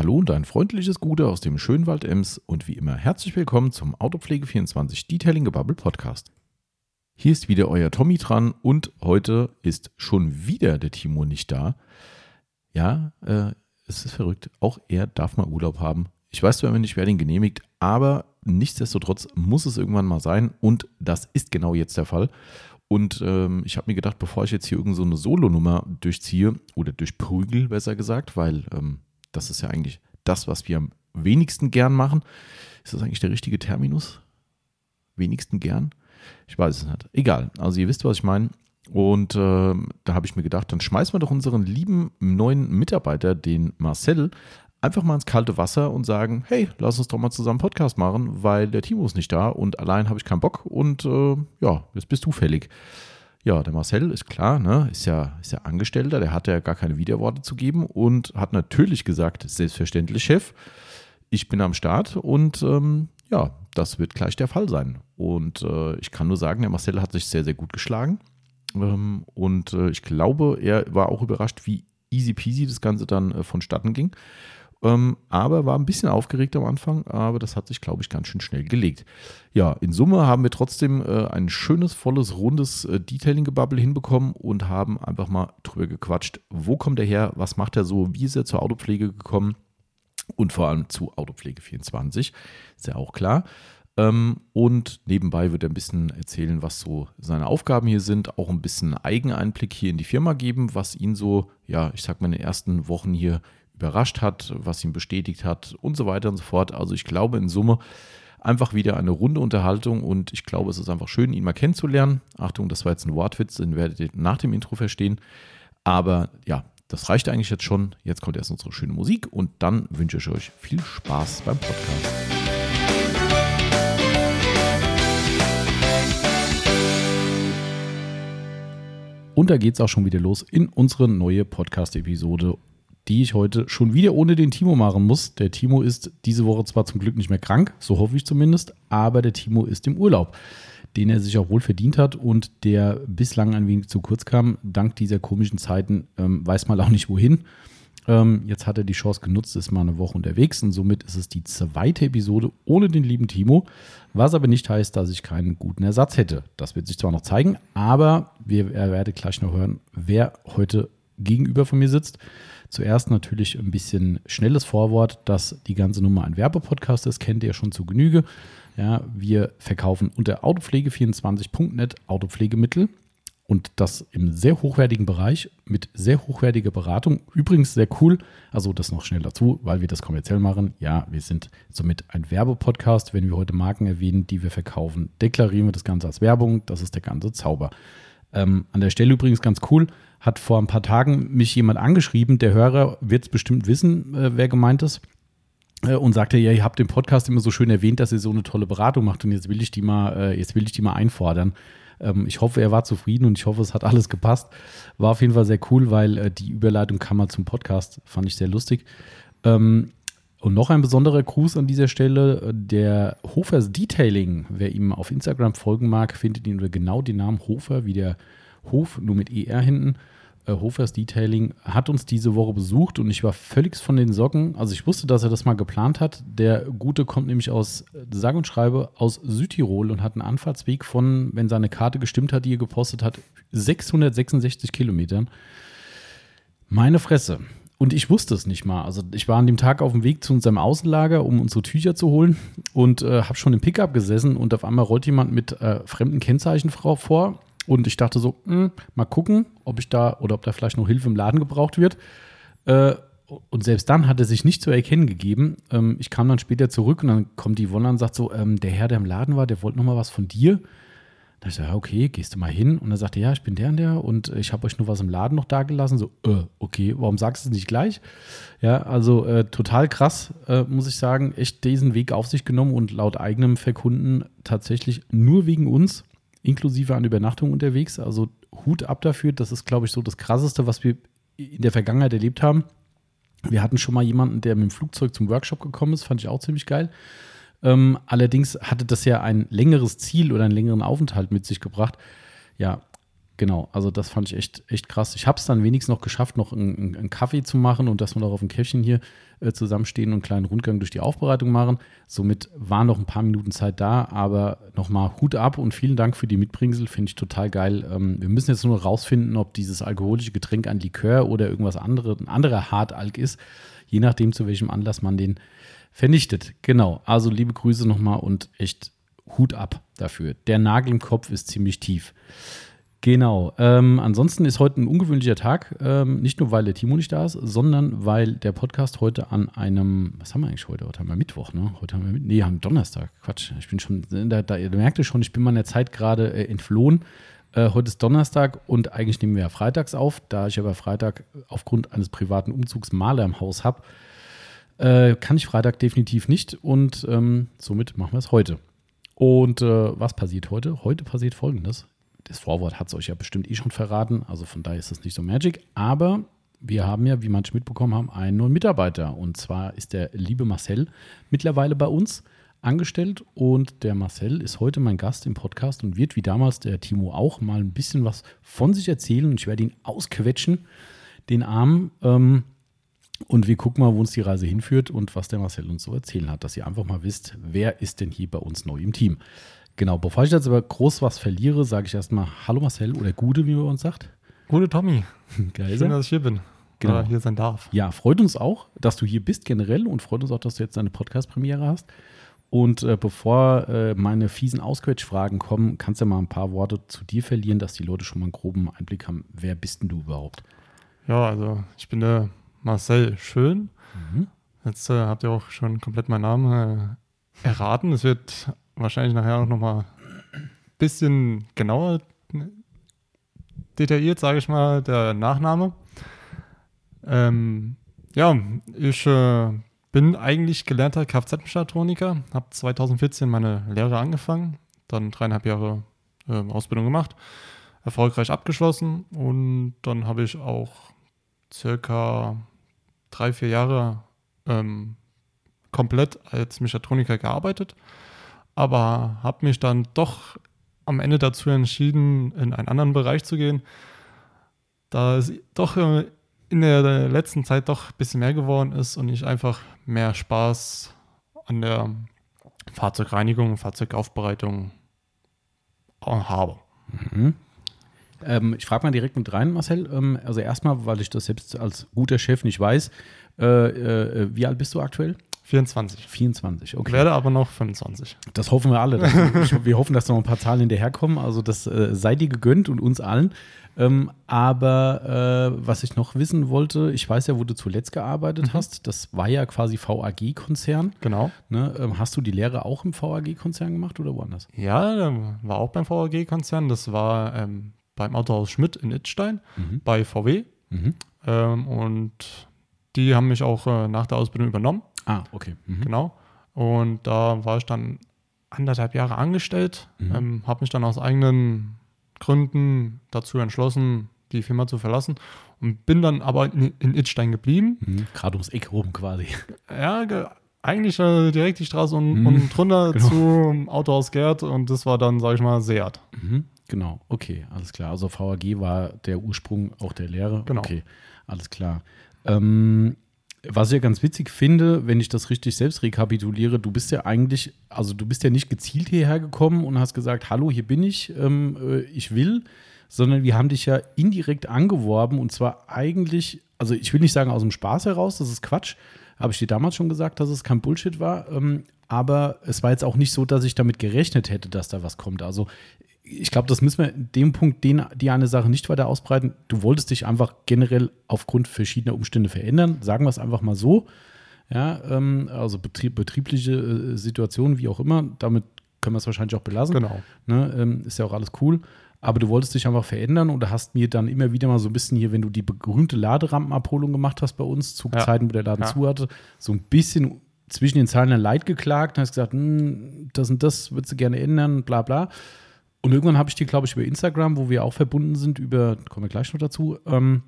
Hallo und ein freundliches Gute aus dem schönen Wald Ems und wie immer herzlich willkommen zum Autopflege24 Detailing Gebubble Podcast. Hier ist wieder euer Tommy dran und heute ist schon wieder der Timo nicht da. Ja, äh, es ist verrückt. Auch er darf mal Urlaub haben. Ich weiß zwar nicht, wer den genehmigt, aber nichtsdestotrotz muss es irgendwann mal sein und das ist genau jetzt der Fall. Und ähm, ich habe mir gedacht, bevor ich jetzt hier irgendeine so Solo-Nummer durchziehe oder durchprügel, besser gesagt, weil ähm, das ist ja eigentlich das, was wir am wenigsten gern machen. Ist das eigentlich der richtige Terminus? Wenigsten gern? Ich weiß es nicht. Egal. Also ihr wisst, was ich meine. Und äh, da habe ich mir gedacht, dann schmeißen wir doch unseren lieben neuen Mitarbeiter, den Marcel, einfach mal ins kalte Wasser und sagen, hey, lass uns doch mal zusammen Podcast machen, weil der Timo ist nicht da und allein habe ich keinen Bock und äh, ja, jetzt bist du fällig. Ja, der Marcel ist klar, ne, ist ja, ist ja Angestellter, der hat ja gar keine Widerworte zu geben und hat natürlich gesagt, selbstverständlich Chef, ich bin am Start und ähm, ja, das wird gleich der Fall sein. Und äh, ich kann nur sagen, der Marcel hat sich sehr, sehr gut geschlagen. Ähm, und äh, ich glaube, er war auch überrascht, wie easy peasy das Ganze dann äh, vonstatten ging. Ähm, aber war ein bisschen aufgeregt am Anfang, aber das hat sich, glaube ich, ganz schön schnell gelegt. Ja, in Summe haben wir trotzdem äh, ein schönes, volles, rundes äh, Detailing-Gebubble hinbekommen und haben einfach mal drüber gequatscht, wo kommt er her, was macht er so, wie ist er zur Autopflege gekommen? Und vor allem zu Autopflege 24, ist ja auch klar. Ähm, und nebenbei wird er ein bisschen erzählen, was so seine Aufgaben hier sind, auch ein bisschen Eigeneinblick hier in die Firma geben, was ihn so, ja, ich sag mal, in den ersten Wochen hier überrascht hat, was ihn bestätigt hat und so weiter und so fort. Also ich glaube in Summe einfach wieder eine runde Unterhaltung und ich glaube, es ist einfach schön, ihn mal kennenzulernen. Achtung, das war jetzt ein Wortwitz, den werdet ihr nach dem Intro verstehen. Aber ja, das reicht eigentlich jetzt schon. Jetzt kommt erst unsere schöne Musik und dann wünsche ich euch viel Spaß beim Podcast. Und da geht es auch schon wieder los in unsere neue Podcast-Episode die ich heute schon wieder ohne den Timo machen muss. Der Timo ist diese Woche zwar zum Glück nicht mehr krank, so hoffe ich zumindest, aber der Timo ist im Urlaub, den er sich auch wohl verdient hat und der bislang ein wenig zu kurz kam. Dank dieser komischen Zeiten ähm, weiß man auch nicht wohin. Ähm, jetzt hat er die Chance genutzt, ist mal eine Woche unterwegs und somit ist es die zweite Episode ohne den lieben Timo, was aber nicht heißt, dass ich keinen guten Ersatz hätte. Das wird sich zwar noch zeigen, aber wir werden gleich noch hören, wer heute gegenüber von mir sitzt. Zuerst natürlich ein bisschen schnelles Vorwort, dass die ganze Nummer ein Werbepodcast ist, kennt ihr schon zu Genüge. Ja, wir verkaufen unter autopflege24.net Autopflegemittel und das im sehr hochwertigen Bereich mit sehr hochwertiger Beratung. Übrigens sehr cool, also das noch schnell dazu, weil wir das kommerziell machen. Ja, wir sind somit ein Werbepodcast. Wenn wir heute Marken erwähnen, die wir verkaufen, deklarieren wir das Ganze als Werbung. Das ist der ganze Zauber. Ähm, an der Stelle übrigens ganz cool, hat vor ein paar Tagen mich jemand angeschrieben, der Hörer wird es bestimmt wissen, äh, wer gemeint ist, äh, und sagte, ja, ihr habt den Podcast immer so schön erwähnt, dass ihr so eine tolle Beratung macht und jetzt will ich die mal, äh, jetzt will ich die mal einfordern. Ähm, ich hoffe, er war zufrieden und ich hoffe, es hat alles gepasst. War auf jeden Fall sehr cool, weil äh, die Überleitung kam mal zum Podcast, fand ich sehr lustig. Ähm, und noch ein besonderer Gruß an dieser Stelle, der Hofers Detailing. Wer ihm auf Instagram folgen mag, findet ihn unter genau den Namen Hofer, wie der Hof, nur mit ER hinten. Äh, Hofers Detailing hat uns diese Woche besucht und ich war völlig von den Socken. Also ich wusste, dass er das mal geplant hat. Der Gute kommt nämlich aus, sage und schreibe, aus Südtirol und hat einen Anfahrtsweg von, wenn seine Karte gestimmt hat, die er gepostet hat, 666 Kilometern. Meine Fresse. Und ich wusste es nicht mal. Also ich war an dem Tag auf dem Weg zu unserem Außenlager, um unsere Tücher zu holen und äh, habe schon im Pickup gesessen und auf einmal rollt jemand mit äh, fremden Kennzeichen vor und ich dachte so, mh, hm, mal gucken, ob ich da oder ob da vielleicht noch Hilfe im Laden gebraucht wird. Äh, und selbst dann hat er sich nicht zu erkennen gegeben. Ähm, ich kam dann später zurück und dann kommt die Wonne und sagt so, ähm, der Herr, der im Laden war, der wollte noch mal was von dir. Da ich so, ja, okay, gehst du mal hin? Und er sagte, ja, ich bin der und der und ich habe euch nur was im Laden noch da gelassen. So, äh, okay, warum sagst du es nicht gleich? Ja, also äh, total krass, äh, muss ich sagen. Echt diesen Weg auf sich genommen und laut eigenem Verkunden tatsächlich nur wegen uns, inklusive an Übernachtung unterwegs. Also Hut ab dafür. Das ist, glaube ich, so das Krasseste, was wir in der Vergangenheit erlebt haben. Wir hatten schon mal jemanden, der mit dem Flugzeug zum Workshop gekommen ist, fand ich auch ziemlich geil. Ähm, allerdings hatte das ja ein längeres Ziel oder einen längeren Aufenthalt mit sich gebracht. Ja, genau. Also das fand ich echt, echt krass. Ich habe es dann wenigstens noch geschafft, noch einen, einen, Kaffee zu machen und dass wir noch auf dem Käffchen hier äh, zusammenstehen und einen kleinen Rundgang durch die Aufbereitung machen. Somit waren noch ein paar Minuten Zeit da, aber nochmal Hut ab und vielen Dank für die Mitbringsel. Finde ich total geil. Ähm, wir müssen jetzt nur rausfinden, ob dieses alkoholische Getränk ein Likör oder irgendwas anderes, ein anderer Hartalk ist, je nachdem, zu welchem Anlass man den vernichtet. Genau. Also liebe Grüße nochmal und echt Hut ab dafür. Der Nagel im Kopf ist ziemlich tief. Genau. Ähm, ansonsten ist heute ein ungewöhnlicher Tag. Ähm, nicht nur, weil der Timo nicht da ist, sondern weil der Podcast heute an einem, was haben wir eigentlich heute? Heute haben wir Mittwoch, ne? Heute haben wir, nee, haben Donnerstag. Quatsch. Ich bin schon, da, da ihr merkt schon, ich bin meiner Zeit gerade äh, entflohen. Äh, heute ist Donnerstag und eigentlich nehmen wir ja freitags auf. Da ich aber Freitag aufgrund eines privaten Umzugs Maler im Haus habe, äh, kann ich Freitag definitiv nicht und ähm, somit machen wir es heute. Und äh, was passiert heute? Heute passiert folgendes das Vorwort hat es euch ja bestimmt eh schon verraten, also von daher ist das nicht so magic. Aber wir haben ja, wie manche mitbekommen haben, einen neuen Mitarbeiter. Und zwar ist der liebe Marcel mittlerweile bei uns angestellt. Und der Marcel ist heute mein Gast im Podcast und wird wie damals der Timo auch mal ein bisschen was von sich erzählen. Und ich werde ihn ausquetschen, den Arm. Ähm, und wir gucken mal, wo uns die Reise hinführt und was der Marcel uns so erzählen hat, dass ihr einfach mal wisst, wer ist denn hier bei uns neu im Team. Genau, bevor ich jetzt aber groß was verliere, sage ich erstmal Hallo Marcel oder Gude, wie man uns sagt. Gute Tommy. Geil. Schön, dass ich hier bin. Genau. Hier sein darf. Ja, freut uns auch, dass du hier bist generell und freut uns auch, dass du jetzt deine Podcast-Premiere hast. Und äh, bevor äh, meine fiesen Ausquetschfragen kommen, kannst du ja mal ein paar Worte zu dir verlieren, dass die Leute schon mal einen groben Einblick haben. Wer bist denn du überhaupt? Ja, also ich bin der Marcel Schön. Mhm. Jetzt äh, habt ihr auch schon komplett meinen Namen äh, erraten. Es wird wahrscheinlich nachher auch nochmal ein bisschen genauer detailliert, sage ich mal, der Nachname. Ähm, ja, ich äh, bin eigentlich gelernter Kfz-Mechatroniker, habe 2014 meine Lehre angefangen, dann dreieinhalb Jahre äh, Ausbildung gemacht, erfolgreich abgeschlossen und dann habe ich auch circa drei, vier Jahre ähm, komplett als Mechatroniker gearbeitet aber habe mich dann doch am Ende dazu entschieden, in einen anderen Bereich zu gehen, da es doch äh, in der letzten Zeit doch ein bisschen mehr geworden ist und ich einfach mehr Spaß an der Fahrzeugreinigung, Fahrzeugaufbereitung habe. Mhm. Ähm, ich frage mal direkt mit rein, Marcel. Ähm, also erstmal, weil ich das selbst als guter Chef nicht weiß, äh, äh, wie alt bist du aktuell? 24. 24, okay. Ich werde aber noch 25. Das hoffen wir alle. ich, wir hoffen, dass noch ein paar Zahlen hinterherkommen. Also das äh, sei dir gegönnt und uns allen. Ähm, aber äh, was ich noch wissen wollte, ich weiß ja, wo du zuletzt gearbeitet mhm. hast. Das war ja quasi VAG-Konzern. Genau. Ne? Ähm, hast du die Lehre auch im VAG-Konzern gemacht oder woanders? Ja, war auch beim VAG-Konzern. Das war ähm, beim Autohaus Schmidt in Itzstein mhm. bei VW. Mhm. Ähm, und die haben mich auch äh, nach der Ausbildung übernommen. Ah, okay. Mhm. Genau. Und da war ich dann anderthalb Jahre angestellt, mhm. ähm, habe mich dann aus eigenen Gründen dazu entschlossen, die Firma zu verlassen und bin dann aber in, in Itzstein geblieben. Mhm. Gerade ums Eck oben quasi. Ja, eigentlich äh, direkt die Straße und, mhm. und drunter genau. zum Autohaus Gerd und das war dann, sage ich mal, Seat. Mhm. Genau, okay, alles klar. Also VAG war der Ursprung auch der Lehre. Genau. Okay, alles klar. Ähm, was ich ja ganz witzig finde, wenn ich das richtig selbst rekapituliere, du bist ja eigentlich, also du bist ja nicht gezielt hierher gekommen und hast gesagt, hallo, hier bin ich, ähm, äh, ich will, sondern wir haben dich ja indirekt angeworben und zwar eigentlich, also ich will nicht sagen aus dem Spaß heraus, das ist Quatsch, habe ich dir damals schon gesagt, dass es kein Bullshit war, ähm, aber es war jetzt auch nicht so, dass ich damit gerechnet hätte, dass da was kommt. Also ich glaube, das müssen wir in dem Punkt den, die eine Sache nicht weiter ausbreiten. Du wolltest dich einfach generell aufgrund verschiedener Umstände verändern. Sagen wir es einfach mal so. Ja, ähm, also betrieb, betriebliche äh, Situationen, wie auch immer, damit können wir es wahrscheinlich auch belassen. Genau. Ne, ähm, ist ja auch alles cool. Aber du wolltest dich einfach verändern und hast mir dann immer wieder mal so ein bisschen hier, wenn du die berühmte Laderampenabholung gemacht hast bei uns, zu ja. Zeiten, wo der Laden ja. zu hatte, so ein bisschen zwischen den Zeilen ein Leid geklagt und hast gesagt, hm, das und das würdest du gerne ändern, bla bla. Und irgendwann habe ich die, glaube ich, über Instagram, wo wir auch verbunden sind, über, kommen wir gleich noch dazu, ähm,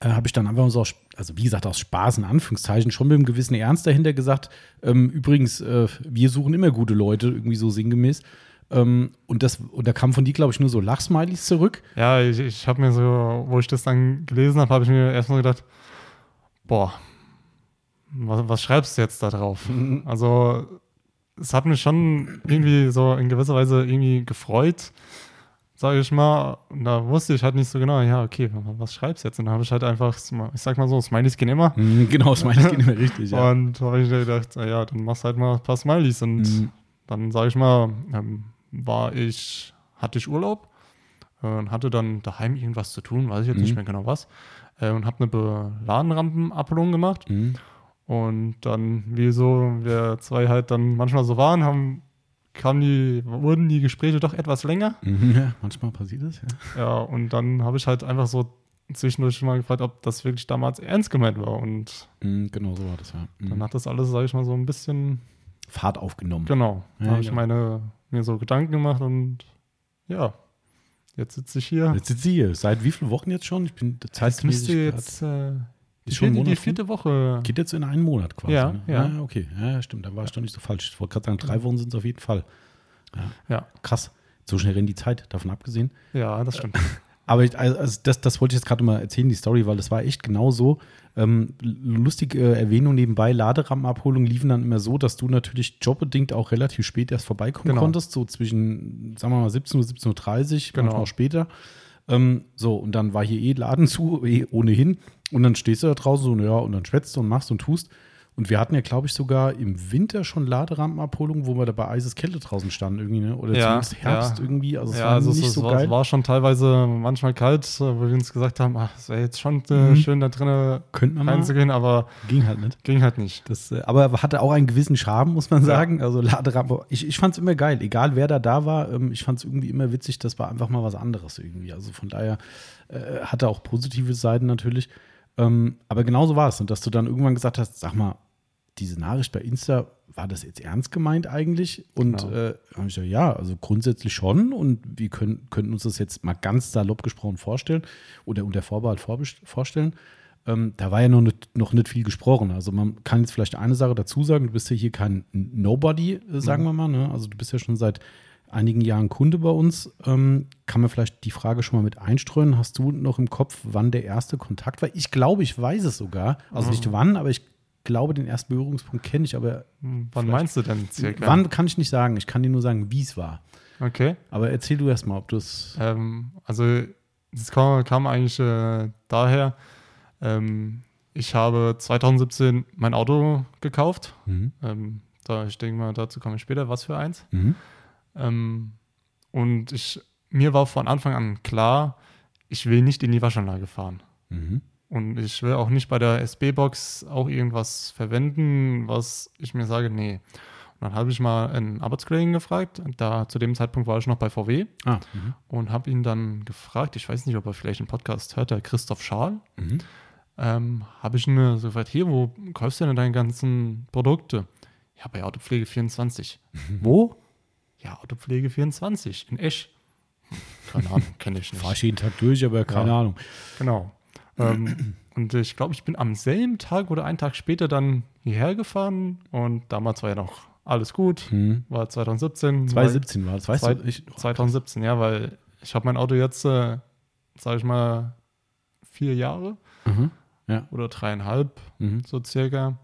äh, habe ich dann einfach so, also wie gesagt, aus Spaß in Anführungszeichen, schon mit einem gewissen Ernst dahinter gesagt, ähm, übrigens, äh, wir suchen immer gute Leute, irgendwie so sinngemäß. Ähm, und, das, und da kam von dir, glaube ich, nur so Lachsmilies zurück. Ja, ich, ich habe mir so, wo ich das dann gelesen habe, habe ich mir erstmal gedacht, boah, was, was schreibst du jetzt da drauf? Also, es hat mich schon irgendwie so in gewisser Weise irgendwie gefreut, sage ich mal. Und da wusste ich halt nicht so genau, ja, okay, was schreibst du jetzt? Und dann habe ich halt einfach, ich sag mal so, Smileys gehen immer. Mhm, Genau, Smileys gehen immer richtig, ja. Und da habe ich mir gedacht, ja, dann machst halt mal ein paar Smileys. Und Mhm. dann, sage ich mal, ähm, war ich, hatte ich Urlaub äh, und hatte dann daheim irgendwas zu tun, weiß ich jetzt Mhm. nicht mehr genau was. Äh, und habe eine Beladenrampenabholung gemacht. Mhm. Und dann, wie so wir zwei halt dann manchmal so waren, haben, kamen die, wurden die Gespräche doch etwas länger. Mhm, ja, manchmal passiert das, ja. Ja, und dann habe ich halt einfach so zwischendurch mal gefragt, ob das wirklich damals ernst gemeint war. Und Mhm, genau so war das, ja. Mhm. dann hat das alles, sage ich mal, so ein bisschen, Fahrt aufgenommen. genau, Ja, da habe ich genau. meine, mir so Gedanken gemacht und ja, jetzt sitze ich hier. Jetzt sitzt sie hier. Seit wie vielen Wochen jetzt schon? Ich bin Das zeitmäßig müsste grad- jetzt äh, Ist schon die vierte Woche. Geht jetzt in einen Monat quasi. Ja, ne? ja. Ah, okay. Ja, stimmt. Da war ich doch nicht so falsch. Ich wollte gerade sagen, drei Wochen sind es auf jeden Fall. Ja, Krass. So schnell rennt die Zeit, davon abgesehen. ja, das stimmt. Aber ich, also das, das wollte ich jetzt gerade mal erzählen, die Story, weil das war echt genau so. Ähm, lustige äh, Erwähnung nebenbei, Laderampenabholungen liefen dann immer so, dass du natürlich jobbedingt auch relativ spät erst vorbeikommen Genau. konntest, so zwischen, sagen wir mal, 17 Uhr, 17.30 Uhr, Genau. manchmal auch später. Ähm, so, und dann war hier eh Laden zu, eh ohnehin. Und dann stehst du da draußen so, ja, und dann schwätzt du und machst und tust. Und wir hatten ja, glaube ich, sogar im Winter schon Laderampenabholungen, wo wir da bei eises Kälte draußen standen irgendwie, ne? Oder Ja, zumindest Herbst ja. irgendwie. Also es ja, war also nicht es, so war, geil. es war schon teilweise manchmal kalt, äh, wo wir uns gesagt haben, ach, es wäre jetzt schon äh, Mhm. schön da drinnen Könnte man mal. reinzugehen, aber Ging halt nicht. ging halt nicht. Das, äh, aber hatte auch einen gewissen Charme, muss man sagen. Also Laderampe, ich, ich fand es immer geil, egal wer da da war. Ähm, ich fand es irgendwie immer witzig, das war einfach mal was anderes irgendwie. Also von daher äh, hatte auch positive Seiten natürlich. Ähm, aber genauso war es. Und dass du dann irgendwann gesagt hast, sag mal, diese Nachricht bei Insta, war das jetzt ernst gemeint eigentlich? Und Genau. äh, habe ich gesagt, ja, also grundsätzlich schon. Und wir können, könnten uns das jetzt mal ganz salopp gesprochen vorstellen oder unter Vorbehalt vorstellen. Ähm, da war ja noch nicht, noch nicht viel gesprochen. Also man kann jetzt vielleicht eine Sache dazu sagen, du bist ja hier kein Nobody, äh, sagen wir mal. Ne? Also du bist ja schon seit einigen Jahren Kunde bei uns. Ähm, kann man vielleicht die Frage schon mal mit einstreuen? Hast du noch im Kopf, wann der erste Kontakt war? Ich glaube, ich weiß es sogar. Also nicht wann, aber ich glaube, den ersten Berührungspunkt kenne ich. Aber Wann Vielleicht- meinst du denn circa? wann kann ich nicht sagen. Ich kann dir nur sagen, wie es war. Okay. Aber erzähl du erst mal, ob du es. Ähm, also das kam, kam eigentlich äh, daher, ähm, ich habe 2017 mein Auto gekauft. Mhm. Ähm, da, ich denke mal, dazu komme ich später. Was für eins? Mhm. Ähm, und ich, mir war von Anfang an klar, ich will nicht in die Waschanlage fahren. Mhm. Und ich will auch nicht bei der SB-Box auch irgendwas verwenden, was ich mir sage, nee. Und dann habe ich mal einen Arbeitskollegen gefragt. Da zu dem Zeitpunkt war ich noch bei VW Ah. Mhm. und habe ihn dann gefragt, ich weiß nicht, ob er vielleicht einen Podcast hört, der Christoph Schaal. Mhm. Ähm, habe ich ihn so gefragt, hier, wo kaufst du denn deine ganzen Produkte? Ja, bei Autopflege 24. Wo? Ja, Autopflege 24 in Esch. Keine Ahnung, kenne ich nicht. Fahr ich jeden Tag durch, aber keine Ja. Ahnung. Genau. ähm, und ich glaube, ich bin am selben Tag oder einen Tag später dann hierher gefahren und damals war ja noch alles gut. Mhm. War 2017. 2017 war das, weißt Zwei- du? Ich, 2017, ja, weil ich habe mein Auto jetzt, äh, sage ich mal, vier Jahre Mhm. Ja. oder dreieinhalb, Mhm. so circa.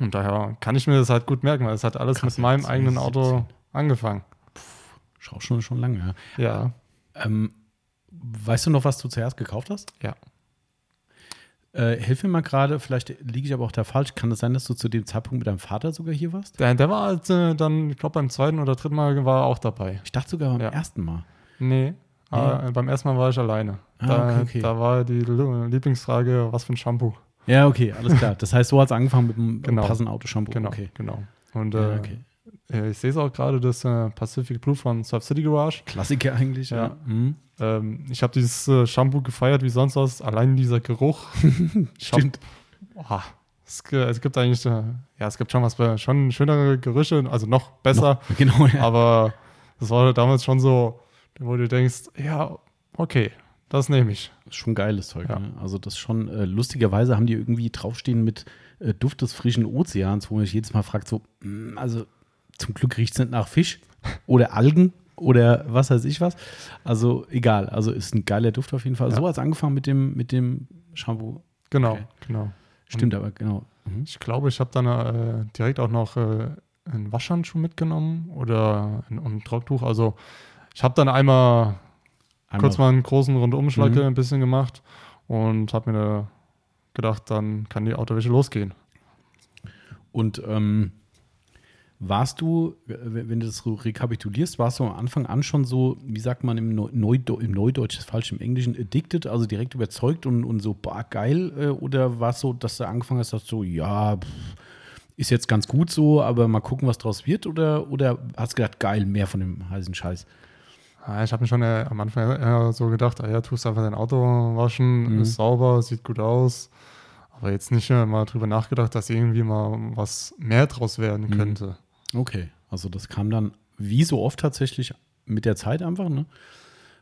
Und daher kann ich mir das halt gut merken, weil es hat alles Krass, mit meinem eigenen Auto 2017. angefangen. Schau schon, schon lange, ja. Ja, Ähm, weißt du noch, was du zuerst gekauft hast? ja. Äh, hilf mir mal gerade, vielleicht liege ich aber auch da falsch. Kann es sein, dass du zu dem Zeitpunkt mit deinem Vater sogar hier warst? Der, der war halt, äh, dann, ich glaube, beim zweiten oder dritten Mal war er auch dabei. Ich dachte sogar beim Ja. ersten Mal. Nee, aber beim ersten Mal war ich alleine. Ah, da, okay, okay. da war die Lieblingsfrage, was für ein Shampoo. Ja, okay, alles klar. Das heißt, so hat es angefangen mit dem Genau. passenden Autoshampoo. Genau, Okay. genau. Und Ja, äh, okay. Äh, ich sehe es auch gerade, das äh, Pacific Blue von Surf City Garage. Klassiker eigentlich, ja. Ja. Mhm. Ähm, ich habe dieses äh, Shampoo gefeiert wie sonst was. Allein dieser Geruch. Stimmt. Boah, es, gibt eigentlich, ja, es gibt schon was, schon schönere Gerüche, also noch besser. Genau, ja. Aber das war damals schon so, wo du denkst, ja, okay, das nehme ich. Das ist schon geiles Zeug. Ja. Ne? Also das schon, äh, lustigerweise haben die irgendwie draufstehen mit äh, Duft des frischen Ozeans, wo man sich jedes Mal fragt, so, mm, also zum Glück riecht es nicht nach Fisch oder Algen oder was weiß ich was. Also egal. Also ist ein geiler Duft auf jeden Fall. Ja. So hat es angefangen mit dem, mit dem Shampoo. Genau, Okay. genau. Stimmt aber, genau. Mhm. Ich glaube, ich habe dann äh, direkt auch noch äh, einen Waschhandschuh mitgenommen oder ein, und ein Trocktuch. Also ich habe dann einmal, Einmal- kurz mal einen großen Rundumschlag Mhm. ein bisschen gemacht und habe mir da gedacht, dann kann die Autowäsche losgehen. Und ähm, warst du, wenn du das so rekapitulierst, warst du am Anfang an schon so, wie sagt man im, Neu Neudeu im Neudeutsch, ist falsch, im Englischen, addicted, also direkt überzeugt und, und so, boah, geil? Äh, oder war es so, dass du angefangen hast, dass so, ja, pff, ist jetzt ganz gut so, aber mal gucken, was draus wird? Oder, oder hast du gedacht, geil, mehr von dem heißen Scheiß? Ja, ich habe mir schon äh, am Anfang eher so gedacht, ah ja, tust einfach dein Auto waschen, Mhm. ist sauber, sieht gut aus. Aber jetzt nicht äh, mal drüber nachgedacht, dass irgendwie mal was mehr draus werden Mhm. Okay, also das kam dann, wie so oft tatsächlich, mit der Zeit einfach, ne?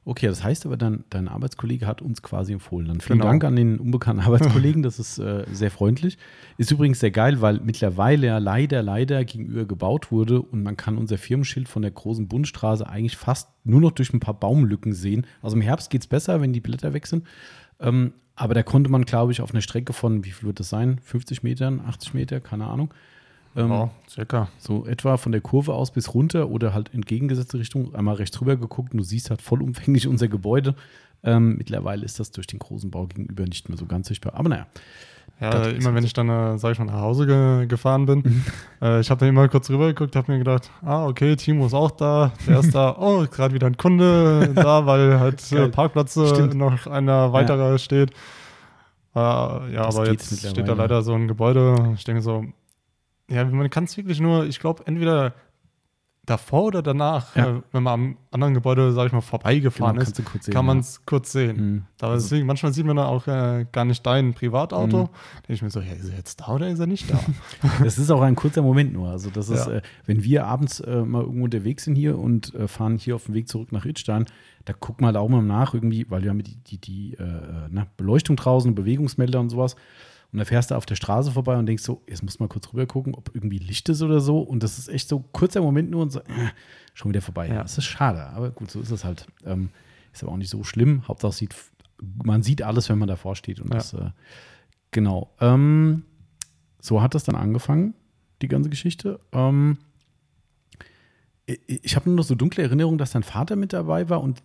Okay, das heißt aber dann, dein Arbeitskollege hat uns quasi empfohlen. Dann vielen Genau. Dank an den unbekannten Arbeitskollegen, das ist äh, sehr freundlich. Ist übrigens sehr geil, weil mittlerweile ja leider, leider gegenüber gebaut wurde und man kann unser Firmenschild von der großen Bundesstraße eigentlich fast nur noch durch ein paar Baumlücken sehen. Also im Herbst geht es besser, wenn die Blätter weg sind. Ähm, aber da konnte man, glaube ich, auf einer Strecke von, wie viel wird das sein? 50 Metern, 80 Meter, keine Ahnung. Ähm, ja, circa. so etwa von der Kurve aus bis runter oder halt entgegengesetzte Richtung einmal rechts rüber geguckt und du siehst halt vollumfänglich unser Gebäude. Ähm, mittlerweile ist das durch den großen Bau gegenüber nicht mehr so ganz sichtbar. Aber naja, Ja, immer wenn ich dann, äh, sag ich mal, nach Hause ge gefahren bin, äh, ich habe dann immer kurz rüber geguckt, habe mir gedacht, ah, okay, Timo ist auch da, der ist da, oh, gerade wieder ein Kunde da, weil halt äh, äh, Stimmt. noch einer weiterer steht. Äh, ja, Das aber jetzt steht da leider so ein Gebäude. Ich denke so, ja, man kann es wirklich nur, ich glaube, entweder davor oder danach, Ja. äh, wenn man am anderen Gebäude, sag ich mal, vorbeigefahren Genau, ist, sehen, kann ja. man es kurz sehen. Mhm. Aber Also- deswegen, manchmal sieht man da auch äh, gar nicht dein Privatauto. Mhm. Denke ich mir so, ja, ist er jetzt da oder ist er nicht da? Das ist auch ein kurzer Moment nur. Also das ist, Ja. äh, wenn wir abends äh, mal irgendwo unterwegs sind hier und äh, fahren hier auf dem Weg zurück nach Rittstein, da gucken wir halt auch mal nach irgendwie, weil wir haben die, die, die na, Beleuchtung draußen, Bewegungsmelder und sowas. Und da fährst du auf der Straße vorbei und denkst so, jetzt muss mal kurz rüber gucken, ob irgendwie Licht ist oder so. Und das ist echt so kurzer Moment nur und so, äh, schon wieder vorbei. Ja. Das ist schade, aber gut, so ist es halt. Ähm, ist aber auch nicht so schlimm. Hauptsache sieht, man sieht alles, wenn man davor steht. Und Ja. das, äh, genau. Ähm, so hat das dann angefangen, die ganze Geschichte. Ähm, ich habe nur noch so dunkle Erinnerungen, dass dein Vater mit dabei war und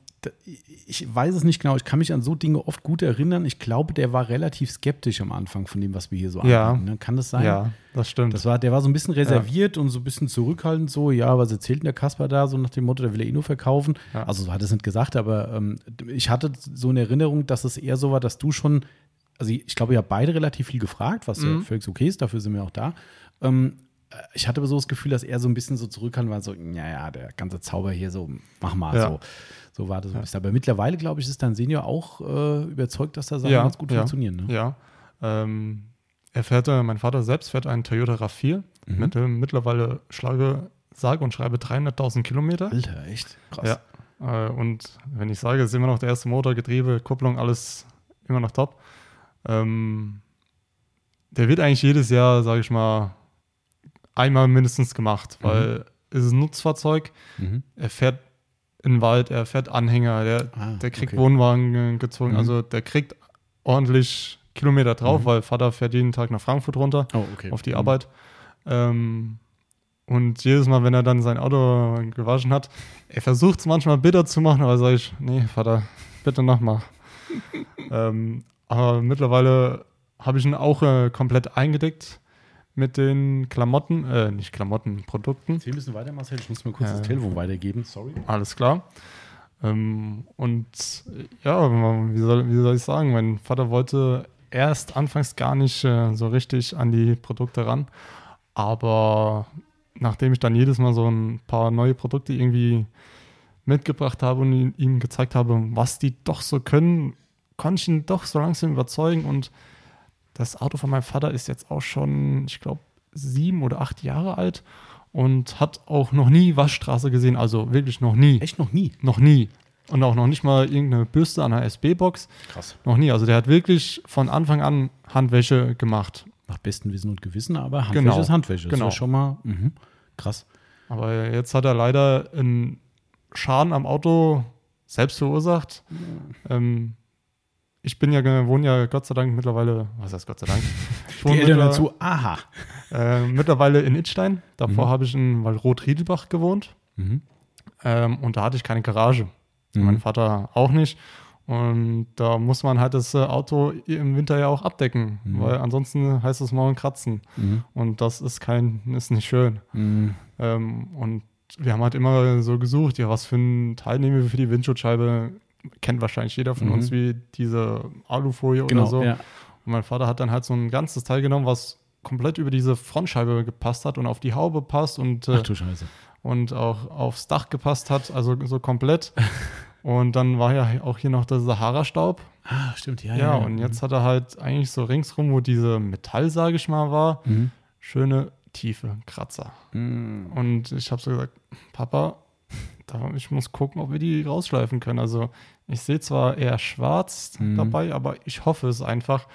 ich weiß es nicht genau. Ich kann mich an so Dinge oft gut erinnern. Ich glaube, der war relativ skeptisch am Anfang von dem, was wir hier so Ja. anbieten. ne? Kann das sein? ja, das stimmt. Das war, der war so ein bisschen reserviert und so ein bisschen zurückhaltend, so, ja, was erzählt denn der Kasper da, so nach dem Motto, der will er eh nur verkaufen. Ja. Also so hat er es nicht gesagt, aber ähm, ich hatte so eine Erinnerung, dass es eher so war, dass du schon, also ich glaube, ihr habt beide relativ viel gefragt, was ja Mhm. völlig okay ist, dafür sind wir auch da. Ähm, äh, ich hatte aber so das Gefühl, dass er so ein bisschen so zurückhaltend war, so, ja, ja, der ganze Zauber hier, so, mach mal, Ja. so. So war das so ein bisschen. Aber mittlerweile, glaube ich, ist dein Senior auch äh, überzeugt, dass da Sachen Ja, ganz gut ja. funktionieren. Ne? Ja. Ähm, er fährt, äh, mein Vater selbst fährt einen Toyota RAV4 Mhm. mit dem mittlerweile schlage, sage und schreibe 300.000 Kilometer. Alter, echt? Krass. Ja. Äh, und wenn ich sage, ist immer noch der erste Motor, Getriebe, Kupplung, alles immer noch top. Ähm, der wird eigentlich jedes Jahr, sage ich mal, einmal mindestens gemacht, weil es ist ein Nutzfahrzeug. Mhm. Er fährt in den Wald, er fährt Anhänger, der, Ah, der kriegt okay. Wohnwagen gezogen, Mhm. also der kriegt ordentlich Kilometer drauf, Mhm. weil Vater fährt jeden Tag nach Frankfurt runter Oh, okay. auf die Mhm. Arbeit. Ähm, und jedes Mal, wenn er dann sein Auto gewaschen hat, er versucht es manchmal bitter zu machen, aber sage ich, nee, Vater, bitte nochmal. ähm, aber mittlerweile habe ich ihn auch äh, komplett eingedeckt mit den Klamotten, äh, nicht Klamotten, Produkten. Ein bisschen weiter, Marcel. Ich muss mir kurz Ja. das Telefon weitergeben. Sorry. Alles klar. Ähm, und äh, ja, wie soll, wie soll ich sagen, mein Vater wollte erst anfangs gar nicht äh, so richtig an die Produkte ran. Aber nachdem ich dann jedes Mal so ein paar neue Produkte irgendwie mitgebracht habe und ihm gezeigt habe, was die doch so können, konnte ich ihn doch so langsam überzeugen. Und das Auto von meinem Vater ist jetzt auch schon, ich glaube, sieben oder acht Jahre alt und hat auch noch nie Waschstraße gesehen. Also wirklich noch nie. Echt noch nie. Noch nie. Und auch noch nicht mal irgendeine Bürste an einer SB-Box. Krass. Noch nie. Also der hat wirklich von Anfang an Handwäsche gemacht. Nach bestem Wissen und Gewissen, aber Handwäsche Genau. ist Handwäsche. Das Genau. ist ja schon mal mhm. krass. Aber jetzt hat er leider einen Schaden am Auto selbst verursacht. Ähm, ich bin ja, wohne ja Gott sei Dank mittlerweile, was heißt Gott sei Dank? Ich Die wohne Eltern mittler- dazu, aha. äh, mittlerweile in Itstein. Davor Mhm. habe ich in Waldrot-Riedelbach gewohnt. Mhm. Ähm, und da hatte ich keine Garage. Mhm. Mein Vater auch nicht. Und da muss man halt das äh, Auto im Winter ja auch abdecken, Mhm. weil ansonsten heißt es morgen kratzen. Mhm. Und das ist kein, ist nicht schön. Mhm. Ähm, und wir haben halt immer so gesucht, ja, was für ein Teil nehmen wir für die Windschutzscheibe. Kennt wahrscheinlich jeder von Mhm. uns, wie diese Alufolie Genau, oder so. ja. Und mein Vater hat dann halt so ein ganzes Teil genommen, was komplett über diese Frontscheibe gepasst hat und auf die Haube passt und, äh, und auch aufs Dach gepasst hat, also so komplett. und dann war ja auch hier noch der Sahara-Staub. Ah, stimmt, ja. Ja, und jetzt hat er halt eigentlich so ringsrum, wo diese Metall, sage ich mal, war, Mhm. schöne tiefe Kratzer. Mhm. Und ich habe so gesagt, Papa, ich muss gucken, ob wir die rausschleifen können. Also ich sehe zwar eher schwarz Mhm. dabei, aber ich hoffe es einfach,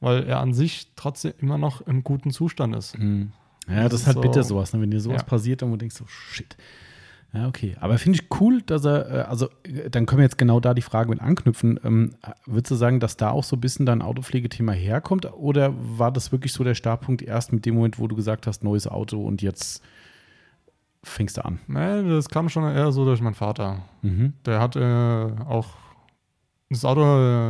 weil er an sich trotzdem immer noch im guten Zustand ist. Mhm. Ja, Das das ist halt so- bitter sowas, ne? wenn dir sowas Ja. passiert und du denkst so, shit. Ja, okay. Aber finde ich cool, dass er, äh, also äh, dann können wir jetzt genau da die Frage mit anknüpfen. Ähm, würdest du sagen, dass da auch so ein bisschen dein Autopflegethema herkommt? Oder war das wirklich so der Startpunkt erst mit dem Moment, wo du gesagt hast, neues Auto und jetzt fängst du an? Nee, das kam schon eher so durch meinen Vater. Mhm. Der hat äh, auch das Auto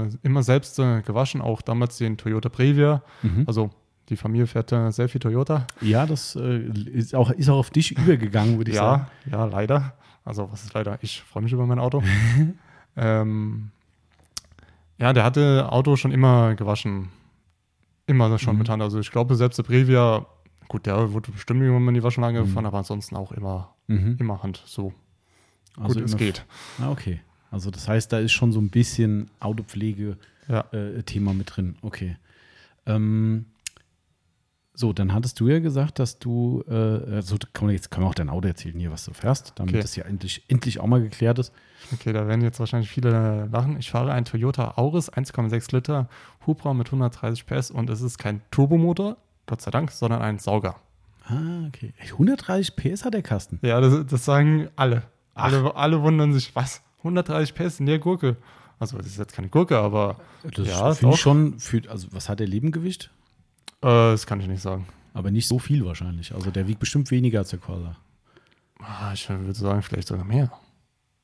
äh, immer selbst äh, gewaschen, auch damals den Toyota Previa. Mhm. Also die Familie fährt äh, sehr viel Toyota. Ja, das äh, ist, auch, ist auch auf dich übergegangen, würde ich sagen. Ja, ja, leider. Also, was ist leider? Ich freue mich über mein Auto. ähm, ja, der hatte Auto schon immer gewaschen. Immer schon Mhm. mit Hand. Also, ich glaube, selbst der Previa, gut, der wurde bestimmt irgendwann in die Waschanlage Mhm. gefahren, aber ansonsten auch immer, Mhm. immer Hand. So Also gut es geht. Ah, okay. Also das heißt, da ist schon so ein bisschen Autopflege Ja. äh, mit drin. Okay. Ähm, so, dann hattest du ja gesagt, dass du, äh, also kann man, jetzt kann man auch dein Auto erzählen hier, was du fährst, damit Okay. das ja endlich, endlich auch mal geklärt ist. Okay, da werden jetzt wahrscheinlich viele lachen. Ich fahre einen Toyota Auris 1,6 Liter Hubraum mit 130 PS und es ist kein Turbomotor, Gott sei Dank, sondern ein Sauger. Ah, okay. Ey, 130 PS hat der Kasten. Ja, das, das sagen alle. Ach. alle. Alle wundern sich, was? 130 PS in der Gurke? Also, das ist jetzt keine Gurke, aber Das Ja, finde ich schon, für, also was hat der Lebengewicht? äh, das kann ich nicht sagen. Aber nicht so viel wahrscheinlich. Also der wiegt bestimmt weniger als der Corsa. Ah, ich würde sagen, vielleicht sogar mehr.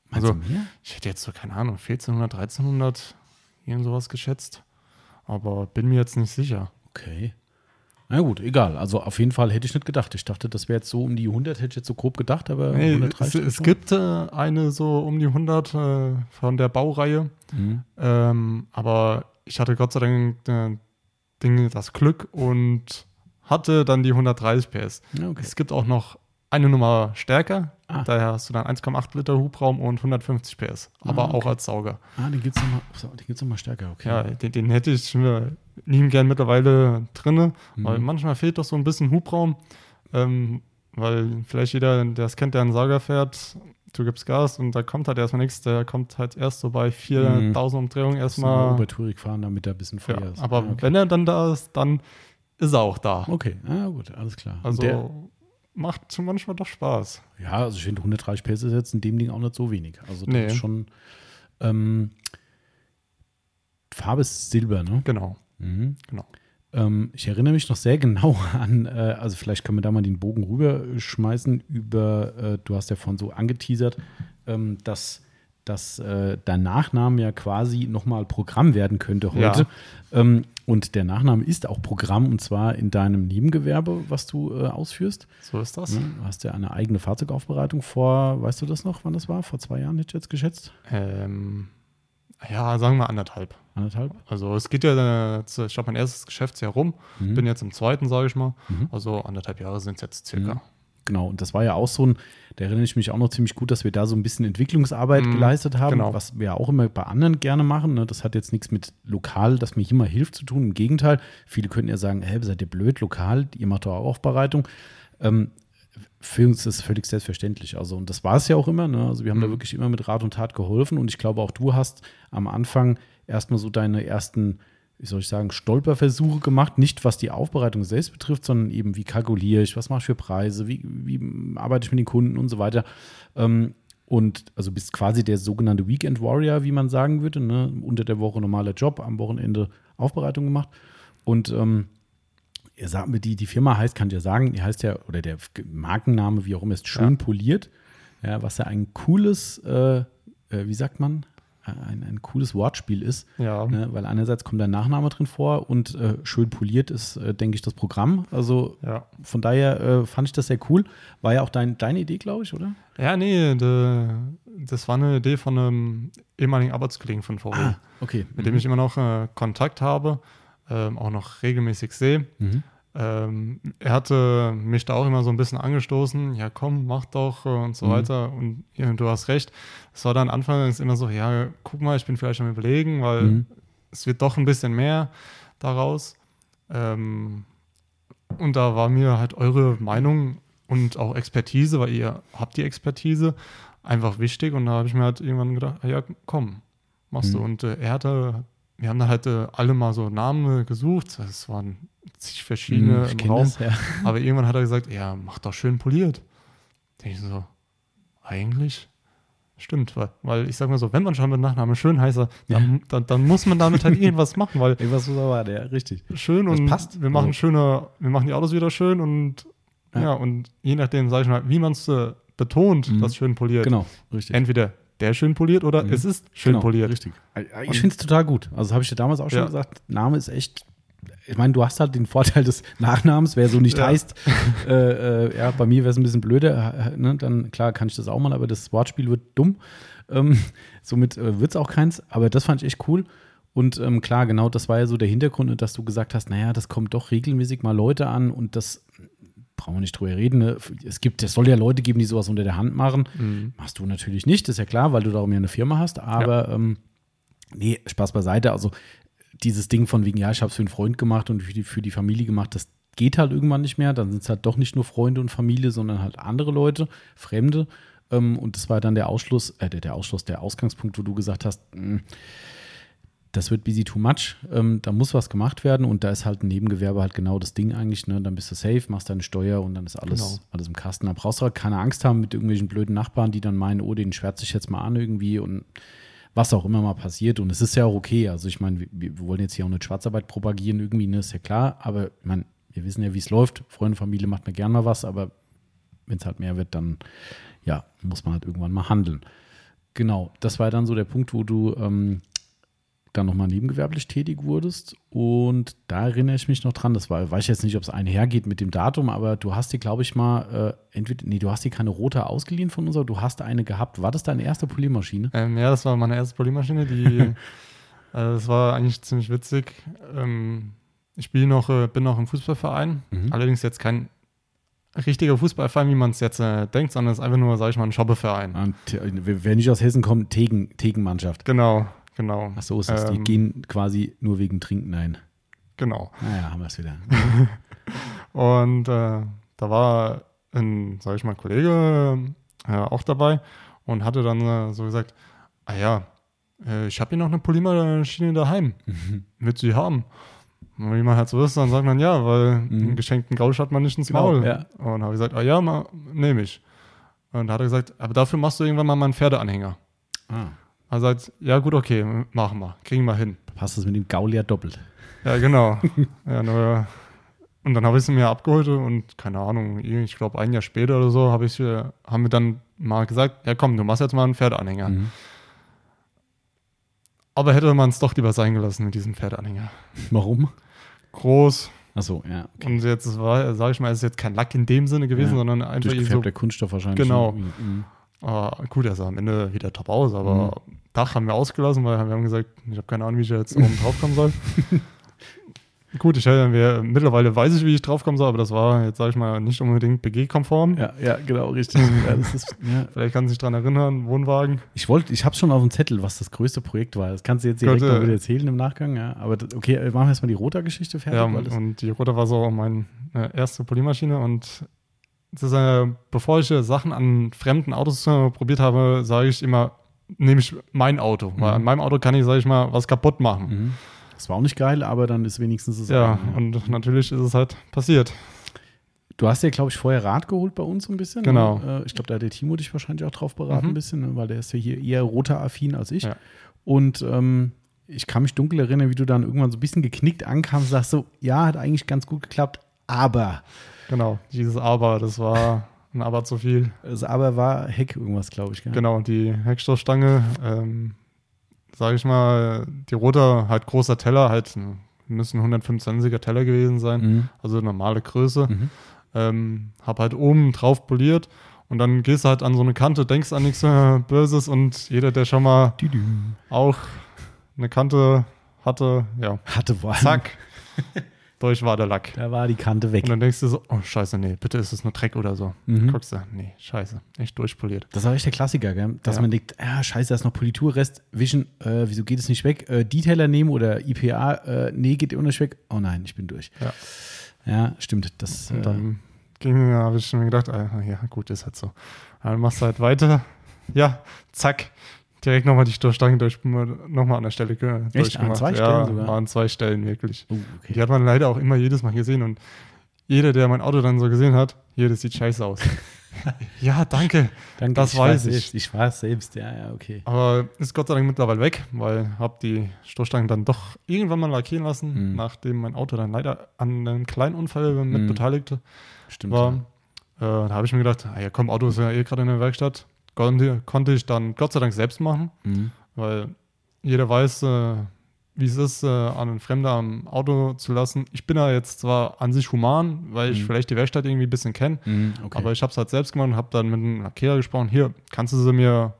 Meinst Also- du mehr? Ich hätte jetzt so, keine Ahnung, 1400, 1300, irgend sowas geschätzt. Aber bin mir jetzt nicht sicher. Okay. Na gut, egal. Also auf jeden Fall hätte ich nicht gedacht. Ich dachte, das wäre jetzt so um die 100, hätte ich jetzt so grob gedacht, aber Nee, es, 130 es schon? gibt äh, eine so um die 100 äh, von der Baureihe. Mhm. Ähm, aber ich hatte Gott sei Dank äh, Ding, das Glück und hatte dann die 130 PS. Okay. Es gibt auch noch eine Nummer stärker. Ah. Daher hast du dann 1,8 Liter Hubraum und 150 PS. Aber Ah, okay. auch als Sauger. Ah, den gibt es nochmal noch mal stärker, okay. Ja, den, den hätte ich mir lieben gern mittlerweile drinne, weil Mhm. manchmal fehlt doch so ein bisschen Hubraum. Ähm, weil vielleicht jeder, der es kennt, der einen Sauger fährt, du gibst Gas und da kommt halt erstmal nichts. Der kommt halt erst so bei 4000 Umdrehungen Erstmal erstmal. Obertourig fahren, damit er ein bisschen Ja, Feuer ist. aber Ah, okay. wenn er dann da ist, dann ist er auch da. Okay, ah, gut, alles klar. Also macht schon manchmal doch Spaß. ja, also ich finde 130 PS ist jetzt in dem Ding auch nicht so wenig. Also das Nee. ist schon. Ähm, Farbe ist Silber, ne? Genau, Mhm. genau. Ähm, ich erinnere mich noch sehr genau an, äh, also vielleicht können wir da mal den Bogen rüberschmeißen über, äh, du hast ja vorhin so angeteasert, ähm, dass, dass äh, dein Nachname ja quasi nochmal Programm werden könnte heute. Ähm, und der Nachname ist auch Programm und zwar in deinem Nebengewerbe, was du äh, ausführst. So ist das. Ne? Du hast ja eine eigene Fahrzeugaufbereitung vor, weißt du das noch, wann das war? Vor zwei Jahren hätte ich jetzt geschätzt? Ähm, ja, sagen wir anderthalb. Anderthalb? Also es geht ja, jetzt, ich habe mein erstes Geschäftsjahr rum, Mhm. bin jetzt im zweiten, sage ich mal. Mhm. Also anderthalb Jahre sind es jetzt circa. Mhm. Genau, und das war ja auch so ein, da erinnere ich mich auch noch ziemlich gut, dass wir da so ein bisschen Entwicklungsarbeit Mhm, geleistet haben, genau. was wir auch immer bei anderen gerne machen. Ne? Das hat jetzt nichts mit lokal, das mir mal hilft zu tun. Im Gegenteil, viele könnten ja sagen, hä, seid ihr blöd, lokal, ihr macht doch auch Aufbereitung. Ähm, für uns ist das völlig selbstverständlich. Also, und das war es ja auch immer. Ne? Also, wir haben da Mhm. wirklich immer mit Rat und Tat geholfen. Und ich glaube, auch du hast am Anfang erstmal so deine ersten wie soll ich sagen, Stolperversuche gemacht. Nicht was die Aufbereitung selbst betrifft, sondern eben, wie kalkuliere ich, was mache ich für Preise, wie, wie arbeite ich mit den Kunden und so weiter. Ähm, und also bist quasi der sogenannte Weekend Warrior, wie man sagen würde. Ne? Unter der Woche normaler Job, am Wochenende Aufbereitung gemacht. Und ähm, ihr sagt mir, die, die Firma heißt, kann ich ja sagen, die heißt ja, oder der Markenname, wie auch immer, ist schön ja. poliert. Ja, was ja ein cooles, äh, äh, wie sagt man, ein, ein cooles Wortspiel ist. Ja. Ne, weil einerseits kommt dein Nachname drin vor und äh, schön poliert ist, äh, denke ich, das Programm. Also ja. von daher äh, fand ich das sehr cool. War ja auch dein, deine Idee, glaube ich, oder? Ja, nee, de, das war eine Idee von einem ehemaligen Arbeitskollegen von VW. Ah, okay. Mit mhm. dem ich immer noch äh, Kontakt habe, ähm, auch noch regelmäßig sehe. Mhm. Ähm, er hatte mich da auch immer so ein bisschen angestoßen, ja komm, mach doch äh, und so mhm. weiter. Und ja, du hast recht. Es war dann anfangs immer so, ja, guck mal, ich bin vielleicht am überlegen, weil mhm. es wird doch ein bisschen mehr daraus. Ähm, und da war mir halt eure Meinung und auch Expertise, weil ihr habt die Expertise, einfach wichtig. Und da habe ich mir halt irgendwann gedacht, ja komm, machst mhm. du. Und äh, er hatte, wir haben da halt äh, alle mal so Namen gesucht. Es waren zig verschiedene hm, im Raum. Das, ja. Aber irgendwann hat er gesagt, ja, mach doch schön poliert. Denke ich so, eigentlich stimmt, weil, weil ich sag mal so, wenn man schon mit Nachnamen schön heißt, dann, ja. dann, dann, muss man damit halt irgendwas machen, weil irgendwas muss aber ja, richtig. Schön das und passt. wir machen also. schöne, wir machen die Autos wieder schön und ja, ja und je nachdem, sag ich mal, wie man es äh, betont, mhm. das schön poliert. Genau, richtig. Entweder der schön poliert oder mhm. es ist schön genau, poliert. Richtig. Ich finde es total gut. Also habe ich dir damals auch schon ja. gesagt, Name ist echt ich meine, du hast halt den Vorteil des Nachnamens, wer so nicht ja. heißt. Äh, äh, ja, bei mir wäre es ein bisschen blöder. Ne? Dann, klar, kann ich das auch mal, aber das Wortspiel wird dumm. Ähm, somit äh, wird es auch keins. Aber das fand ich echt cool. Und ähm, klar, genau das war ja so der Hintergrund, dass du gesagt hast, naja, das kommt doch regelmäßig mal Leute an und das brauchen wir nicht drüber reden. Ne? Es gibt, es soll ja Leute geben, die sowas unter der Hand machen. Mhm. Machst du natürlich nicht, das ist ja klar, weil du darum ja eine Firma hast. Aber ja. ähm, nee, Spaß beiseite. Also dieses Ding von wegen, ja, ich habe es für einen Freund gemacht und für die, für die Familie gemacht, das geht halt irgendwann nicht mehr. Dann sind es halt doch nicht nur Freunde und Familie, sondern halt andere Leute, Fremde. Ähm, und das war dann der Ausschluss, äh, der, der Ausschluss, der Ausgangspunkt, wo du gesagt hast, mh, hm, das wird busy too much, ähm, da muss was gemacht werden und da ist halt ein Nebengewerbe halt genau das Ding eigentlich, ne? Dann bist du safe, machst deine Steuer und dann ist alles, genau. alles im Kasten. Da brauchst du halt keine Angst haben mit irgendwelchen blöden Nachbarn, die dann meinen, oh, den schwärze ich jetzt mal an irgendwie und was auch immer mal passiert. Und es ist ja auch okay. Also ich meine, wir, wir, wollen jetzt hier auch nicht Schwarzarbeit propagieren, irgendwie, ne, ist ja klar. Aber ich meine, wir wissen ja, wie es läuft. Freunde, Familie macht mir gern mal was, aber wenn es halt mehr wird, dann ja, muss man halt irgendwann mal handeln. Genau, das war dann so der Punkt, wo du ähm, dann nochmal nebengewerblich tätig wurdest. Und da erinnere ich mich noch dran, das war, weiß ich jetzt nicht, ob es einhergeht mit dem Datum, aber du hast dir, glaube ich, mal, äh, entweder, nee, du hast dir keine rote ausgeliehen von uns, aber du hast eine gehabt. War das deine erste Poliermaschine? Ähm, ja, das war meine erste Poliermaschine, die, äh, das war eigentlich ziemlich witzig. Ähm, ich spiele noch, äh, bin noch im Fußballverein, mhm. allerdings jetzt kein richtiger Fußballverein, wie man es jetzt äh, denkt, sondern es ist einfach nur, sage ich mal, ein Schobbeverein. Und, wer nicht aus Hessen kommt, Tegen, Tegenmannschaft. Genau, Genau. Ach so ist es. Ähm, die gehen quasi nur wegen Trinken ein. Genau. Naja, ah haben wir es wieder. und äh, da war ein, sag ich mal, Kollege äh, auch dabei und hatte dann äh, so gesagt, ah ja, äh, ich habe hier noch eine Polymermaschine daheim. Mhm. Willst du die haben? Und wie man halt so ist, dann sagt man ja, weil mhm. einen geschenkten Gausch hat man nicht ins genau, Maul. Ja. Und habe ich gesagt, ah ja, nehme ich. Und da hat er gesagt, aber dafür machst du irgendwann mal meinen Pferdeanhänger. Ah. Er sagt, ja gut, okay, machen wir, kriegen wir hin. Passt das mit dem Gaul ja doppelt. Ja, genau. ja, nur, und dann habe ich sie mir abgeholt und keine Ahnung, ich glaube ein Jahr später oder so habe ich, haben wir dann mal gesagt, ja komm, du machst jetzt mal einen Pferdeanhänger. Mhm. Aber hätte man es doch lieber sein gelassen mit diesem Pferdeanhänger. Warum? Groß. Achso, ja. Okay. Und jetzt war, sage ich mal, ist jetzt kein Lack in dem Sinne gewesen, ja, sondern einfach so. der Kunststoff wahrscheinlich. Genau. Mhm. Uh, gut, er sah am Ende wieder top aus, aber mhm. Dach haben wir ausgelassen, weil wir haben gesagt, ich habe keine Ahnung, wie ich jetzt oben drauf kommen soll. Gut, ich wir, mittlerweile weiß ich, wie ich draufkommen soll, aber das war jetzt, sage ich mal, nicht unbedingt BG-konform. Ja, ja, genau, richtig. ja, ist, ja. Vielleicht kannst du dich daran erinnern, Wohnwagen. Ich wollte, ich habe schon auf dem Zettel, was das größte Projekt war. Das kannst du jetzt direkt Gott, äh, erzählen im Nachgang, ja. Aber das, okay, machen wir erstmal die Rota-Geschichte fertig. Ja, und die Rota war so meine äh, erste Polymaschine und äh, bevor ich äh, Sachen an fremden Autos äh, probiert habe, sage ich immer, nehme ich mein Auto. Mhm. Weil an meinem Auto kann ich, sage ich mal, was kaputt machen. Mhm. Das war auch nicht geil, aber dann ist wenigstens es Ja, eigene. und natürlich ist es halt passiert. Du hast ja, glaube ich, vorher Rat geholt bei uns so ein bisschen. Genau. Ne? Äh, Ich glaube, da hat der Timo dich wahrscheinlich auch drauf beraten, Mhm. ein bisschen, ne? weil der ist ja hier eher roter affin als ich. Ja. Und ähm, ich kann mich dunkel erinnern, wie du dann irgendwann so ein bisschen geknickt ankamst und sagst so, ja, hat eigentlich ganz gut geklappt, aber. Genau, dieses Aber, das war ein Aber zu viel. Das aber war Heck irgendwas, glaube ich. Gell? Genau, die Heckstoßstange, ähm, sage ich mal, die rote, halt großer Teller, halt müssen 125er Teller gewesen sein, Mhm. also normale Größe. Mhm. Ähm, hab halt oben drauf poliert und dann gehst du halt an so eine Kante, denkst an nichts Böses und jeder, der schon mal Düdü. auch eine Kante hatte, ja, Hatte vor allem, zack, durch war der Lack. da war die Kante weg. Und dann denkst du so, oh scheiße, nee, bitte ist es nur Dreck oder so. Mhm. Guckst du, nee, scheiße, echt durchpoliert. Das war echt der Klassiker, gell? dass Ja. man denkt, ah, scheiße, da ist noch Politurrest, wischen, äh, wieso geht es nicht weg? Äh, Detailer nehmen oder IPA, äh, nee, geht immer nicht weg. Oh nein, ich bin durch. Ja. Ja, stimmt. Das, Und dann ging, habe ich mir gedacht, ah, ja, gut, ist halt so. Dann machst du halt weiter. Ja, zack. Direkt nochmal die Stoßstange durch, nochmal an der Stelle ge- durchgemacht. zwei ja, Stellen sogar? An zwei Stellen, wirklich. oh, okay. Die hat man leider auch immer jedes Mal gesehen und jeder, der mein Auto dann so gesehen hat, hier, das sieht scheiße aus. ja, danke. Danke, das ich weiß ich. Selbst. Ich war es selbst, ja, ja, okay. Aber ist Gott sei Dank mittlerweile weg, weil habe die Stoßstangen dann doch irgendwann mal lackieren lassen, Mhm. nachdem mein Auto dann leider an einem kleinen Unfall mit Mhm. beteiligte Stimmt. war. ja. Äh, da habe ich mir gedacht, ah ja komm, Auto ist ja eh gerade in der Werkstatt. Konnte, konnte ich dann Gott sei Dank selbst machen, Mhm. weil jeder weiß, äh, wie es ist, äh, an einen Fremder am Auto zu lassen. Ich bin da jetzt zwar an sich human, weil ich Mhm. vielleicht die Werkstatt irgendwie ein bisschen kenne, Mhm, okay. aber ich habe es halt selbst gemacht und habe dann mit einem Lackierer gesprochen, hier, kannst du sie mir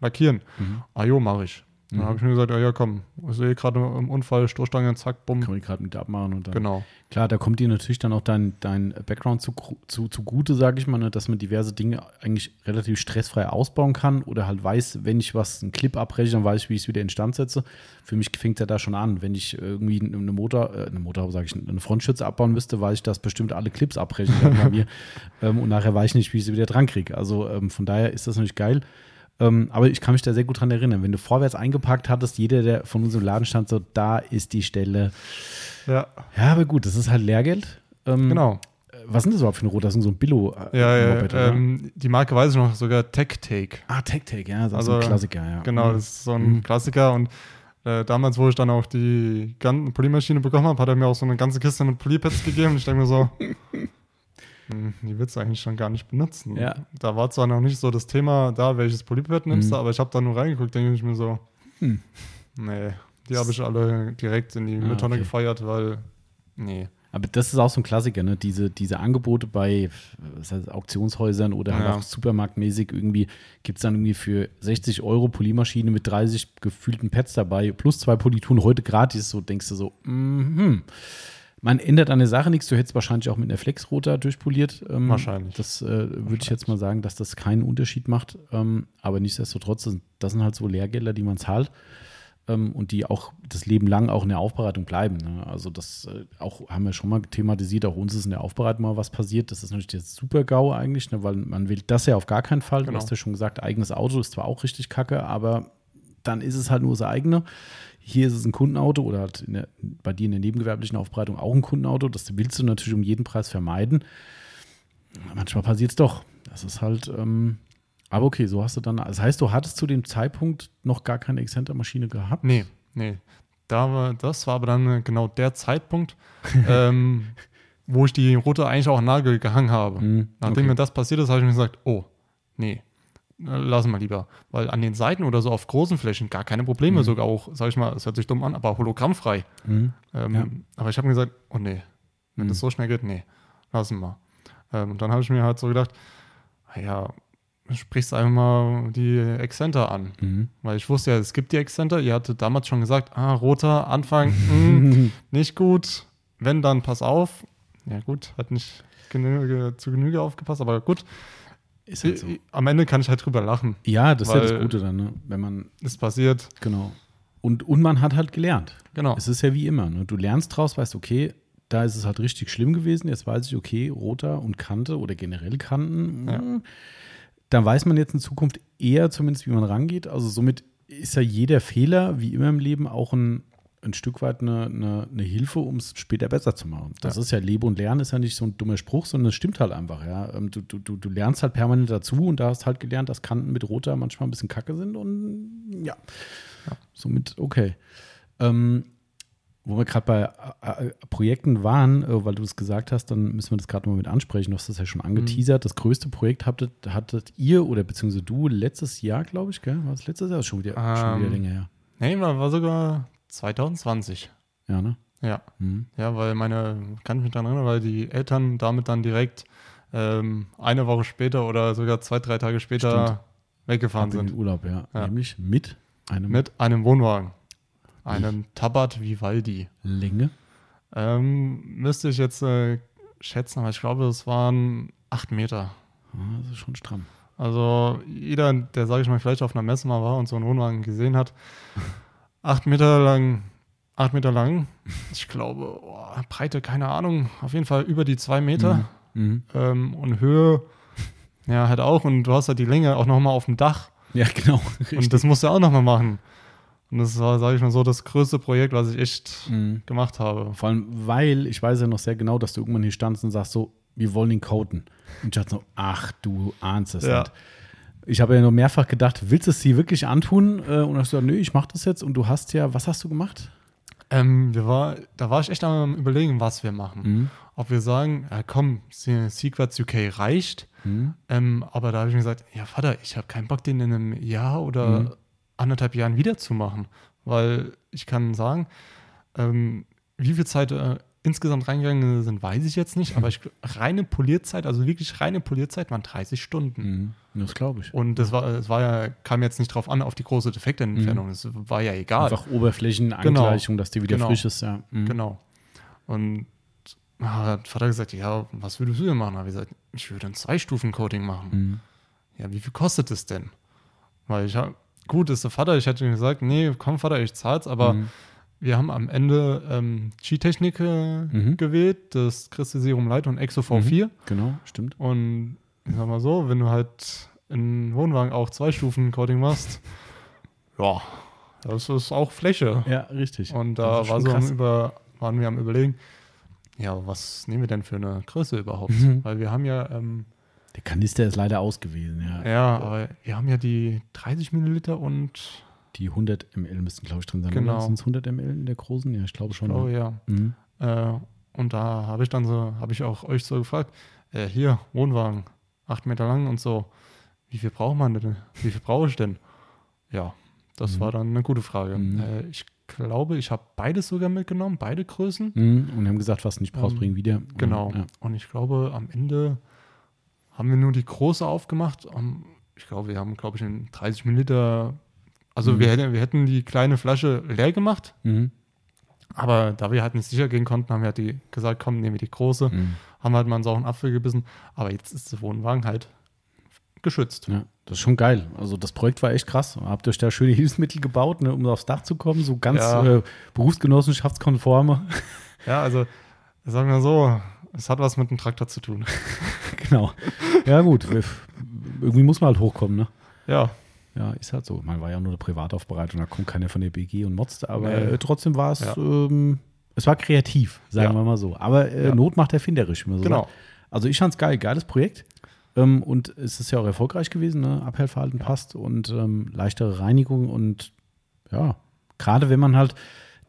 lackieren? mhm. Ah jo, mache ich. Dann Mhm. habe ich mir gesagt, ja, ja komm, ich sehe gerade im Unfall, Stoßstange, zack, bumm. Kann man gerade mit abmachen und dann. Genau. Klar, da kommt dir natürlich dann auch dein, dein Background zu, zu, zugute, sage ich mal, ne, dass man diverse Dinge eigentlich relativ stressfrei ausbauen kann oder halt weiß, wenn ich was, einen Clip abbreche, dann weiß ich, wie ich es wieder instand setze. Für mich fängt ja da schon an. Wenn ich irgendwie eine Motor, äh, eine Motor, sage ich, eine Frontschütze abbauen müsste, weiß ich, dass bestimmt alle Clips abbrechen bei mir. Ähm, und nachher weiß ich nicht, wie ich sie wieder dran kriege. Also ähm, von daher ist das natürlich geil. Ähm, aber ich kann mich da sehr gut dran erinnern. Wenn du vorwärts eingepackt hattest, jeder, der von uns im Laden stand, so, da ist die Stelle. Ja, Ja, aber gut, das ist halt Lehrgeld. Ähm, genau. äh, Was sind das überhaupt für eine Route? Das ist so ein billo äh, Ja, ja, Moped, ähm, die Marke weiß ich noch, sogar Tech Take. Ah, Tech Take, ja, das ist Also, ein Klassiker, ja. Genau, Mhm. das ist so ein Mhm. Klassiker und äh, damals, wo ich dann auch die Polymaschine bekommen habe, hat er mir auch so eine ganze Kiste mit Polypads gegeben und ich denke mir so, die willst du eigentlich schon gar nicht benutzen. Ja. Da war zwar noch nicht so das Thema da, welches Polypad nimmst Mhm. du, aber ich habe da nur reingeguckt, denke ich mir so, Hm. nee, die habe ich alle direkt in die Ah, Mülltonne okay. gefeiert, weil, nee. Aber das ist auch so ein Klassiker, ne? Diese, diese Angebote bei heißt, Auktionshäusern oder halt Ja. auch supermarktmäßig irgendwie gibt es dann irgendwie für 60 Euro Polymaschine mit 30 gefühlten Pads dabei, plus zwei Polituren heute gratis. So denkst du so, mhm. Man ändert an der Sache nichts. Du hättest wahrscheinlich auch mit einer Flexrotor durchpoliert. Ähm, Wahrscheinlich. Das äh, würde ich jetzt mal sagen, dass das keinen Unterschied macht. Ähm, aber nichtsdestotrotz, das, das sind halt so Lehrgelder, die man zahlt ähm, und die auch das Leben lang auch in der Aufbereitung bleiben. Ne? Also das äh, auch haben wir schon mal thematisiert, auch uns ist in der Aufbereitung mal was passiert. Das ist natürlich der Super-GAU eigentlich, ne? weil man will das ja auf gar keinen Fall. Du Genau. hast ja schon gesagt, eigenes Auto ist zwar auch richtig kacke, aber dann ist es halt nur das eigene. Hier ist es ein Kundenauto oder der, bei dir in der nebengewerblichen Aufbereitung auch ein Kundenauto. Das willst du natürlich um jeden Preis vermeiden. Manchmal passiert es doch. Das ist halt, ähm, aber okay, so hast du dann, das heißt, du hattest zu dem Zeitpunkt noch gar keine Exzenter-Maschine gehabt? Nee, nee. Da war, das war aber dann genau der Zeitpunkt, ähm, wo ich die Route eigentlich auch an Nagel gehangen habe. Mhm, Nachdem okay. mir das passiert ist, habe ich mir gesagt, oh, nee, lassen wir lieber. Weil an den Seiten oder so auf großen Flächen gar keine Probleme, Mhm. sogar auch, sag ich mal, es hört sich dumm an, aber hologrammfrei. Mhm. Ähm, Ja. Aber ich habe mir gesagt, oh nee, wenn Mhm. das so schnell geht, nee, lassen wir. Ähm, und dann habe ich mir halt so gedacht, ah ja, sprichst einfach mal die Exzenter an. Mhm. Weil ich wusste ja, es gibt die Exzenter. Ihr hattet damals schon gesagt, ah, roter Anfang, mh, nicht gut. Wenn, dann pass auf. Ja gut, hat nicht genüge, zu Genüge aufgepasst, aber gut. Ist halt so. I- Am Ende kann ich halt drüber lachen. Ja, das ist ja das Gute dann, ne? wenn man, Ist passiert. genau. Und, und man hat halt gelernt. Genau. Es ist ja wie immer. Ne? Du lernst draus, weißt, okay, da ist es halt richtig schlimm gewesen. Jetzt weiß ich, okay, roter und Kante oder generell Kanten. Ja. mh, Da weiß man jetzt in Zukunft eher zumindest, wie man rangeht. Also somit ist ja jeder Fehler, wie immer im Leben, auch ein, ein Stück weit eine, eine, eine Hilfe, um es später besser zu machen. Das Ja. ist ja Lebe und Lernen ist ja nicht so ein dummer Spruch, sondern es stimmt halt einfach. Ja. Ähm, Du, du, du, du lernst halt permanent dazu und da hast halt gelernt, dass Kanten mit roter manchmal ein bisschen kacke sind und ja, somit okay. Ähm, wo wir gerade bei äh, äh, Projekten waren, äh, weil du es gesagt hast, dann müssen wir das gerade mal mit ansprechen. Du hast das ja schon angeteasert. Das größte Projekt hattet, hattet ihr oder beziehungsweise du letztes Jahr, glaube ich, gell? War es letztes Jahr? Schon wieder, schon wieder Ähm, länger her. Nee, war, war sogar 2020. Ja, ne? Ja. Mhm. Ja, weil meine, kann ich mich daran erinnern, weil die Eltern damit dann direkt ähm, eine Woche später oder sogar zwei, drei Tage später Stimmt. weggefahren sind. Urlaub, ja. Ja. Nämlich mit einem Mit einem Wohnwagen. Einem Tabat Vivaldi. Länge. Ähm, müsste ich jetzt äh, schätzen, aber ich glaube, es waren acht Meter. Ah, das ist schon stramm. Also jeder, der, sage ich mal, vielleicht auf einer Messe mal war und so einen Wohnwagen gesehen hat, acht Meter lang, acht Meter lang, ich glaube, oh, Breite, keine Ahnung, auf jeden Fall über die zwei Meter Mhm. ähm, und Höhe, ja, halt auch und du hast halt die Länge auch nochmal auf dem Dach Ja, genau. und das musst du auch nochmal machen. Und das war, sage ich mal so, das größte Projekt, was ich echt Mhm. gemacht habe. Vor allem, weil ich weiß ja noch sehr genau, dass du irgendwann hier standst und sagst so, wir wollen ihn coden. Und ich dachte so, ach, du ahnst es Ja. nicht. Ich habe ja noch mehrfach gedacht, willst du es sie wirklich antun? Äh, Und hast du gesagt, nö, ich mache das jetzt. Und du hast ja, was hast du gemacht? Ähm, war, da war ich echt am überlegen, was wir machen. Mhm. Ob wir sagen, ja, komm, Se- Secrets UK reicht. Mhm. Ähm, aber da habe ich mir gesagt, ja, Vater, ich habe keinen Bock, den in einem Jahr oder Mhm. anderthalb Jahren wiederzumachen. Weil ich kann sagen, ähm, wie viel Zeit äh, insgesamt reingegangen sind, weiß ich jetzt nicht. Aber ich, reine Polierzeit, also wirklich reine Polierzeit, waren 30 Stunden. Mhm. Das glaube ich. Und das war, es war ja, kam jetzt nicht drauf an, auf die große Defektentfernung. Es war ja egal. Einfach Oberflächenangleichung, dass die wieder Genau. frisch ist, ja. Mhm. Genau. Und ah, hat Vater gesagt, ja, was würdest du denn machen? Habe ich gesagt, ich würde ein Zwei-Stufen-Coating machen. Mhm. Ja, wie viel kostet es denn? Weil ich habe, gut, ist der Vater, ich hätte gesagt, nee, komm Vater, ich zahl's, aber Mhm. Wir haben am Ende ähm, G-Technik äh, Mhm. gewählt, das Christi Serum Light und Exo V4. Genau, stimmt. Und ich sag mal so, wenn du halt in Wohnwagen auch Zwei-Stufen-Coating machst, ja, das ist auch Fläche. Ja, richtig. Und da war so über, waren wir am überlegen, ja, was nehmen wir denn für eine Größe überhaupt? Mhm. Weil wir haben ja, ähm, Der Kanister ist leider aus gewesen, ja. ja, aber wir haben ja die 30 Milliliter und Die 100 ml müssten, glaube ich, drin sein. Genau. Sind es 100 ml in der großen? Ja, ich glaube schon. oh ne? ja. Mhm. Äh, und da habe ich dann so, habe ich auch euch so gefragt, äh, hier, Wohnwagen, acht Meter lang und so, wie viel braucht man denn? Wie viel brauche ich denn? Ja, das Mhm. war dann eine gute Frage. Mhm. Äh, ich glaube, ich habe beides sogar mitgenommen, beide Größen. Mhm. Und haben gesagt, was du nicht brauchst, Ähm, bring wieder. Genau. Ja. Und ich glaube, am Ende haben wir nur die große aufgemacht. Um, ich glaube, wir haben, glaube ich, in 30 Milliliter. Also Mhm. wir, hätten, wir hätten die kleine Flasche leer gemacht, Mhm. aber da wir halt nicht sicher gehen konnten, haben wir halt die gesagt, komm, nehmen wir die große. Mhm. Haben halt mal einen sauren Apfel gebissen. Aber jetzt ist der Wohnwagen halt geschützt. Ja, das ist schon geil. Also das Projekt war echt krass. Habt euch da schöne Hilfsmittel gebaut, ne, um aufs Dach zu kommen? So ganz Ja. äh, berufsgenossenschaftskonforme. Ja, also sagen wir so, es hat was mit dem Traktor zu tun. genau. Ja gut, irgendwie muss man halt hochkommen, ne? Ja, Ja, ist halt so. Man war ja nur eine Privataufbereitung, da kommt keiner von der BG und motzte, aber äh, trotzdem war es, Ja. ähm, es war kreativ, sagen wir mal so. Aber äh. Not macht erfinderisch, wie man so Genau. sagt. Also ich fand's geil, geiles Projekt. Ähm, und es ist ja auch erfolgreich gewesen, ne? Abhellverhalten passt und ähm, leichtere Reinigung und ja, gerade wenn man halt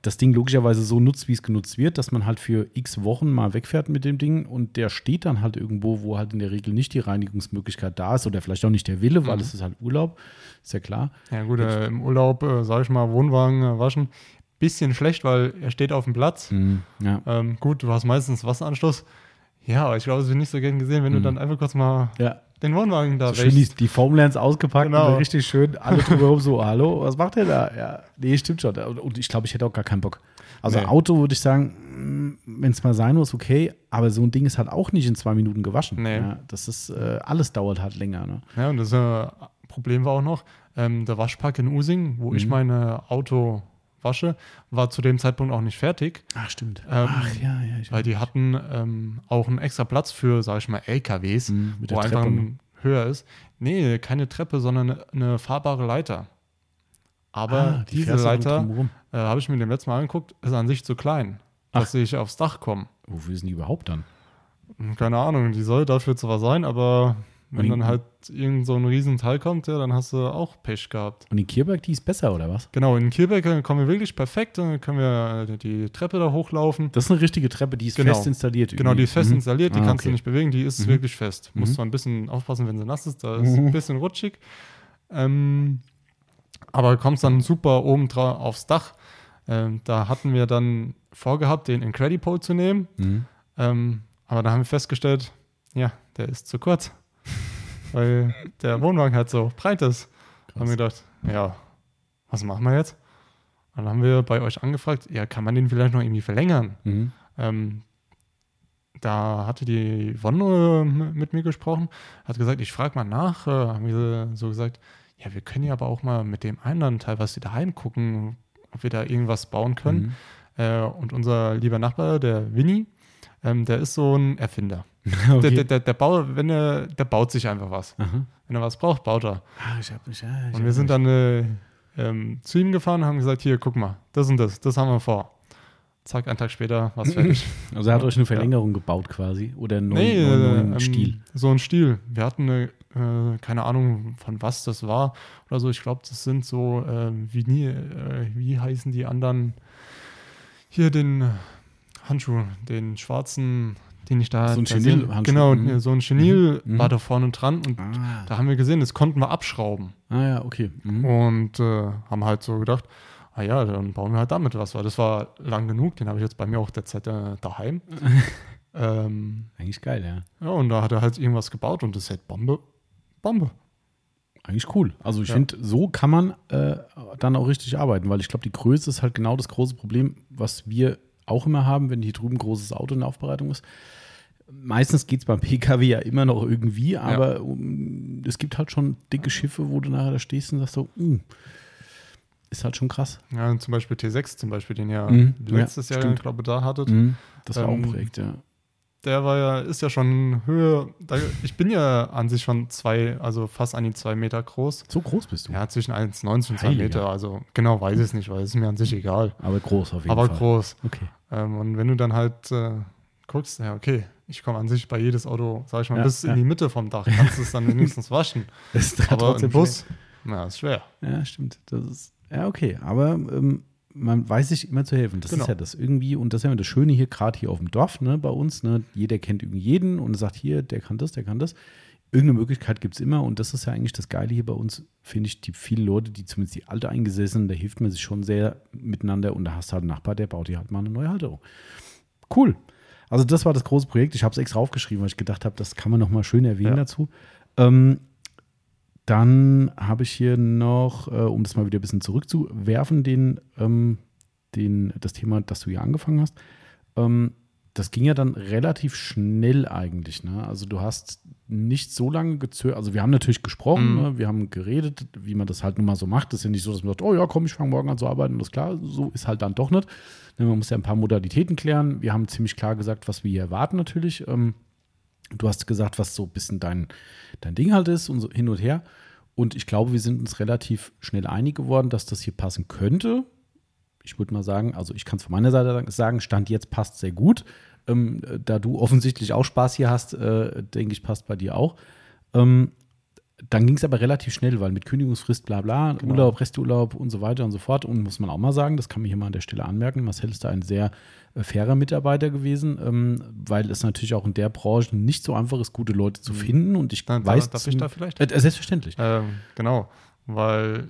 das Ding logischerweise so nutzt, wie es genutzt wird, dass man halt für x Wochen mal wegfährt mit dem Ding und der steht dann halt irgendwo, wo halt in der Regel nicht die Reinigungsmöglichkeit da ist oder vielleicht auch nicht der Wille, weil Mhm. es ist halt Urlaub, ist ja klar. Ja gut, äh, im Urlaub, äh, sag ich mal, Wohnwagen äh, waschen. Bisschen schlecht, weil er steht auf dem Platz. Mhm, ja. Ähm, gut, du hast meistens Wasseranschluss. Ja, aber ich glaube, es wird nicht so gern gesehen, wenn Mhm. du dann einfach kurz mal ja. Den Wohnwagen da So schön die, die Formlands ausgepackt Genau. und richtig schön alle drumherum so, hallo, was macht der da? Ja, nee, stimmt schon. Und- ich glaube, ich hätte auch gar keinen Bock. Also Nee. Auto würde ich sagen, wenn es mal sein muss, okay, aber so ein Ding ist halt auch nicht in zwei Minuten gewaschen. Nee. Ja, das ist, äh, alles dauert halt länger. Ne? Ja, und das äh, Problem war auch noch, ähm, der Waschpark in Using, wo ich Mhm. meine Auto wasche, war zu dem Zeitpunkt auch nicht fertig, Ach, stimmt. Ähm, Ach, ja, ja. Ich weil die hatten ähm, auch einen extra Platz für, sag ich mal, LKWs, Mhm, mit wo der einfach Treppe, ein höher ist. Nee, keine Treppe, sondern eine, eine fahrbare Leiter. Aber Ah, die diese Leiter, äh, habe ich mir dem letzten Mal angeguckt, ist an sich zu klein, dass ich aufs Dach komme. Wofür sind die überhaupt dann? Keine Ahnung, die soll dafür zwar sein, aber wenn dann halt irgend so ein Riesenteil kommt, ja, dann hast du auch Pech gehabt. Und die Kierberg, die ist besser, oder was? Genau, in Kirbeck äh, kommen wir wirklich perfekt, dann können wir äh, die Treppe da hochlaufen. Das ist eine richtige Treppe, die ist Genau. fest installiert. Genau, die ist fest Mhm. installiert, die Ah, kannst okay. du nicht bewegen, die ist Mhm. wirklich fest. Mhm. Musst zwar ein bisschen aufpassen, wenn sie nass ist, da ist Mhm. ein bisschen rutschig. Ähm, aber kommst dann super oben drauf aufs Dach. Ähm, da hatten wir dann vorgehabt, den Incredipole zu nehmen. Mhm. Ähm, aber da haben wir festgestellt, ja, der ist zu kurz. Weil der Wohnwagen halt so breit ist. Haben wir gedacht, ja, was machen wir jetzt? Dann haben wir bei euch angefragt, ja, kann man den vielleicht noch irgendwie verlängern? Mhm. Ähm, da hatte die Yvonne äh, mit mir gesprochen, hat gesagt, ich frage mal nach. Äh, haben wir so gesagt, ja, wir können ja aber auch mal mit dem anderen Teil, was sie daheim gucken, ob wir da irgendwas bauen können. Mhm. Äh, und unser lieber Nachbar, der Winnie, ähm, der ist so ein Erfinder. Okay. Der, der, der, der, Bau, wenn er, der baut sich einfach was. Aha. Wenn er was braucht, baut er. Ah, ich hab mich, ja, ich Und wir sind dann äh, ähm, zu ihm gefahren und haben gesagt, hier, guck mal, das und das, das haben wir vor. Zack, einen Tag später war es fertig. Also er hat euch eine Verlängerung gebaut quasi. Oder einen neuen, nee, neuen, äh, neuen ähm, Stil. So ein Stil. Wir hatten eine, äh, keine Ahnung, von was das war oder so. Ich glaube, das sind so, äh, wie, nie, äh, wie heißen die anderen? Hier den Handschuh, den schwarzen, den ich da. So ein da. Chenil-Handschuh. Genau, Mhm. so ein Chenil Mhm. war da vorne dran und Ah. da haben wir gesehen, das konnten wir abschrauben. ah ja, okay. Mhm. Und äh, haben halt so gedacht, ah ja, dann bauen wir halt damit was, weil das war lang genug, den habe ich jetzt bei mir auch derzeit äh, daheim. ähm, Eigentlich geil, ja. ja, und da hat er halt irgendwas gebaut und das ist halt Bombe. Bombe. Eigentlich cool. Also ich Ja. finde, so kann man äh, dann auch richtig arbeiten, weil ich glaube, die Größe ist halt genau das große Problem, was wir auch immer haben, wenn hier drüben ein großes Auto in der Aufbereitung ist. Meistens geht es beim Pkw ja immer noch irgendwie, aber um, es gibt halt schon dicke Schiffe, wo du nachher da stehst und sagst so, "Uh, ist halt schon krass. Ja, zum Beispiel T6 zum Beispiel, den ihr Mhm, letztes ja, Jahr, stimmt. ich glaube, da hattet. Mhm. Das war auch ein Ähm, Projekt, ja. Der war ja, ist ja schon Höhe, da, ich bin ja an sich schon zwei, also fast an die zwei Meter groß. So groß bist du. Ja, zwischen 1,90 und 2 Heiliger. Meter, also genau weiß ich es nicht, weil es ist mir an sich egal. Aber groß auf jeden Aber Fall. groß. Okay. Ähm, und wenn du dann halt äh, guckst, ja, okay, ich komme an sich bei jedes Auto, sag ich mal, Ja, bis ja. in die Mitte vom Dach, kannst du es dann wenigstens waschen. Das ist Aber trotzdem im Bus, na, ist schwer. Ja, stimmt. Das ist, ja, okay. Aber ähm, man weiß sich immer zu helfen. Das Genau. ist ja das irgendwie, und das ist ja das Schöne hier, gerade hier auf dem Dorf, ne, bei uns, ne, jeder kennt irgendwie jeden und sagt, hier, der kann das, der kann das. Irgendeine Möglichkeit gibt es immer und das ist ja eigentlich das Geile hier bei uns, finde ich, die viele Leute, die zumindest die alte eingesessen, da hilft man sich schon sehr miteinander und da hast du halt einen Nachbar, der baut dir halt mal eine neue Halterung. Cool. Also das war das große Projekt. Ich habe es extra aufgeschrieben, weil ich gedacht habe, das kann man noch mal schön erwähnen Ja. dazu. Ähm, dann habe ich hier noch, äh, um das mal wieder ein bisschen zurückzuwerfen, den, ähm, den, das Thema, das du hier angefangen hast. Ähm, das ging ja dann relativ schnell eigentlich. Ne? Also du hast nicht so lange gezögert. Also wir haben natürlich gesprochen, Mhm. ne? wir haben geredet, wie man das halt nun mal so macht. Das ist ja nicht so, dass man sagt, oh ja, komm, ich fange morgen an zu arbeiten. Und das ist klar, so ist halt dann doch nicht. Man muss ja ein paar Modalitäten klären. Wir haben ziemlich klar gesagt, was wir hier erwarten natürlich. Ähm, Du hast gesagt, was so ein bisschen dein, dein Ding halt ist und so hin und her. Und ich glaube, wir sind uns relativ schnell einig geworden, dass das hier passen könnte. Ich würde mal sagen, also ich kann es von meiner Seite sagen, Stand jetzt passt sehr gut. Ähm, äh, da du offensichtlich auch Spaß hier hast, äh, denke ich, passt bei dir auch. Ähm, dann ging es aber relativ schnell, weil mit Kündigungsfrist, bla bla, Genau. Urlaub, Resturlaub und so weiter und so fort. Und muss man auch mal sagen, das kann man hier mal an der Stelle anmerken, Marcel ist da ein sehr äh, fairer Mitarbeiter gewesen, ähm, weil es natürlich auch in der Branche nicht so einfach ist, gute Leute zu finden. Und ich Dann, weiß. darf ich da vielleicht? Äh, äh, selbstverständlich. Ähm, genau, weil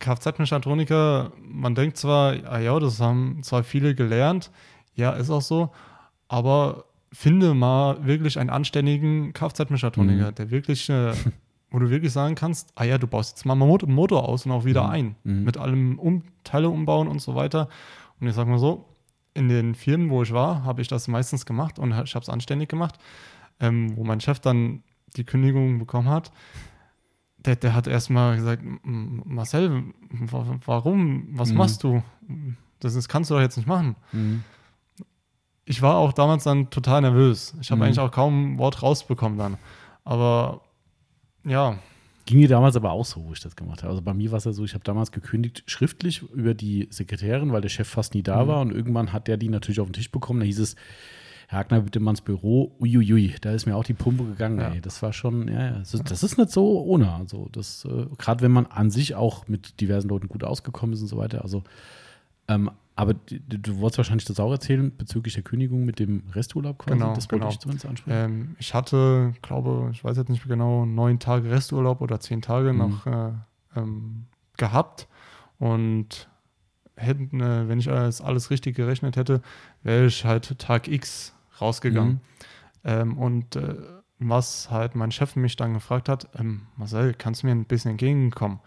Kfz-Mechatroniker, man denkt zwar, ah ja, das haben zwar viele gelernt, ja, ist auch so, aber finde mal wirklich einen anständigen Kfz-Mechatroniker, Mhm. der wirklich, äh, wo du wirklich sagen kannst, ah ja, du baust jetzt mal einen Mot- Motor aus und auch wieder Mhm. ein, Mhm. mit allem um Teile umbauen und so weiter. Und ich sag mal so, in den Firmen, wo ich war, habe ich das meistens gemacht und ich habe es anständig gemacht, ähm, wo mein Chef dann die Kündigung bekommen hat. Der, der hat erstmal gesagt, "M- Marcel, wa- warum, was Mhm. machst du? Das ist, kannst du doch jetzt nicht machen. Mhm. Ich war auch damals dann total nervös. Ich habe Mhm. eigentlich auch kaum ein Wort rausbekommen dann. Aber ja, Ging mir damals aber auch so, wo ich das gemacht habe. Also bei mir war es ja so, ich habe damals gekündigt, schriftlich über die Sekretärin, weil der Chef fast nie da Mhm. war. Und irgendwann hat der die natürlich auf den Tisch bekommen. Da hieß es, Herr Hagner, bitte mal ins Büro. Uiuiui, da ist mir auch die Pumpe gegangen. Ja. Ey. Das war schon, ja, ja. Das ist, das ist nicht so ohne. Also das, äh, gerade wenn man an sich auch mit diversen Leuten gut ausgekommen ist und so weiter. Also, ähm, aber du, du wolltest wahrscheinlich das auch erzählen bezüglich der Kündigung mit dem Resturlaub quasi. Genau, das wollte genau. ich zumindest ansprechen. Ähm, ich hatte, glaube, ich weiß jetzt nicht mehr genau, neun Tage Resturlaub oder zehn Tage Mhm. noch äh, ähm, gehabt. Und hätten, äh, wenn ich alles, alles richtig gerechnet hätte, wäre ich halt Tag X rausgegangen. Mhm. Ähm, und äh, was halt mein Chef mich dann gefragt hat, ähm, Marcel, kannst du mir ein bisschen entgegenkommen?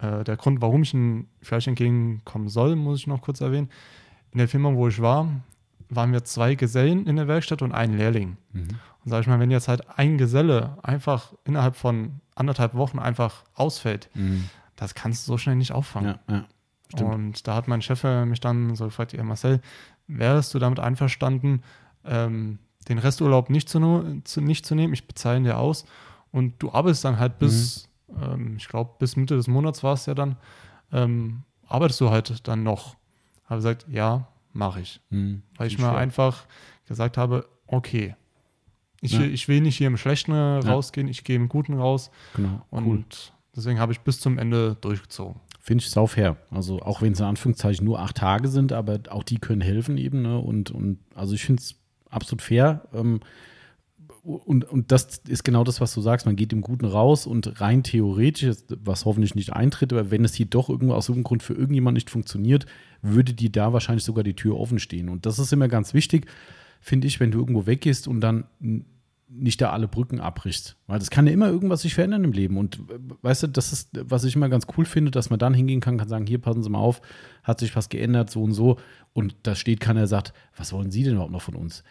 Äh, der Grund, warum ich ihm vielleicht entgegenkommen soll, muss ich noch kurz erwähnen. In der Firma, wo ich war, waren wir zwei Gesellen in der Werkstatt und ein Lehrling. Mhm. Und sag ich mal, wenn jetzt halt ein Geselle einfach innerhalb von anderthalb Wochen einfach ausfällt, Mhm. das kannst du so schnell nicht auffangen. Ja, ja. Stimmt. Und da hat mein Chef äh, mich dann so gefragt, ja Marcel, wärst du damit einverstanden, ähm, den Resturlaub nicht zu, zu, nicht zu nehmen? Ich bezahle ihn dir aus und du arbeitest dann halt bis, Mhm. Ähm, ich glaube, bis Mitte des Monats war es ja dann, ähm, arbeitest du halt dann noch. Habe gesagt, ja, mache ich. Mhm. Weil ich mir einfach gesagt habe, okay, ich, Ja. ich will nicht hier im Schlechten äh, rausgehen, ich gehe im Guten raus. Genau, Und cool. deswegen habe ich bis zum Ende durchgezogen. Finde ich sau fair. Also auch wenn es in Anführungszeichen nur acht Tage sind, aber auch die können helfen eben. Ne? Und, und also ich finde es absolut fair. Ähm, und, und das ist genau das, was du sagst. Man geht im Guten raus und rein theoretisch, was hoffentlich nicht eintritt, aber wenn es hier doch irgendwo aus irgendeinem Grund für irgendjemand nicht funktioniert, würde dir da wahrscheinlich sogar die Tür offen stehen. Und das ist immer ganz wichtig, finde ich, wenn du irgendwo weggehst und dann nicht da alle Brücken abbrichst. Weil das kann ja immer irgendwas sich verändern im Leben. Und weißt du, das ist, was ich immer ganz cool finde, dass man dann hingehen kann, kann sagen, hier passen Sie mal auf, hat sich was geändert, so und so. Und da steht keiner, sagt, was wollen Sie denn überhaupt noch von uns?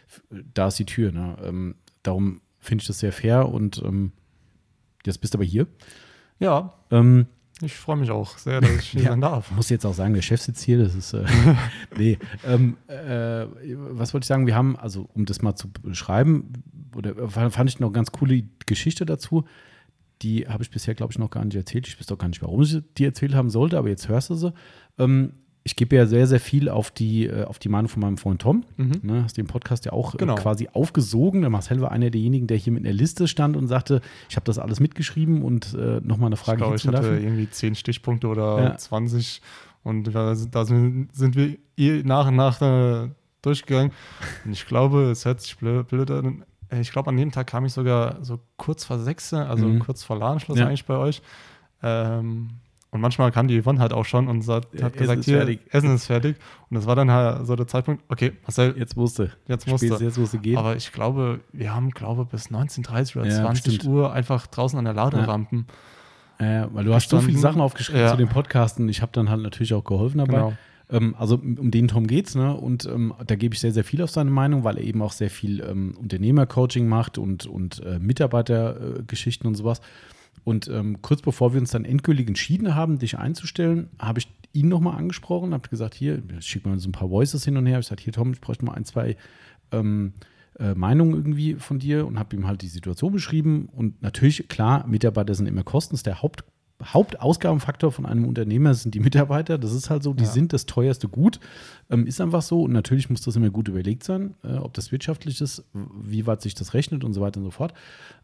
Da ist die Tür. Ne? Darum finde ich das sehr fair und ähm, jetzt bist du aber hier. Ja, Ähm, ich freue mich auch sehr, dass ich hier Ja. sein darf. muss jetzt auch sagen, der Chef sitzt hier, das ist, äh, nee, ähm, äh, was wollte ich sagen, wir haben, also um das mal zu beschreiben, oder äh, fand ich noch eine ganz coole Geschichte dazu, die habe ich bisher, glaube ich, noch gar nicht erzählt, ich weiß doch gar nicht, warum ich die erzählt haben sollte, aber jetzt hörst du sie. Ähm, ich gebe ja sehr, sehr viel auf die, äh, auf die Meinung von meinem Freund Tom. Mhm. Ne, hast den Podcast ja auch Genau. äh, quasi aufgesogen. Der Marcel war einer derjenigen, der hier mit in der Liste stand und sagte, ich habe das alles mitgeschrieben und äh, nochmal eine Ich Frage glaube, ich hatte hinzuwerfen. irgendwie zehn Stichpunkte oder Ja. 20 und da sind, da sind sind wir eh nach und nach äh, durchgegangen. Und ich glaube, es hört sich blöd, blöd an. Äh, Ich glaube, an dem Tag kam ich sogar so kurz vor sechs, also Mhm. kurz vor Ladenschluss Ja. eigentlich bei euch. Ähm, und manchmal kam die Yvonne halt auch schon und Ja, hat Essen gesagt, ist hier, fertig. Essen ist fertig. Und das war dann halt so der Zeitpunkt, okay, Marcel, Jetzt musste. jetzt musst Spätestens jetzt musste gehen. Aber ich glaube, wir haben, glaube bis 19.30 oder Ja, 20 bestimmt. Uhr einfach draußen an der Laderampen. Äh, weil du hast so viele. Sachen aufgeschrieben Ja. zu den Podcasten. Ich habe dann halt natürlich auch geholfen dabei. Genau. Ähm, also um den Tom geht's, ne? Und ähm, da gebe ich sehr, sehr viel auf seine Meinung, weil er eben auch sehr viel ähm, Unternehmercoaching macht und, und äh, Mitarbeitergeschichten und sowas. Und ähm, kurz bevor wir uns dann endgültig entschieden haben, dich einzustellen, habe ich ihn nochmal angesprochen, habe gesagt, hier, schick mal so ein paar Voices hin und her. Ich gesagt, hier Tom, ich bräuchte mal ein, zwei ähm, äh, Meinungen irgendwie von dir und habe ihm halt die Situation beschrieben. Und natürlich, klar, Mitarbeiter sind immer Kosten, ist der Haupt, Hauptausgabenfaktor von einem Unternehmer sind die Mitarbeiter. Das ist halt so, die Ja. sind das teuerste Gut. Ähm, ist einfach so. Und natürlich muss das immer gut überlegt sein, äh, ob das wirtschaftlich ist, wie weit sich das rechnet und so weiter und so fort.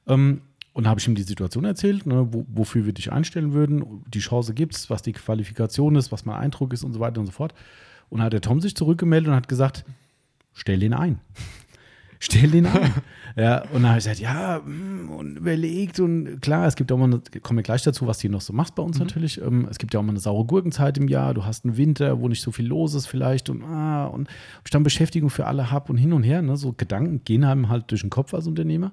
Ähm, und habe ich ihm die Situation erzählt, ne, wo, wofür wir dich einstellen würden, die Chance gibt es, was die Qualifikation ist, was mein Eindruck ist und so weiter und so fort. Und dann hat der Tom sich zurückgemeldet und hat gesagt, stell den ein. stell den ein. ja, und dann habe ich gesagt, ja, mm, und überlegt und klar, es gibt auch mal, eine, kommen wir gleich dazu, was du noch so machst bei uns natürlich. Ähm, es gibt ja auch mal eine saure Gurkenzeit im Jahr, du hast einen Winter, wo nicht so viel los ist vielleicht und, ah, und ich dann Beschäftigung für alle habe und hin und her, ne, so Gedanken gehen einem halt durch den Kopf als Unternehmer.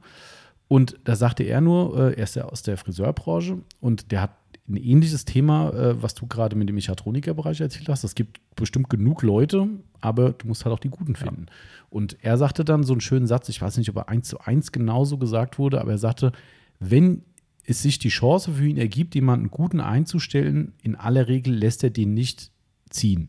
Und da sagte er nur, äh, er ist ja aus der Friseurbranche und der hat ein ähnliches Thema, äh, was du gerade mit dem Mechatronikerbereich erzählt hast. Es gibt bestimmt genug Leute, aber du musst halt auch die Guten finden. Und er sagte dann so einen schönen Satz, ich weiß nicht, ob er eins zu eins genauso gesagt wurde, aber er sagte, wenn es sich die Chance für ihn ergibt, jemanden Guten einzustellen, in aller Regel lässt er den nicht ziehen.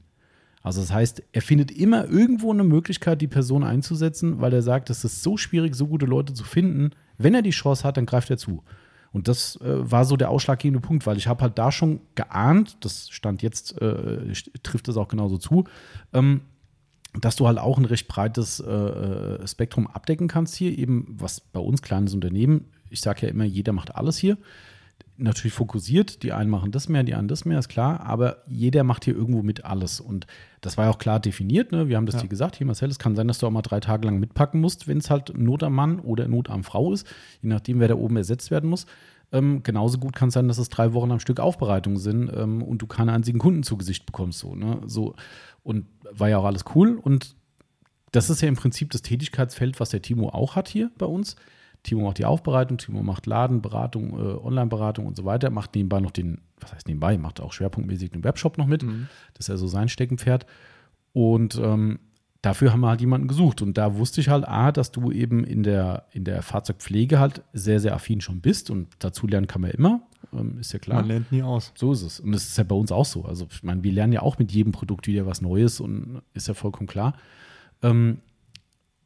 Also das heißt, er findet immer irgendwo eine Möglichkeit, die Person einzusetzen, weil er sagt, es ist so schwierig, so gute Leute zu finden. Wenn er die Chance hat, dann greift er zu. Und das äh, war so der ausschlaggebende Punkt, weil ich habe halt da schon geahnt, das stand jetzt, äh, trifft es auch genauso zu, ähm, dass du halt auch ein recht breites äh, äh, Spektrum abdecken kannst hier, eben was bei uns kleines Unternehmen, ich sage ja immer, jeder macht alles hier. Natürlich fokussiert, die einen machen das mehr, die anderen das mehr, ist klar, aber jeder macht hier irgendwo mit alles. Und das war ja auch klar definiert, ne? wir haben das ja. dir gesagt, hier Marcel, es kann sein, dass du auch mal drei Tage lang mitpacken musst, wenn es halt Not am Mann oder Not am Frau ist, je nachdem, wer da oben ersetzt werden muss. Ähm, genauso gut kann es sein, dass es drei Wochen am Stück Aufbereitung sind ähm, und du keinen einzigen Kunden zu Gesicht bekommst. So, ne? so, und war ja auch alles cool. Und das ist ja im Prinzip das Tätigkeitsfeld, was der Timo auch hat hier bei uns. Timo macht die Aufbereitung, Timo macht Laden, Beratung, äh, Online-Beratung und so weiter, macht nebenbei noch den, was heißt nebenbei, macht auch schwerpunktmäßig den Webshop noch mit. Mhm. Das ist ja so sein Steckenpferd. Und ähm, dafür haben wir halt jemanden gesucht. Und da wusste ich halt, A, dass du eben in der, in der Fahrzeugpflege halt sehr, sehr affin schon bist. Und dazu lernen kann man immer. Ähm, ist ja klar. Man lernt nie aus. So ist es. Und das ist ja bei uns auch so. Also, ich meine, wir lernen ja auch mit jedem Produkt wieder was Neues und ist ja vollkommen klar. Ähm,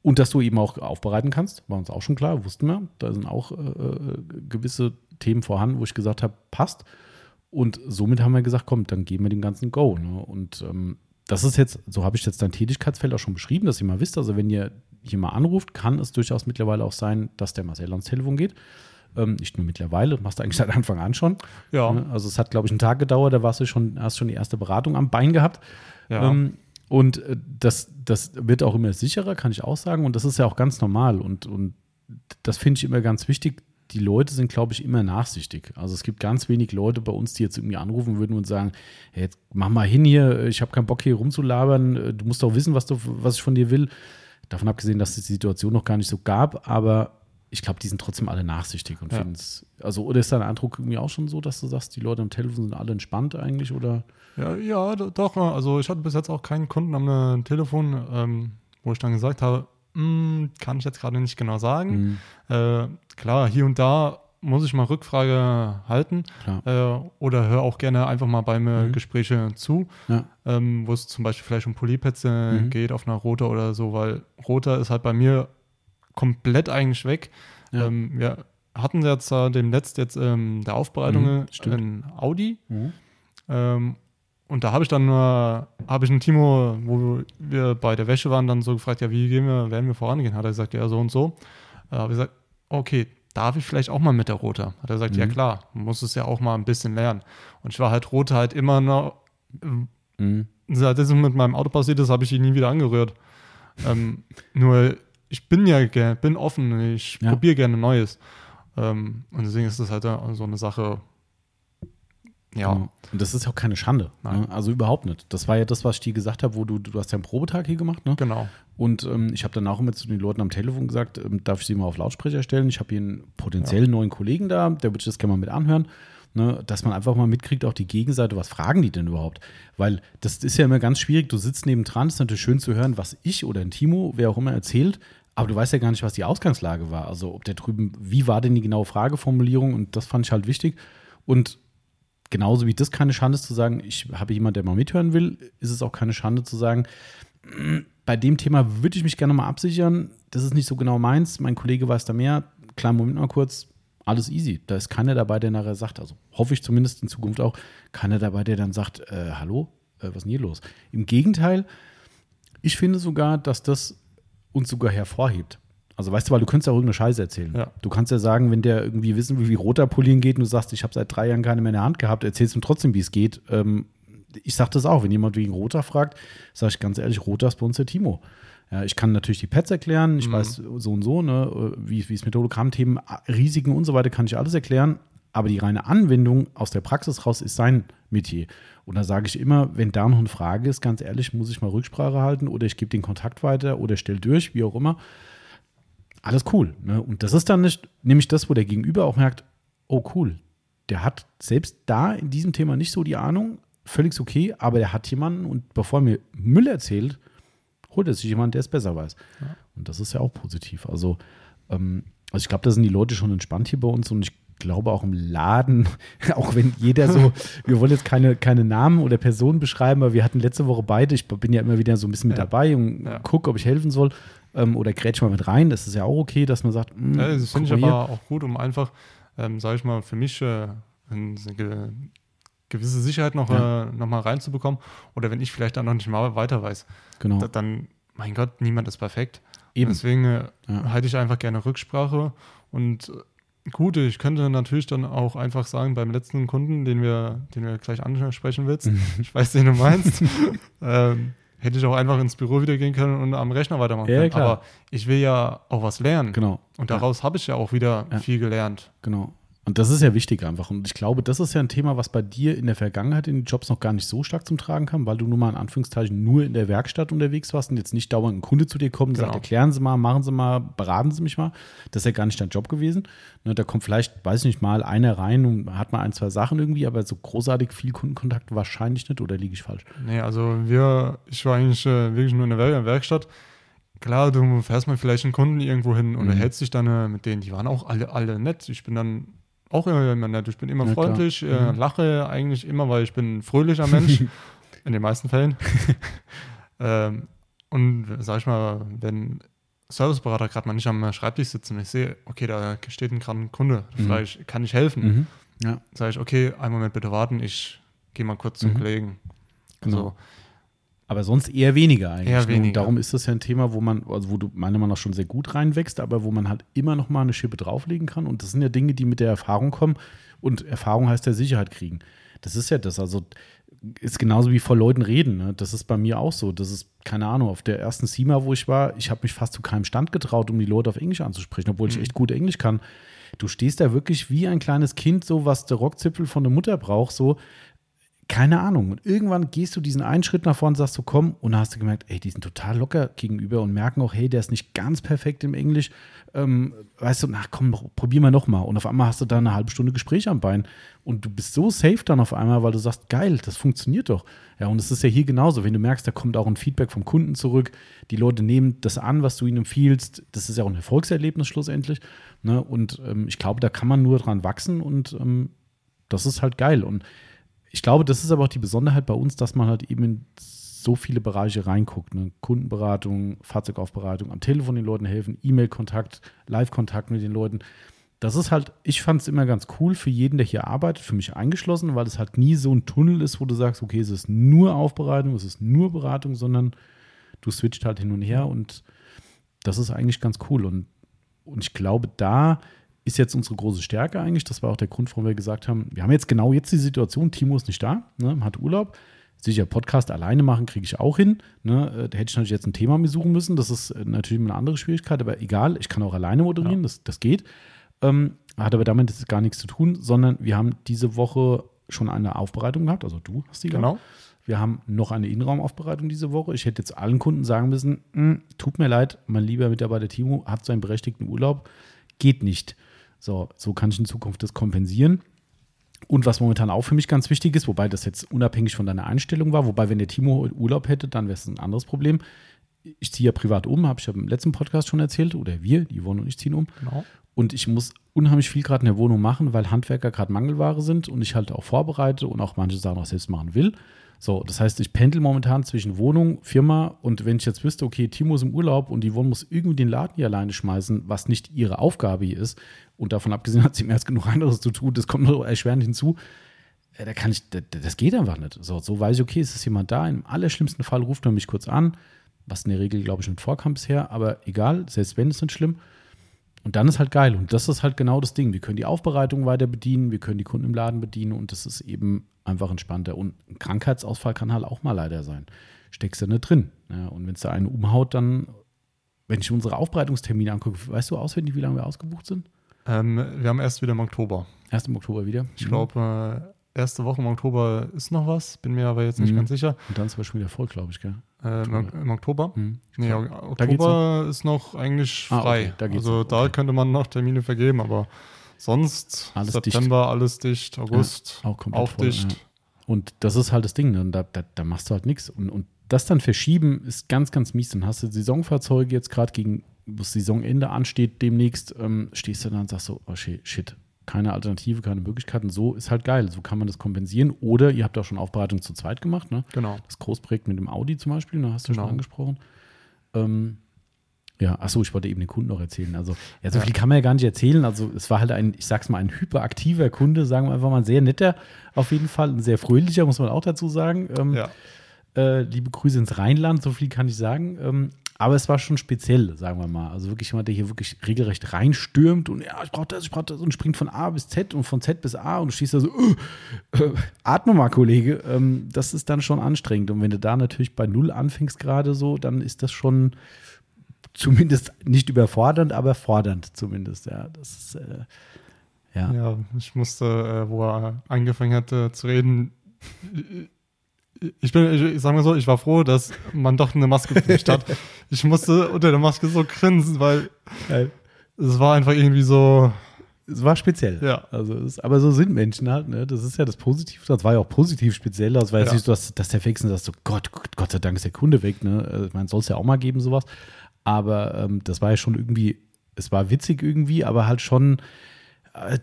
und dass du eben auch aufbereiten kannst, war uns auch schon klar, wussten wir. Da sind auch äh, äh gewisse Themen vorhanden, wo ich gesagt habe, passt. Und somit haben wir gesagt, komm, dann geben wir dem ganzen Go. Ne? Und ähm, das ist jetzt, so habe ich jetzt dein Tätigkeitsfeld auch schon beschrieben, dass ihr mal wisst, also wenn ihr hier mal anruft, kann es durchaus mittlerweile auch sein, dass der Marcel ans Telefon geht. Ähm, nicht nur mittlerweile, machst du eigentlich seit Anfang an schon. Ja. Ne? Also es hat, glaube ich, einen Tag gedauert, da warst du schon, hast schon die erste Beratung am Bein gehabt. Ja. Ähm, und äh, das, das wird auch immer sicherer, kann ich auch sagen. Und das ist ja auch ganz normal. Und, und das finde ich immer ganz wichtig, die Leute sind, glaube ich, immer nachsichtig. Also es gibt ganz wenig Leute bei uns, die jetzt irgendwie anrufen würden und sagen, hey, jetzt mach mal hin hier, ich habe keinen Bock hier rumzulabern, du musst doch wissen, was, du, was ich von dir will. Davon abgesehen, dass es die Situation noch gar nicht so gab, aber ich glaube, die sind trotzdem alle nachsichtig und ja. finden es. Also, oder ist dein Eindruck irgendwie auch schon so, dass du sagst, die Leute am Telefon sind alle entspannt eigentlich? Oder? Ja, ja, doch. Also ich hatte bis jetzt auch keinen Kunden am Telefon, ähm, wo ich dann gesagt habe, hm, kann ich jetzt gerade nicht genau sagen. Mhm. Äh, klar, hier und da muss ich mal Rückfrage halten äh, oder höre auch gerne einfach mal bei mir mhm. Gespräche zu, ja. ähm, wo es zum Beispiel vielleicht um Polyplätze mhm. geht auf einer Roter oder so, weil Roter ist halt bei mir komplett eigentlich weg. Ja. Ähm, wir hatten jetzt äh, demnächst jetzt ähm, der Aufbereitung mhm, in Audi mhm. ähm, und da habe ich dann nur, habe ich einen Timo, wo wir bei der Wäsche waren, dann so gefragt, ja, wie gehen wir, werden wir vorangehen? Hat er gesagt, ja, so und so. Da habe ich gesagt, okay, darf ich vielleicht auch mal mit der Rote? Hat er gesagt, mhm. ja klar, muss es ja auch mal ein bisschen lernen. Und ich war halt Rote halt immer noch, mhm. seit das mit meinem Auto passiert ist, habe ich ihn nie wieder angerührt. ähm, nur ich bin ja bin offen, ich ja. probiere gerne Neues. Ähm, und deswegen ist das halt so eine Sache, ja. Genau. Und das ist ja auch keine Schande. Ne? Also überhaupt nicht. Das war ja das, was ich dir gesagt habe, wo du, du hast ja einen Probetag hier gemacht, ne? Genau. Und ähm, ich habe dann auch immer zu den Leuten am Telefon gesagt, ähm, darf ich sie mal auf Lautsprecher stellen? Ich habe hier einen potenziell ja. neuen Kollegen da, der würde das gerne mal mit anhören. Ne, dass man einfach mal mitkriegt, auch die Gegenseite, was fragen die denn überhaupt? Weil das ist ja immer ganz schwierig, du sitzt nebendran, ist natürlich schön zu hören, was ich oder ein Timo, wer auch immer erzählt, aber du weißt ja gar nicht, was die Ausgangslage war. Also ob der drüben, wie war denn die genaue Frageformulierung und das fand ich halt wichtig. Und genauso wie das keine Schande ist zu sagen, ich habe jemanden, der mal mithören will, ist es auch keine Schande zu sagen, bei dem Thema würde ich mich gerne mal absichern. Das ist nicht so genau meins. Mein Kollege weiß da mehr. Kleinen Moment mal kurz. Alles easy. Da ist keiner dabei, der nachher sagt, also hoffe ich zumindest in Zukunft auch, keiner dabei, der dann sagt, äh, hallo, äh, was ist denn hier los? Im Gegenteil, ich finde sogar, dass das uns sogar hervorhebt. Also weißt du, weil du könntest ja auch irgendeine Scheiße erzählen. Ja. Du kannst ja sagen, wenn der irgendwie wissen will, wie roter Polieren geht und du sagst, ich habe seit drei Jahren keine mehr in der Hand gehabt, erzählst ihm trotzdem, wie es geht. Ähm, ich sage das auch, wenn jemand wegen Roter fragt, sage ich ganz ehrlich, Roter ist bei uns der Timo. Ja, ich kann natürlich die Pads erklären, ich mhm. weiß so und so, ne, wie, es mit Hologrammthemen, Risiken und so weiter kann ich alles erklären, aber die reine Anwendung aus der Praxis raus ist sein Metier. Und da sage ich immer, wenn da noch eine Frage ist, ganz ehrlich, muss ich mal Rücksprache halten oder ich gebe den Kontakt weiter oder stelle durch, wie auch immer alles cool. Ne? Und das ist dann nicht, nämlich das, wo der Gegenüber auch merkt, oh cool, der hat selbst da in diesem Thema nicht so die Ahnung, völlig okay, aber der hat jemanden und bevor er mir Müll erzählt, holt er sich jemanden, der es besser weiß. Ja. Und das ist ja auch positiv. Also, ähm, also ich glaube, da sind die Leute schon entspannt hier bei uns und ich glaube auch im Laden, auch wenn jeder so, wir wollen jetzt keine, keine Namen oder Personen beschreiben, aber wir hatten letzte Woche beide, ich bin ja immer wieder so ein bisschen mit ja. dabei und ja. gucke, ob ich helfen soll ähm, oder grätsch mal mit rein. Das ist ja auch okay, dass man sagt, mh, hm, ja, das finde ich aber auch gut, um einfach ähm, sage ich mal, für mich äh, eine ge gewisse Sicherheit noch, Ja. äh, noch mal reinzubekommen. Oder wenn ich vielleicht dann noch nicht mal weiter weiß, Genau. da, dann, mein Gott, niemand ist perfekt. Eben. Deswegen äh, Ja. halte ich einfach gerne Rücksprache. Und äh, gut, ich könnte natürlich dann auch einfach sagen, beim letzten Kunden, den wir, den wir gleich ansprechen willst, ich weiß, den du meinst, ähm, hätte ich auch einfach ins Büro wieder gehen können und am Rechner weitermachen Ja, können. klar. Aber ich will ja auch was lernen. Genau. Und daraus habe ich ja auch wieder Ja. viel gelernt. Genau. Und das ist ja wichtig einfach. Und ich glaube, das ist ja ein Thema, was bei dir in der Vergangenheit in den Jobs noch gar nicht so stark zum Tragen kam, weil du nun mal in Anführungszeichen nur in der Werkstatt unterwegs warst und jetzt nicht dauernd ein Kunde zu dir kommt und Genau. sagt, erklären Sie mal, machen Sie mal, beraten Sie mich mal. Das ist ja gar nicht dein Job gewesen. Ne, da kommt vielleicht, weiß ich nicht mal, einer rein und hat mal ein, zwei Sachen irgendwie, aber so großartig viel Kundenkontakt wahrscheinlich nicht oder liege ich falsch? Nee, also wir, ich war eigentlich äh, wirklich nur in der Werk Werkstatt. Klar, du fährst mal vielleicht einen Kunden irgendwo hin und Mhm. erhältst dich dann äh, mit denen. Die waren auch alle, alle nett. Ich bin dann auch immer, nett. Ich bin immer Ja, freundlich, äh, Mhm. lache eigentlich immer, weil ich bin ein fröhlicher Mensch. in den meisten Fällen. ähm, und sag ich mal, wenn Serviceberater gerade mal nicht am Schreibtisch sitzen und ich sehe, okay, da steht ein gerade ein Kunde, Mhm. vielleicht kann ich helfen. Mhm. Ja, Sage ich, okay, einen Moment bitte warten, ich gehe mal kurz zum Mhm. Kollegen. Genau. So. Aber sonst eher weniger eigentlich. Eher ne? weniger. Und darum ist das ja ein Thema, wo man, also wo du meiner Meinung nach schon sehr gut reinwächst, aber wo man halt immer noch mal eine Schippe drauflegen kann. Und das sind ja Dinge, die mit der Erfahrung kommen. Und Erfahrung heißt ja Sicherheit kriegen. Das ist ja das. Also ist genauso wie vor Leuten reden. Ne? Das ist bei mir auch so. Das ist, keine Ahnung, auf der ersten SEMA, wo ich war, ich habe mich fast zu keinem Stand getraut, um die Leute auf Englisch anzusprechen, obwohl ich Mhm. echt gut Englisch kann. Du stehst da wirklich wie ein kleines Kind, so was der Rockzipfel von der Mutter braucht, so keine Ahnung. Und irgendwann gehst du diesen einen Schritt nach vorne und sagst so, komm, und dann hast du gemerkt, ey, die sind total locker gegenüber und merken auch, hey, der ist nicht ganz perfekt im Englisch. Ähm, weißt du, na komm, probier mal noch mal. Und auf einmal hast du da eine halbe Stunde Gespräch am Bein. Und du bist so safe dann auf einmal, weil du sagst, geil, das funktioniert doch. Ja, und es ist ja hier genauso. Wenn du merkst, da kommt auch ein Feedback vom Kunden zurück, die Leute nehmen das an, was du ihnen empfiehlst. Das ist ja auch ein Erfolgserlebnis schlussendlich. Ne? Und ähm, ich glaube, da kann man nur dran wachsen und ähm, das ist halt geil. Und ich glaube, das ist aber auch die Besonderheit bei uns, dass man halt eben in so viele Bereiche reinguckt. Ne? Kundenberatung, Fahrzeugaufbereitung, am Telefon den Leuten helfen, E-Mail-Kontakt, Live-Kontakt mit den Leuten. Das ist halt, ich fand es immer ganz cool für jeden, der hier arbeitet, für mich eingeschlossen, weil es halt nie so ein Tunnel ist, wo du sagst, okay, es ist nur Aufbereitung, es ist nur Beratung, sondern du switcht halt hin und her und das ist eigentlich ganz cool. Und, und ich glaube, da ist jetzt unsere große Stärke eigentlich. Das war auch der Grund, warum wir gesagt haben, wir haben jetzt genau jetzt die Situation, Timo ist nicht da, ne, hat Urlaub. Sicher, Podcast alleine machen kriege ich auch hin. Ne? Äh, Da hätte ich natürlich jetzt ein Thema mir suchen müssen. Das ist äh, natürlich eine andere Schwierigkeit, aber egal, ich kann auch alleine moderieren, Ja. das, das geht. Ähm, hat aber damit jetzt gar nichts zu tun, sondern wir haben diese Woche schon eine Aufbereitung gehabt, also du hast die gehabt. Genau. Wir haben noch eine Innenraumaufbereitung diese Woche. Ich hätte jetzt allen Kunden sagen müssen, "Mm, tut mir leid, mein lieber Mitarbeiter Timo hat seinen berechtigten Urlaub, geht nicht. So, so kann ich in Zukunft das kompensieren. Und was momentan auch für mich ganz wichtig ist, wobei das jetzt unabhängig von deiner Einstellung war, wobei wenn der Timo Urlaub hätte, dann wäre es ein anderes Problem. Ich ziehe ja privat um, habe ich ja im letzten Podcast schon erzählt, oder wir, die Yvonne und ich ziehen um. genau. Und ich muss unheimlich viel gerade in der Wohnung machen, weil Handwerker gerade Mangelware sind und ich halt auch vorbereite und auch manche Sachen auch selbst machen will. So, das heißt, ich pendel momentan zwischen Wohnung, Firma und wenn ich jetzt wüsste, okay, Timo ist im Urlaub und die Yvonne muss irgendwie den Laden hier alleine schmeißen, was nicht ihre Aufgabe hier ist und davon abgesehen hat sie mehr als genug anderes zu tun, das kommt noch erschwerend hinzu, äh, da kann ich, das, geht einfach nicht. So, so weiß ich, okay, es ist jemand da, im allerschlimmsten Fall ruft er mich kurz an, was in der Regel, glaube ich, nicht vorkam bisher, aber egal, selbst wenn, ist nicht schlimm. Und dann ist halt geil. Und das ist halt genau das Ding. Wir können die Aufbereitung weiter bedienen, wir können die Kunden im Laden bedienen und das ist eben einfach entspannter. Und ein Krankheitsausfall kann halt auch mal leider sein. Steckst du nicht drin. Ja, und wenn es da einen umhaut, dann, wenn ich unsere Aufbereitungstermine angucke, weißt du auswendig, wie lange wir ausgebucht sind? Ähm, wir haben erst wieder im Oktober. Erst im Oktober wieder. Ich glaube, äh, erste Woche im Oktober ist noch was, bin mir aber jetzt nicht Mhm. ganz sicher. Und dann ist aber schon wieder voll, glaube ich, gell? Äh, im, Im Oktober? Mhm. Nee, Oktober ist noch eigentlich Ah, frei. okay, da also noch, da okay. könnte man noch Termine vergeben, aber sonst Alles September alles dicht, August auch komplett auch voll, dicht. ja. Und das ist halt das Ding, ne? Da, da, da machst du halt nichts. Und, und das dann verschieben ist ganz, ganz mies. Dann hast du Saisonfahrzeuge jetzt gerade gegen, wo das Saisonende ansteht, demnächst, ähm, stehst du dann und sagst so, oh shit, keine Alternative, keine Möglichkeiten. So ist halt geil. So kann man das kompensieren. Oder ihr habt auch schon Aufbereitung zu zweit gemacht, ne? Genau. Das Großprojekt mit dem Audi zum Beispiel, da hast du Genau. schon angesprochen. Ähm, Ja, achso, ich wollte eben den Kunden noch erzählen. Also, ja, so viel kann man ja gar nicht erzählen. Also, es war halt ein, ich sag's mal, ein hyperaktiver Kunde, sagen wir einfach mal, ein sehr netter, auf jeden Fall, ein sehr fröhlicher, muss man auch dazu sagen. Ähm, Ja. äh, liebe Grüße ins Rheinland, so viel kann ich sagen. Ähm, aber es war schon speziell, sagen wir mal. Also wirklich jemand, der hier wirklich regelrecht reinstürmt und ja, ich brauche das, ich brauche das und springt von A bis Z und von Z bis A und stehst da so, äh, äh, atme mal, Kollege. Ähm, das ist dann schon anstrengend. Und wenn du da natürlich bei Null anfängst gerade so, dann ist das schon zumindest nicht überfordernd, aber fordernd zumindest. Ja, das ist, äh, ja. Ja, ich musste, äh, wo er angefangen hatte zu reden, ich bin, ich, sag mal so, ich war froh, dass man doch eine Maske Pflicht hat. Ich musste unter der Maske so grinsen, weil Geil. es war einfach irgendwie so, Es war speziell. Ja. Also es, aber so sind Menschen halt, ne? Das ist ja das Positive. Das war ja auch positiv speziell. Das war jetzt Ja. nicht so, dass, dass der Fixen sagt, so Gott, Gott, Gott sei Dank ist der Kunde weg, ne? Äh, Ich meine, soll es ja auch mal geben, sowas. Aber ähm, das war ja schon irgendwie, es war witzig irgendwie, aber halt schon,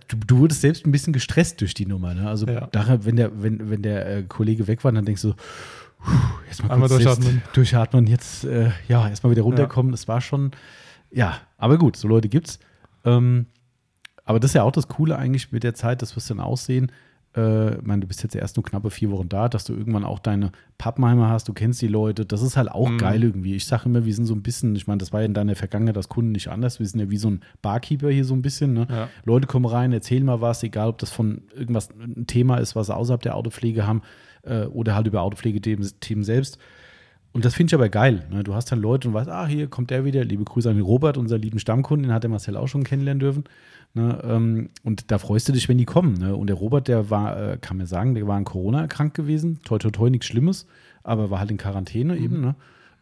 du, du wurdest selbst ein bisschen gestresst durch die Nummer, ne? Also Ja. daher, wenn der, wenn, wenn der äh, Kollege weg war, dann denkst du, puh, jetzt mal Einmal kurz durchatmen. durchatmen, jetzt äh, ja, erstmal wieder runterkommen. Das war schon, ja, aber gut, so Leute gibt's. Ähm, aber das ist ja auch das Coole eigentlich mit der Zeit, das wirst du dann aussehen. Äh, ich meine, du bist jetzt erst nur knappe vier Wochen da, dass du irgendwann auch deine Pappenheimer hast, du kennst die Leute. Das ist halt auch Mhm. geil irgendwie. Ich sage immer, wir sind so ein bisschen, ich meine, das war ja in deiner Vergangenheit als Kunden nicht anders. Wir sind ja wie so ein Barkeeper hier so ein bisschen. Ne? Ja. Leute kommen rein, erzählen mal was, egal ob das von irgendwas ein Thema ist, was sie außerhalb der Autopflege haben äh, oder halt über Autopflegethemen selbst. Und das finde ich aber geil. Ne? Du hast dann Leute und weißt, ah, hier kommt der wieder. Liebe Grüße an den Robert, unser lieben Stammkunden, den hat der Marcel auch schon kennenlernen dürfen. Ne? Ähm, und da freust du dich, wenn die kommen. Ne? Und der Robert, der war, äh, kann man sagen, der war an Corona erkrankt gewesen. Toi, toi, toi, nichts Schlimmes, aber war halt in Quarantäne eben. Ne?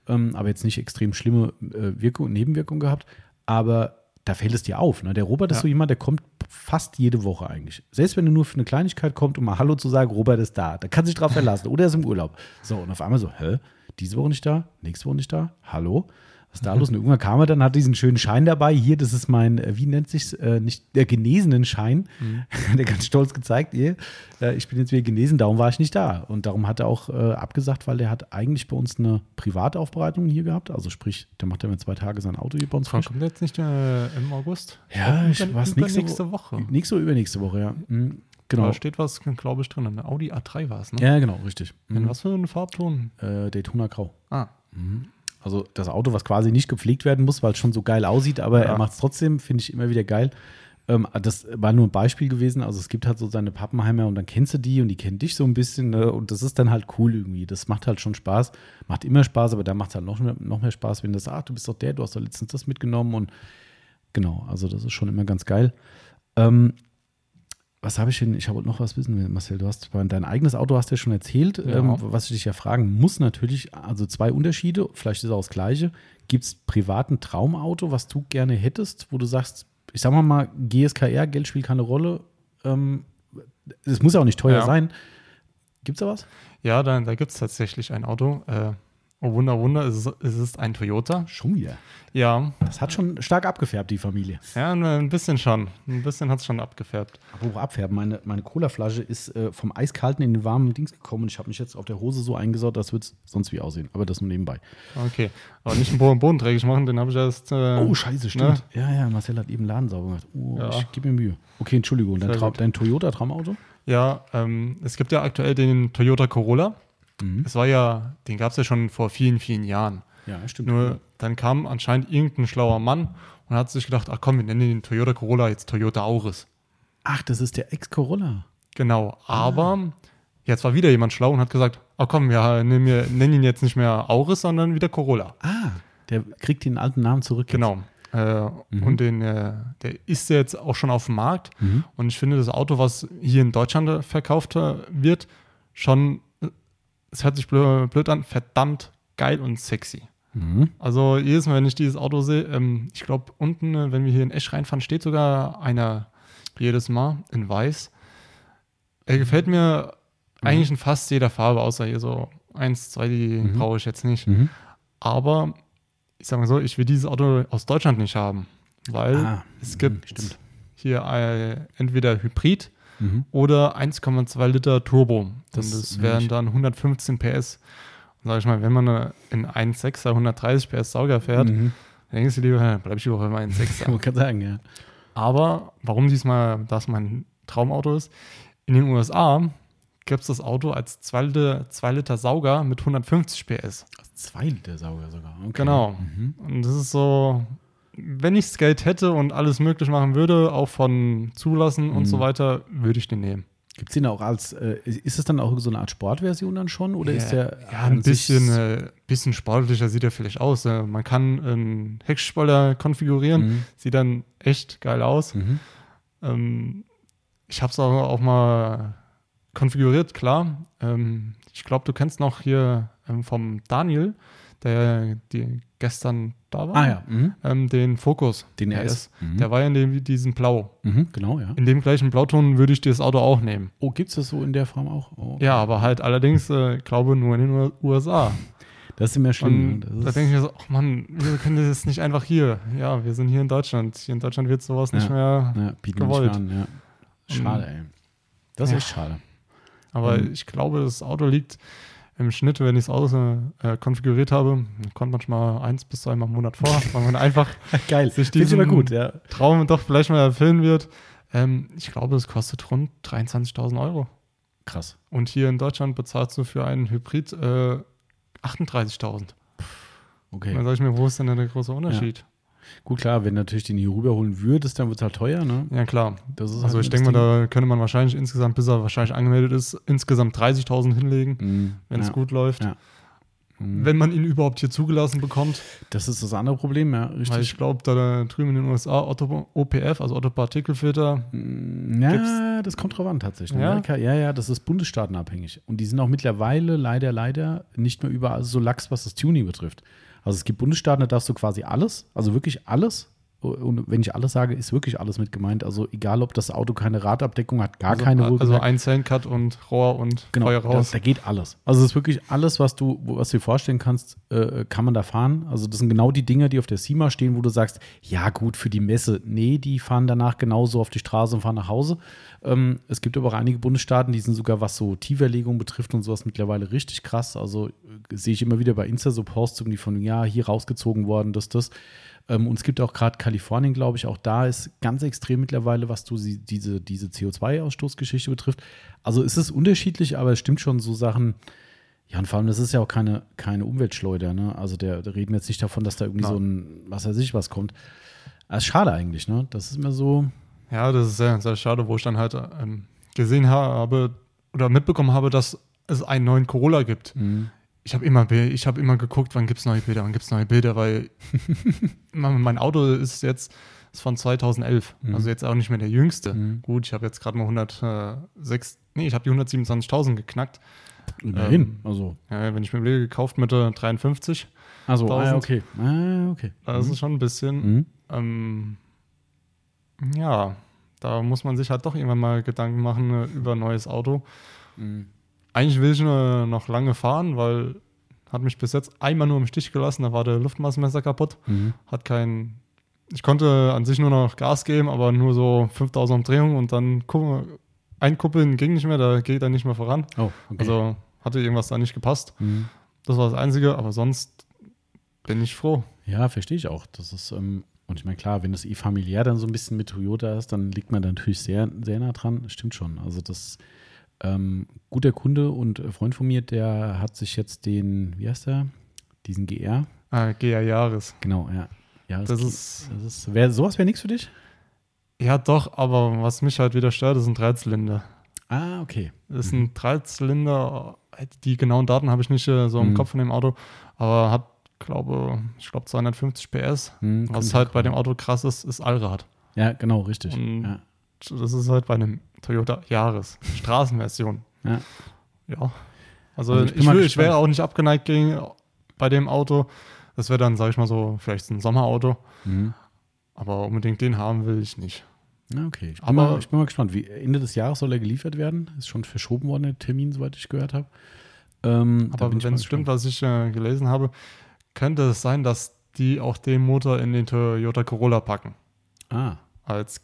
Ähm, aber jetzt nicht extrem schlimme äh, Wirkung, Nebenwirkungen gehabt. Aber da fällt es dir auf. Ne? Der Robert ist Ja. so jemand, der kommt fast jede Woche eigentlich. Selbst wenn er nur für eine Kleinigkeit kommt, um mal Hallo zu sagen, Robert ist da. Da kann sich drauf verlassen. Oder er ist im Urlaub. So, und auf einmal so, hä? Diese Woche nicht da? Nächste Woche nicht da? Hallo? Was ist da los? Und irgendwann kam er dann, hat diesen schönen Schein dabei. Hier, das ist mein, äh, wie nennt sich's, äh, nicht der genesenen Schein. der ganz stolz gezeigt, ihr, äh, ich bin jetzt wieder genesen, darum war ich nicht da. Und darum hat er auch äh, abgesagt, weil der hat eigentlich bei uns eine Privataufbereitung hier gehabt. Also sprich, der macht ja immer zwei Tage sein Auto hier bei uns frisch. kommt jetzt nicht äh, im August? Ja, ich weiß nächste, nächste Woche. Nächste oder übernächste Woche, ja. Mhm, genau. Da steht was, glaube ich, drin. Eine Audi A3 war es, ne? Ja, genau, richtig. In Mhm. was für einen Farbton? Äh, Daytona Grau. Ah, Also das Auto, was quasi nicht gepflegt werden muss, weil es schon so geil aussieht, aber Ja. er macht es trotzdem, finde ich immer wieder geil. Ähm, das war nur ein Beispiel gewesen. Also es gibt halt so seine Pappenheimer und dann kennst du die und die kennen dich so ein bisschen. Ne? Und das ist dann halt cool irgendwie. Das macht halt schon Spaß. Macht immer Spaß, aber da macht es halt noch mehr, noch mehr Spaß, wenn du sagst, ach, du bist doch der, du hast doch letztens das mitgenommen. Und genau, also das ist schon immer ganz geil. Ähm, was habe ich denn? Ich habe noch was wissen, Marcel. Du hast dein eigenes Auto hast du ja schon erzählt. Ja. Ähm, was ich dich ja fragen muss, natürlich, also zwei Unterschiede, vielleicht ist auch das gleiche. Gibt es privat ein Traumauto, was du gerne hättest, wo du sagst, ich sag mal mal, GSKR, Geld spielt keine Rolle. Ähm, es muss ja auch nicht teuer Ja. sein. Gibt es da was? ja, da, da gibt es tatsächlich ein Auto. Äh, oh Wunder, Wunder, es ist, es ist ein Toyota. Schon wieder. Ja, Das hat schon stark abgefärbt, die Familie. ja, ein bisschen schon. Ein bisschen hat es schon abgefärbt. Apropos abfärben, meine, meine Colaflasche ist äh, vom Eiskalten in den warmen Dings gekommen und ich habe mich jetzt auf der Hose so eingesaut, das wird sonst wie aussehen. Aber das nur nebenbei. Okay, aber nicht einen Boden bodenträgig machen, den habe ich erst. Äh, Oh, scheiße, stimmt. Ja, ja, Marcel hat eben Laden sauber gemacht. Oh, Ja. ich gebe mir Mühe. Okay, Entschuldigung. Dein, Traum, dein Toyota-Traumauto? Ja, ähm, es gibt ja aktuell den Toyota Corolla. Mhm. Es war ja, den gab es ja schon vor vielen, vielen Jahren. Ja, stimmt. Nur dann kam anscheinend irgendein schlauer Mann und hat sich gedacht, ach komm, wir nennen den Toyota Corolla jetzt Toyota Auris. Ach, das ist der Ex-Corolla. Genau, aber jetzt war wieder jemand schlau und hat gesagt, ach komm, wir nennen, wir nennen ihn jetzt nicht mehr Auris, sondern wieder Corolla. Ah, der kriegt den alten Namen zurück. jetzt. Genau. Äh, Und den, äh, der ist jetzt auch schon auf dem Markt. Mhm. Und ich finde das Auto, was hier in Deutschland verkauft wird, schon, es hört sich blöd, an, verdammt geil und sexy. Mhm. Also jedes Mal, wenn ich dieses Auto sehe, ähm, ich glaube, unten, äh, wenn wir hier in Esch reinfahren, steht sogar einer jedes Mal in weiß. Er gefällt mir eigentlich in fast jeder Farbe, außer hier so eins, zwei, die brauche ich jetzt nicht. Mhm. Aber ich sage mal so, ich will dieses Auto aus Deutschland nicht haben, weil Ah, es mhm, gibt stimmt. hier äh, entweder Hybrid Mhm. oder 1,2 Liter Turbo. Das Das, wären dann 115 PS. Und sag ich mal, wenn man eine, in 1,6er 130 PS Sauger fährt, Mhm. Dann denkst du lieber, bleib ich lieber bei meinen 6 Man kann sagen, ja. Aber warum diesmal das mein Traumauto ist, in den USA gibt es das Auto als 2 Liter, 2 Liter Sauger mit 150 PS. 2 Liter Sauger sogar. Okay. Genau. Mhm. Und das ist so, wenn ich das Geld hätte und alles möglich machen würde, auch von Zulassen und Mhm. so weiter, würde ich den nehmen. Gibt es den auch als, äh, ist es dann auch so eine Art Sportversion dann schon? Oder ist der ja, ein bisschen, äh, bisschen sportlicher sieht er vielleicht aus. Äh, man kann einen Heckspoiler konfigurieren, Mhm. sieht dann echt geil aus. Mhm. Ähm, ich habe es auch, auch mal konfiguriert, klar. Ähm, ich glaube, du kennst noch hier ähm, vom Daniel, der die gestern da war, Ah ja, mhm. ähm, den Fokus. den Der RS. Mhm. Der war ja in dem, diesem Blau. mhm, genau, ja. In dem gleichen Blauton würde ich das Auto auch nehmen. Oh, gibt es das so in der Form auch? Oh, okay. Ja, aber halt allerdings, äh, glaube nur in den USA. Das ist immer schlimm. Ne? da denke ich ist, mir so, ach Mann, wir können das nicht einfach hier. Ja, wir sind hier in Deutschland. Hier in Deutschland wird sowas nicht Ja. mehr. ja, wir nicht gewollt. mehr an, ja. Schade, ey. Das ist echt schade. Aber Mhm. ich glaube, das Auto liegt im Schnitt, wenn ich es aus äh, konfiguriert habe, kommt manchmal eins bis zweimal im Monat vor, weil man einfach Geil. Sich diesen- immer gut, ja. Traum doch vielleicht mal erfüllen wird. Ähm, ich glaube, es kostet rund 23.000 Euro. Krass. Und hier in Deutschland bezahlst du für einen Hybrid äh, 38.000. Okay. Dann sage ich mir, wo ist denn der große Unterschied? Gut, klar, wenn natürlich den hier rüberholen würdest, dann wird es halt teuer, ne? Ja, klar. Das ist Also halt ich denke mal, da könnte man wahrscheinlich insgesamt, bis er wahrscheinlich angemeldet ist, insgesamt 30.000 hinlegen, Mhm, wenn es ja. gut läuft. Ja. Mhm. Wenn man ihn überhaupt hier zugelassen bekommt. Das ist das andere Problem, ja, richtig. Weil ich glaube, da drüben in den USA Otto, OPF, also Otto Partikelfilter, Mm, Ja, Gibt's- das kommt drauf an tatsächlich. Ja? Amerika, ja, ja, das ist bundesstaatenabhängig. Und die sind auch mittlerweile leider, leider nicht mehr überall so lax, was das Tuning betrifft. Also es gibt Bundesstaaten, da darfst du quasi alles, also wirklich alles. Und wenn ich alles sage, ist wirklich alles mit gemeint. Also egal, ob das Auto keine Radabdeckung hat, gar also, keine also wohlgemerkt. ein Cell-Cut und Rohr und Genau, Feuer da, raus. da geht alles. Also es ist wirklich alles, was du, was du dir vorstellen kannst, äh, kann man da fahren. Also das sind genau die Dinger, die auf der SEMA stehen, wo du sagst, ja gut, für die Messe, nee, die fahren danach genauso auf die Straße und fahren nach Hause. Ähm, es gibt aber auch einige Bundesstaaten, die sind sogar, was so Tieferlegung betrifft und sowas mittlerweile richtig krass. Also äh, sehe ich immer wieder bei Insta so Posts, die von, ja, hier rausgezogen worden, das, das. Ähm, und es gibt auch gerade Kalifornien, glaube ich, auch da ist ganz extrem mittlerweile, was du sie, diese, diese CO2-Ausstoßgeschichte betrifft. Also es ist unterschiedlich, aber es stimmt schon so Sachen. Ja, und vor allem, das ist ja auch keine, keine Umweltschleuder, ne? Also der, da reden wir jetzt nicht davon, dass da irgendwie Nein. so ein, was weiß ich, was kommt. Das ist schade eigentlich, ne? Das ist mir so. Ja, das ist sehr, sehr schade, wo ich dann halt ähm, gesehen habe oder mitbekommen habe, dass es einen neuen Corolla gibt. mh, Ich habe immer, ich hab immer geguckt, wann gibt es neue Bilder, wann gibt es neue Bilder, weil mein Auto ist jetzt ist von 2011, Mhm. also jetzt auch nicht mehr der jüngste. Mhm. Gut, ich habe jetzt gerade mal 106, nee, ich habe die 127.000 geknackt. immerhin. Ähm, also, Ja, wenn ich mir überlege, gekauft mit der 53, also ah, 1000. okay. Ah, okay. das Mhm. ist schon ein bisschen, Mhm. ähm, ja, da muss man sich halt doch irgendwann mal Gedanken machen äh, über ein neues Auto. Mhm. Eigentlich will ich nur noch lange fahren, weil hat mich bis jetzt einmal nur im Stich gelassen, da war der Luftmassenmesser kaputt. Mhm. Hat kein. Ich konnte an sich nur noch Gas geben, aber nur so 5000 Umdrehungen und dann ku- einkuppeln ging nicht mehr, da geht er nicht mehr voran. Oh, okay. Also hatte irgendwas da nicht gepasst. Mhm. Das war das Einzige, aber sonst bin ich froh. Ja, verstehe ich auch. Das ist, ähm, und ich meine, klar, wenn das eh familiär dann so ein bisschen mit Toyota ist, dann liegt man da natürlich sehr, sehr nah dran. Stimmt schon. Also das ähm, guter Kunde und äh, Freund von mir, der hat sich jetzt den, wie heißt der? Diesen GR. Ah, GR Jahres. Genau, ja. Ja, Das ist, das ist wär, sowas wäre nichts für dich? ja doch, aber was mich halt wieder stört, ist ein Dreizylinder. Ah, okay. Das ist ein Dreizylinder, die genauen Daten habe ich nicht äh, so im Mhm. Kopf von dem Auto, aber hat, glaube ich, glaube 250 PS. Hm, Was halt bei dem. Auto krass ist, ist Allrad. Ja, genau, richtig. Ja. Das ist halt bei einem Toyota Jahres, Straßenversion. Ja. Ja. Also, Also ich, ich will, ich wäre auch nicht abgeneigt gegen, bei dem Auto. Das wäre dann, sage ich mal so, vielleicht ein Sommerauto. Mhm. Aber unbedingt den haben will ich nicht. Okay. Ich bin, Aber- mal, ich bin mal gespannt. Wie, Ende des Jahres soll er geliefert werden. Ist schon verschoben worden, der Termin, soweit ich gehört habe. Ähm, Aber wenn es stimmt, was ich äh, gelesen habe, könnte es sein, dass die auch den Motor in den Toyota Corolla packen. Ah, Als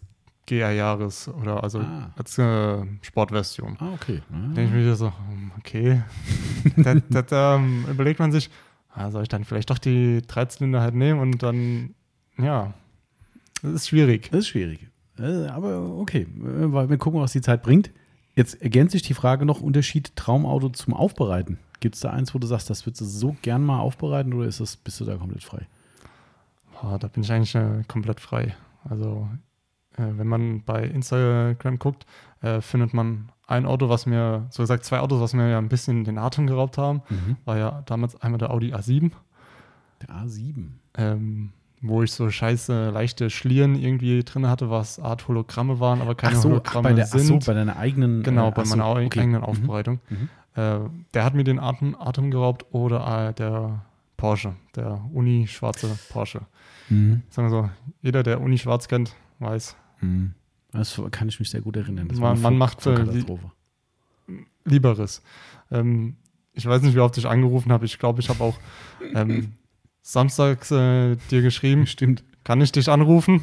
GR Jahres oder also Ah. als äh, Sportversion. ah, okay. Ah. denke ich mir so, hm, okay. da, da, da ähm, überlegt man sich, ah, soll ich dann vielleicht doch die Dreizylinder halt nehmen und dann ja, das ist schwierig. Das ist schwierig. Äh, Aber okay, äh, weil wir gucken, was die Zeit bringt. Jetzt ergänzt sich die Frage noch: Unterschied Traumauto zum Aufbereiten. Gibt es da eins, wo du sagst, das würdest du so gern mal aufbereiten oder ist das, bist du da komplett frei? Boah, da bin ich eigentlich äh, komplett frei. Also, äh, wenn man bei Instagram guckt, äh, findet man ein Auto, was mir, so gesagt, zwei Autos, was mir ja ein bisschen den Atem geraubt haben. War ja damals einmal der Audi A7, Der A7. ähm, wo ich so scheiße leichte Schlieren irgendwie drin hatte, was Art Hologramme waren, aber keine ach so, ach, Hologramme bei, der, ach so, sind. bei deiner eigenen. Genau, äh, bei ach so, meiner ei- okay. eigenen Mhm. Aufbereitung. Mhm. Äh, der hat mir den Atem, Atem geraubt oder äh, der Porsche, der Uni-schwarze Porsche. Mhm. Sagen wir so, jeder, der Uni schwarz kennt, weiß, Mhm. Das kann ich mich sehr gut erinnern. Das Man- man Voll- macht, äh, Vollkatastrophe. Lieberes. Ähm, ich weiß nicht, wie oft ich angerufen habe. Ich glaube, ich habe auch ähm, samstags äh, dir geschrieben, Stimmt. kann ich dich anrufen?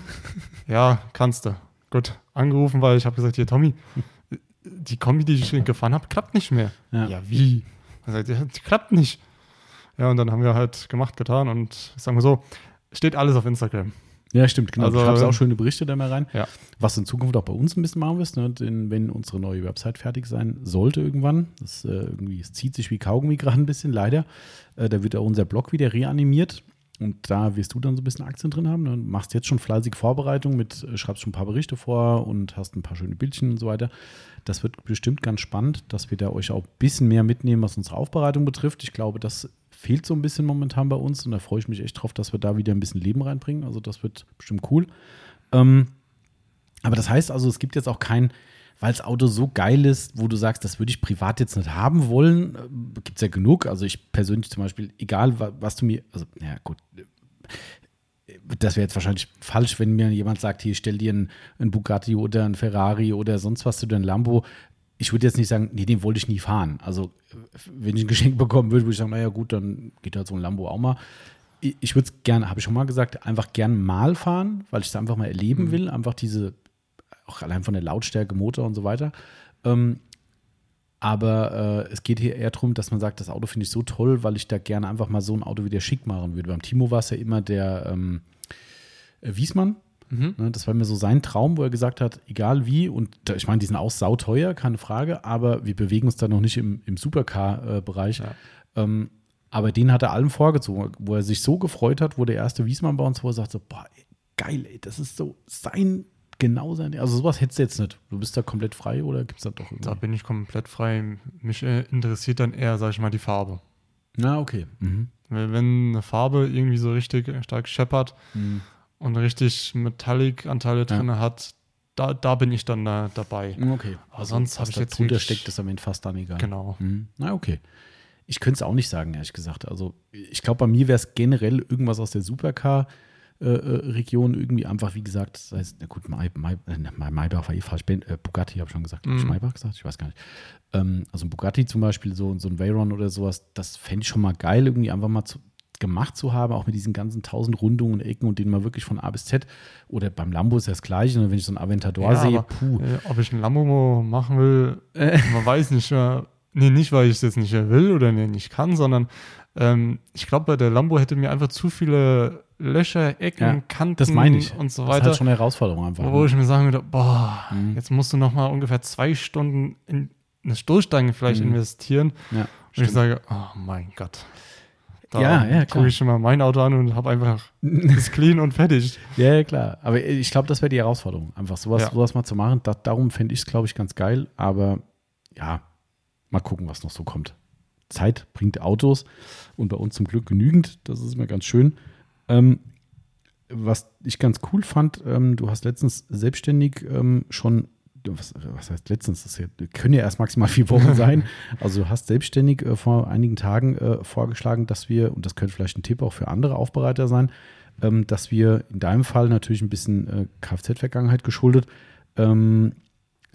ja, kannst du. Gut, angerufen, weil ich habe gesagt, hier Tommy, die Kombi, die ich gefahren habe, klappt nicht mehr. Ja. wie? Er sagt, ja, die klappt nicht. Ja, und dann haben wir halt gemacht, getan und sagen wir so, steht alles auf Instagram. Ja, stimmt, genau. Also, du schreibst äh, auch schöne Berichte da mal rein. Ja. Was du in Zukunft auch bei uns ein bisschen machen wirst, ne? Denn wenn unsere neue Website fertig sein sollte irgendwann. Das äh, irgendwie, es zieht sich wie Kaugummi gerade ein bisschen, leider. Äh, da wird auch unser Blog wieder reanimiert. Und da wirst du dann so ein bisschen Aktien drin haben. Ne? Machst jetzt schon fleißig Vorbereitung mit, äh, schreibst schon ein paar Berichte vor und hast ein paar schöne Bildchen und so weiter. Das wird bestimmt ganz spannend, dass wir da euch auch ein bisschen mehr mitnehmen, was unsere Aufbereitung betrifft. Ich glaube, das fehlt so ein bisschen momentan bei uns und da freue ich mich echt drauf, dass wir da wieder ein bisschen Leben reinbringen. Also das wird bestimmt cool. Ähm, aber das heißt also, es gibt jetzt auch kein, weil das Auto so geil ist, wo du sagst, das würde ich privat jetzt nicht haben wollen, gibt es ja genug. Also ich persönlich zum Beispiel, egal wa- was du mir, also ja gut, das wäre jetzt wahrscheinlich falsch, wenn mir jemand sagt, hier stell dir einen, einen Bugatti oder einen Ferrari oder sonst was zu deinem Lambo. Ich würde jetzt nicht sagen, nee, den wollte ich nie fahren. Also wenn ich ein Geschenk bekommen würde, würde ich sagen, naja gut, dann geht halt so ein Lambo auch mal. Ich, ich würde es gerne, habe ich schon mal gesagt, einfach gern mal fahren, weil ich es einfach mal erleben will. Einfach diese, auch allein von der Lautstärke, Motor und so weiter. Ähm, aber äh, es geht hier eher darum, dass man sagt, das Auto finde ich so toll, weil ich da gerne einfach mal so ein Auto wieder schick machen würde. Beim Timo war es ja immer der ähm, äh, Wiesmann. Ne, das war mir so sein Traum, wo er gesagt hat, egal wie, und da, ich meine, die sind auch sauteuer, keine Frage, aber wir bewegen uns da noch nicht im, im Supercar-Bereich. Ja. Ähm, aber den hat er allem vorgezogen, wo er sich so gefreut hat, wo der erste Wiesmann bei uns war, sagt so, boah, ey, geil, ey, das ist so sein, genau sein, also sowas hättest du jetzt nicht. Du bist da komplett frei oder gibt es da doch irgendwie? Da bin ich komplett frei. Mich äh, interessiert dann eher, sag ich mal, die Farbe. Na, okay. Mhm. Wenn eine Farbe irgendwie so richtig stark scheppert Mhm. und richtig Metallic-Anteile drin hat, da, da bin ich dann da, dabei. Okay. Aber sonst was habe ich jetzt drunter steckt, ist am Ende fast dann egal. Genau. Mhm. Na, okay. Ich könnte es auch nicht sagen, ehrlich gesagt. Also, ich glaube, bei mir wäre es generell irgendwas aus der Supercar-Region irgendwie einfach, wie gesagt, das heißt, na gut, May, May, äh, May, Maybach war eh falsch, ben, äh, Bugatti habe ich schon gesagt. Mhm. Maybach gesagt? Ich weiß gar nicht. Ähm, also ein Bugatti zum Beispiel, so, so ein Veyron oder sowas, das fände ich schon mal geil, irgendwie einfach mal zu, gemacht zu haben, auch mit diesen ganzen tausend Rundungen und Ecken und den mal wirklich von A bis Z. Oder beim Lambo ist ja das Gleiche, und wenn ich so einen Aventador Ja, sehe, aber, puh. Äh, ob ich ein Lambo machen will, man weiß nicht. Äh, nee, nicht, weil ich es jetzt nicht will oder nee, nicht kann, sondern ähm, ich glaube, bei der Lambo hätte mir einfach zu viele Löcher, Ecken, Ja, Kanten Das meine ich. und so Das ist weiter. halt schon eine Herausforderung einfach. wo ne? ich mir sagen würde, boah, Mhm. jetzt musst du noch mal ungefähr zwei Stunden in eine Stoßstange vielleicht Mhm. investieren. ja, Und ich stimmt. sage, oh mein Gott. Da Ja, ja, klar. gucke ich schon mal mein Auto an und habe einfach das clean und fertig. Ja, ja, klar. Aber ich glaube, das wäre die Herausforderung. Einfach sowas, Ja. sowas mal zu machen. Da, darum fände ich es, glaube ich, ganz geil. Aber ja, mal gucken, was noch so kommt. Zeit bringt Autos und bei uns zum Glück genügend. Das ist immer ganz schön. Ähm, was ich ganz cool fand, ähm, du hast letztens selbstständig ähm, schon, was, was heißt letztens, das hier, können ja erst maximal vier Wochen sein. Also du hast selbstständig äh, vor einigen Tagen äh, vorgeschlagen, dass wir, und das könnte vielleicht ein Tipp auch für andere Aufbereiter sein, ähm, dass wir in deinem Fall natürlich ein bisschen äh, Kfz-Vergangenheit geschuldet, ähm,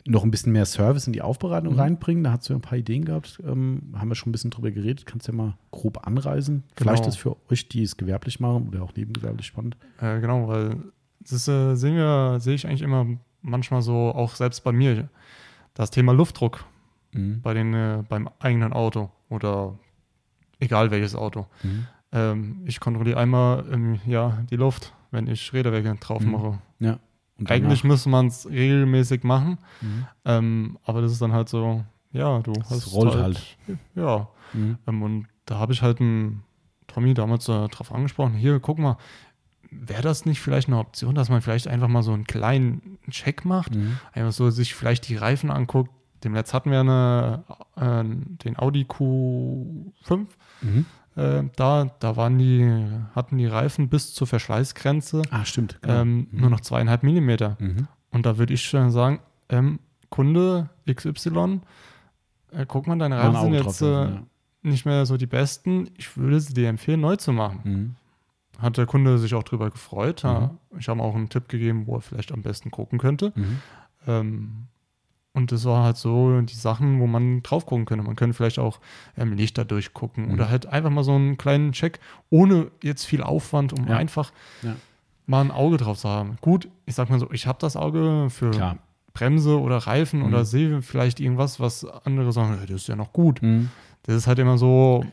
noch ein bisschen mehr Service in die Aufbereitung Mhm. reinbringen. Da hast du ja ein paar Ideen gehabt. Ähm, haben wir schon ein bisschen drüber geredet. Kannst du ja mal grob anreisen. Vielleicht Genau. ist für euch, die es gewerblich machen oder auch nebengewerblich spannend. Äh, genau, weil das äh, sehen wir, sehe ich eigentlich immer manchmal so, auch selbst bei mir, das Thema Luftdruck Mhm. bei den, äh, beim eigenen Auto oder egal welches Auto. Mhm. Ähm, ich kontrolliere einmal im Jahr die Luft, wenn ich Räderwerke drauf Mhm. mache. Ja. Und Eigentlich müsste man es regelmäßig machen, Mhm. ähm, aber das ist dann halt so, ja, du Das hast rollt halt. Ja, Mhm. ähm, und da habe ich halt einen Tommy damals äh, drauf angesprochen, hier, guck mal, wäre das nicht vielleicht eine Option, dass man vielleicht einfach mal so einen kleinen Check macht, Mhm. einfach so sich vielleicht die Reifen anguckt. Dem Letzt hatten wir eine, äh, den Audi Q5. Mhm. Äh, da, da waren die, hatten die Reifen bis zur Verschleißgrenze Ah, stimmt. genau. ähm, Mhm. nur noch zweieinhalb Millimeter. Mhm. Und da würde ich äh, sagen, ähm, Kunde XY, äh, guck mal, deine Reifen sind jetzt äh, werfen, nicht mehr so die besten. Ich würde sie dir empfehlen, neu zu machen. ja. Mhm. Hat der Kunde sich auch drüber gefreut. Ja. Ich habe ihm auch einen Tipp gegeben, wo er vielleicht am besten gucken könnte. Mhm. Ähm, und das war halt so die Sachen, wo man drauf gucken könnte. Man könnte vielleicht auch ähm, Lichter durchgucken Mhm. oder halt einfach mal so einen kleinen Check, ohne jetzt viel Aufwand, um Ja. einfach Ja. mal ein Auge drauf zu haben. Gut, ich sag mal so, ich habe das Auge für Klar. Bremse oder Reifen Mhm. oder sehe vielleicht irgendwas, was andere sagen, "Hey, das ist ja noch gut. Mhm. Das ist halt immer so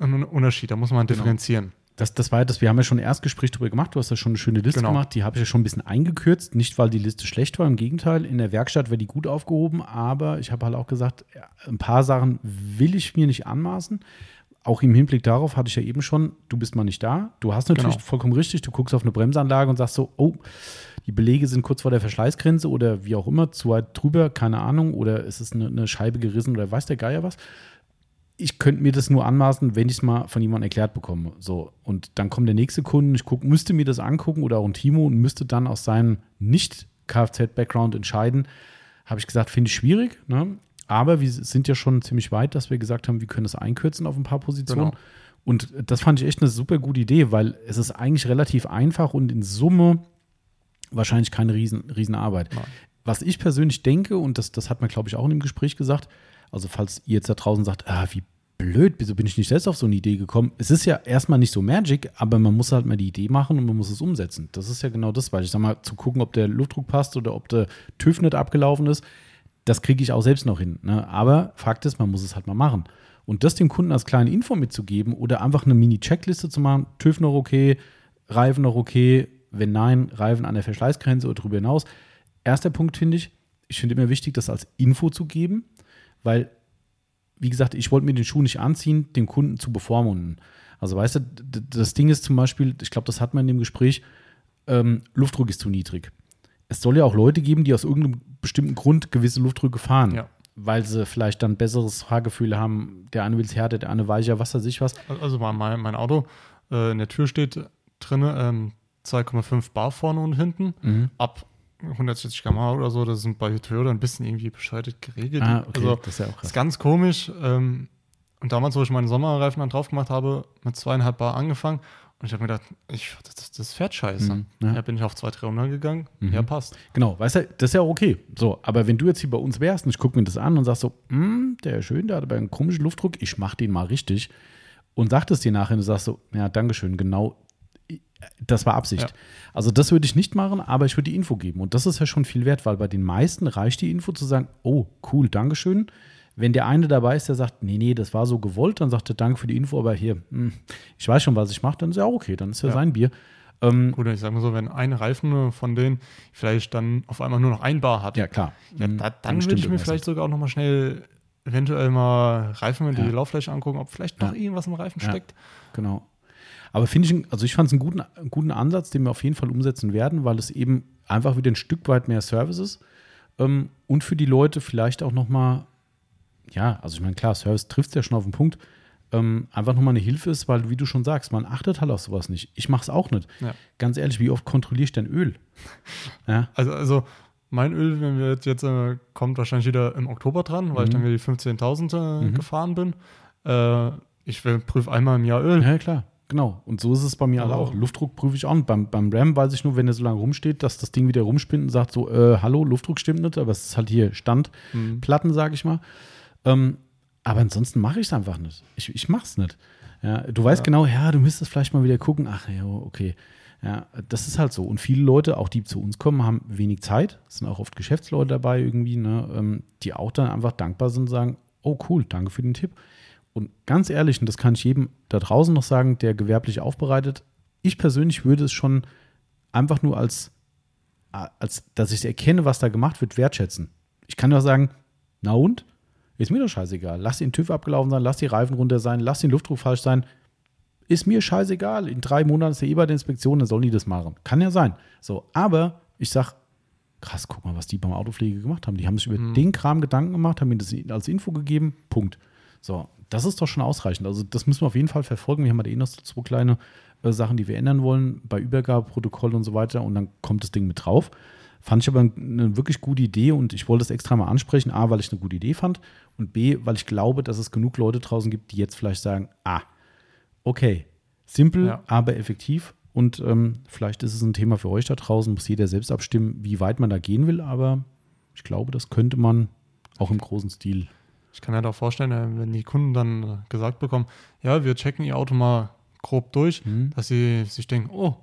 ein Unterschied, da muss man Genau. differenzieren. Das, das war ja das, wir haben ja schon ein Erstgespräch darüber gemacht, du hast ja schon eine schöne Liste Genau. gemacht, die habe ich ja schon ein bisschen eingekürzt, nicht weil die Liste schlecht war, im Gegenteil, in der Werkstatt wäre die gut aufgehoben, aber ich habe halt auch gesagt, ein paar Sachen will ich mir nicht anmaßen. Auch im Hinblick darauf hatte ich ja eben schon, du bist mal nicht da. Du hast natürlich Genau. vollkommen richtig, du guckst auf eine Bremsanlage und sagst so, oh, die Belege sind kurz vor der Verschleißgrenze oder wie auch immer, zu weit drüber, keine Ahnung, oder ist es eine, eine Scheibe gerissen oder weiß der Geier was ich könnte mir das nur anmaßen, wenn ich es mal von jemandem erklärt bekomme. So. Und dann kommt der nächste Kunde, ich guck, müsste mir das angucken oder auch ein Timo und müsste dann aus seinem Nicht-Kfz-Background entscheiden. Habe ich gesagt, finde ich schwierig. Ne? Aber wir sind ja schon ziemlich weit, dass wir gesagt haben, wir können das einkürzen auf ein paar Positionen. Genau. Und das fand ich echt eine super gute Idee, weil es ist eigentlich relativ einfach und in Summe wahrscheinlich keine riesen, riesen Arbeit. Nein. Was ich persönlich denke, und das, das hat man, glaube ich, auch in dem Gespräch gesagt, also falls ihr jetzt da draußen sagt, ah, wie blöd, wieso bin ich nicht selbst auf so eine Idee gekommen? Es ist ja erstmal nicht so Magic, aber man muss halt mal die Idee machen und man muss es umsetzen. Das ist ja genau das, weil ich sag mal, zu gucken, ob der Luftdruck passt oder ob der TÜV nicht abgelaufen ist, das kriege ich auch selbst noch hin. Ne? Aber Fakt ist, man muss es halt mal machen. Und das dem Kunden als kleine Info mitzugeben oder einfach eine Mini-Checkliste zu machen, TÜV noch okay, Reifen noch okay, wenn nein, Reifen an der Verschleißgrenze oder darüber hinaus. Erster Punkt finde ich, ich finde immer wichtig, das als Info zu geben, weil, wie gesagt, ich wollte mir den Schuh nicht anziehen, den Kunden zu bevormunden. Also weißt du, das Ding ist zum Beispiel, ich glaube, das hat man in dem Gespräch, ähm, Luftdruck ist zu niedrig. Es soll ja auch Leute geben, die aus irgendeinem bestimmten Grund gewisse Luftdrücke fahren, Ja. weil sie vielleicht dann besseres Fahrgefühl haben. Der eine will es härter, der eine weicher, was weiß ich was. Also mein- mein, mein Auto, äh, in der Tür steht drin ähm, 2,5 Bar vorne und hinten. Mhm. Ab 140 km/h oder so, das sind bei Toyota ein bisschen irgendwie bescheuert geregelt. Ah, okay, Also das ist ja auch krass. ist ganz komisch. Ähm, und damals, wo ich meine Sommerreifen dann drauf gemacht habe, mit zweieinhalb Bar angefangen. Und ich habe mir gedacht, ich, das, das fährt scheiße. Mhm, ja. ja. bin ich auf 200, 300 gegangen. Mhm. Ja, passt. Genau, weißt du, das ist ja okay. So, aber wenn du jetzt hier bei uns wärst und ich gucke mir das an und sagst so, "Hm, der ist schön, der hat aber einen komischen Luftdruck, ich mach den mal richtig und sagtest dir nachher und du sagst so, ja, Dankeschön, genau, das war Absicht. Ja. Also das würde ich nicht machen, aber ich würde die Info geben und das ist ja schon viel wert, weil bei den meisten reicht die Info zu sagen, oh, cool, Dankeschön. Wenn der eine dabei ist, der sagt, nee, nee, das war so gewollt, dann sagt er, danke für die Info, aber hier, hm, ich weiß schon, was ich mache, dann ist ja auch okay, dann ist ja, Ja. sein Bier. Ähm, Gut, ich sage mal so, wenn ein Reifen von denen vielleicht dann auf einmal nur noch ein Bar hat, ja, klar. ja, Hm, da, dann würde ich mir vielleicht sogar auch nochmal schnell eventuell mal Reifen Ja. die Lauffläche angucken, ob vielleicht noch Ja. irgendwas im Reifen Ja. steckt. Genau. Aber finde ich, also ich fand es einen guten, einen guten Ansatz, den wir auf jeden Fall umsetzen werden, weil es eben einfach wieder ein Stück weit mehr Service ist. Ähm, und für die Leute vielleicht auch nochmal, ja, also ich meine, klar, Service trifft ja schon auf den Punkt, ähm, einfach nochmal eine Hilfe ist, weil, wie du schon sagst, man achtet halt auf sowas nicht. Ich mache es auch nicht. Ja. Ganz ehrlich, wie oft kontrolliere ich denn Öl? Ja, Also, also mein Öl, wenn wir jetzt, jetzt äh, kommt wahrscheinlich wieder im Oktober dran, weil ich Mhm. dann wieder die 15.000 äh, Mhm. gefahren bin. Äh, ich will- prüfe einmal im Jahr Öl. ja klar. Genau. Und so ist es bei mir alle Aber- auch. Luftdruck prüfe ich auch. Und beim, beim Ram weiß ich nur, wenn er so lange rumsteht, dass das Ding wieder rumspinnt und sagt so, äh, hallo, Luftdruck stimmt nicht, aber es ist halt hier Stand. Mhm. Sage ich mal. Ähm, aber ansonsten mache ich es einfach nicht. Ich, ich mache es nicht. Ja, du weißt Ja. genau, ja, du müsstest vielleicht mal wieder gucken. Ach ja, okay. Ja, das ist halt so. Und viele Leute, auch die zu uns kommen, haben wenig Zeit. Es sind auch oft Geschäftsleute dabei irgendwie, ne, ähm, die auch dann einfach dankbar sind und sagen, oh cool, danke für den Tipp. Und ganz ehrlich, und das kann ich jedem da draußen noch sagen, der gewerblich aufbereitet, ich persönlich würde es schon einfach nur als, als dass ich erkenne, was da gemacht wird, wertschätzen. Ich kann doch sagen, na und? Ist mir doch scheißegal. Lass den TÜV abgelaufen sein, lass die Reifen runter sein, lass den Luftdruck falsch sein. Ist mir scheißegal. In drei Monaten ist der eh bei der Inspektion, dann sollen die das machen. Kann ja sein. So, aber ich sag, krass, guck mal, was die beim Autopflege gemacht haben. Die haben sich über mhm. den Kram Gedanken gemacht, haben mir das als Info gegeben. Punkt. So, das ist doch schon ausreichend. Also, das müssen wir auf jeden Fall verfolgen. Wir haben halt eh noch so zwei kleine äh, Sachen, die wir ändern wollen, bei Übergabeprotokoll und so weiter. Und dann kommt das Ding mit drauf. Fand ich aber eine wirklich gute Idee und ich wollte es extra mal ansprechen. A, weil ich eine gute Idee fand und B, weil ich glaube, dass es genug Leute draußen gibt, die jetzt vielleicht sagen: Ah, okay, simpel, ja. aber effektiv. Und ähm, vielleicht ist es ein Thema für euch da draußen, muss jeder selbst abstimmen, wie weit man da gehen will. Aber ich glaube, das könnte man auch im großen Stil. Ich kann mir halt auch vorstellen, äh, wenn die Kunden dann gesagt bekommen, ja, wir checken ihr Auto mal grob durch, mhm. dass sie sich denken, oh,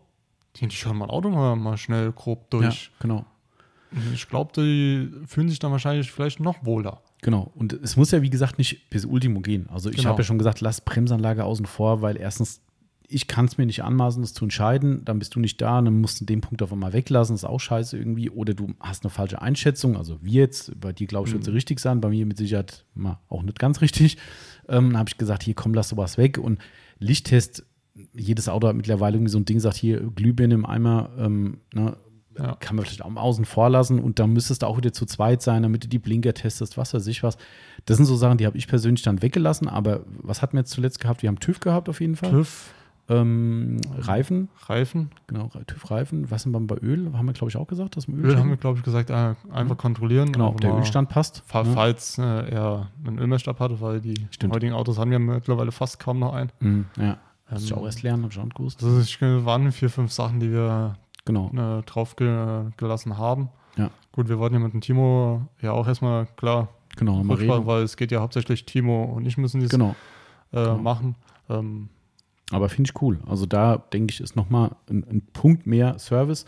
die, die schauen mein Auto mal, mal schnell grob durch. Ja, genau. Ich glaube, die fühlen sich dann wahrscheinlich vielleicht noch wohler. Genau. Und es muss ja, wie gesagt, nicht bis Ultimo gehen. Also ich genau. habe ja schon gesagt, lass Bremsanlage außen vor, weil erstens, ich kann es mir nicht anmaßen, das zu entscheiden. Dann bist du nicht da, dann musst du den Punkt auf einmal weglassen. Das ist auch scheiße irgendwie. Oder du hast eine falsche Einschätzung. Also wie jetzt, bei dir glaube ich, wird es mhm. richtig sein, bei mir mit Sicherheit mal auch nicht ganz richtig. Ähm, dann habe ich gesagt, hier komm, lass sowas weg. Und Lichttest jedes Auto hat mittlerweile irgendwie so ein Ding, sagt hier Glühbirne im Eimer, ähm, ne, ja. kann man vielleicht auch außen vor lassen und dann müsstest du auch wieder zu zweit sein, damit du die Blinker testest, was weiß ich was. Das sind so Sachen, die habe ich persönlich dann weggelassen, aber was hatten wir jetzt zuletzt gehabt? Wir haben TÜV gehabt auf jeden Fall. TÜV. Ähm, Reifen. Reifen. Genau, TÜV-Reifen. Was sind wir bei Öl? Haben wir, glaube ich, auch gesagt, dass Öl. Öl haben wir, glaube ich, gesagt, äh, einfach kontrollieren. Genau, ob der Ölstand passt. Falls ne? er einen Ölmessstab hatte, weil die Stimmt. heutigen Autos haben ja mittlerweile fast kaum noch einen. Mhm, ja. Das ähm, ich auch erst lernen, habe ich auch gewusst. Das ist, waren vier, fünf Sachen, die wir genau. äh, drauf ge gelassen haben. Ja. Gut, wir wollten ja mit dem Timo ja auch erstmal klar genau, reden. weil es geht ja hauptsächlich Timo und ich müssen dies genau. Äh, genau. machen. Ähm, aber finde ich cool. Also da denke ich, ist nochmal ein, ein Punkt mehr Service.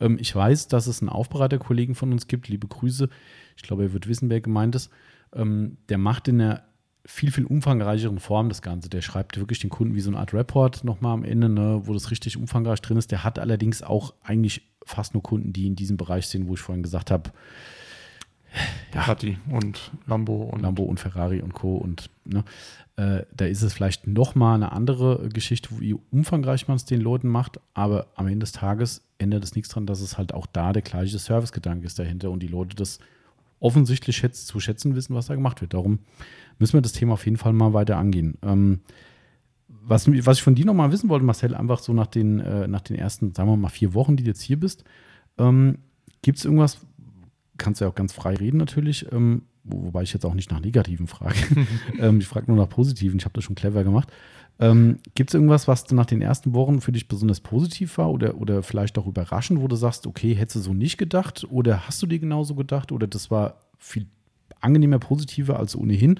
Ähm, ich weiß, dass es einen Aufbereiterkollegen von uns gibt. Liebe Grüße. Ich glaube, er wird wissen, wer gemeint ist. Ähm, der macht in der viel, viel umfangreicheren Form das Ganze. Der schreibt wirklich den Kunden wie so eine Art Report nochmal am Ende, ne, wo das richtig umfangreich drin ist. Der hat allerdings auch eigentlich fast nur Kunden, die in diesem Bereich sind, wo ich vorhin gesagt habe, ja, Hatti und Lambo und Lambo und Ferrari und Co. Und ne, äh, da ist es vielleicht nochmal eine andere Geschichte, wie umfangreich man es den Leuten macht, aber am Ende des Tages ändert es nichts daran, dass es halt auch da der gleiche Servicegedanke ist dahinter und die Leute das offensichtlich schätz, zu schätzen wissen, was da gemacht wird. Darum müssen wir das Thema auf jeden Fall mal weiter angehen. Ähm, was, was ich von dir nochmal wissen wollte, Marcel, einfach so nach den, äh, nach den ersten, sagen wir mal, vier Wochen, die du jetzt hier bist, ähm, gibt es irgendwas, kannst du ja auch ganz frei reden natürlich, ähm, wobei ich jetzt auch nicht nach Negativen frage. ähm, ich frage nur nach Positiven, ich habe das schon clever gemacht. Ähm, Gibt es irgendwas, was nach den ersten Wochen für dich besonders positiv war oder, oder vielleicht auch überraschend, wo du sagst, okay, hättest du so nicht gedacht oder hast du dir genauso gedacht oder das war viel angenehmer, positiver als ohnehin?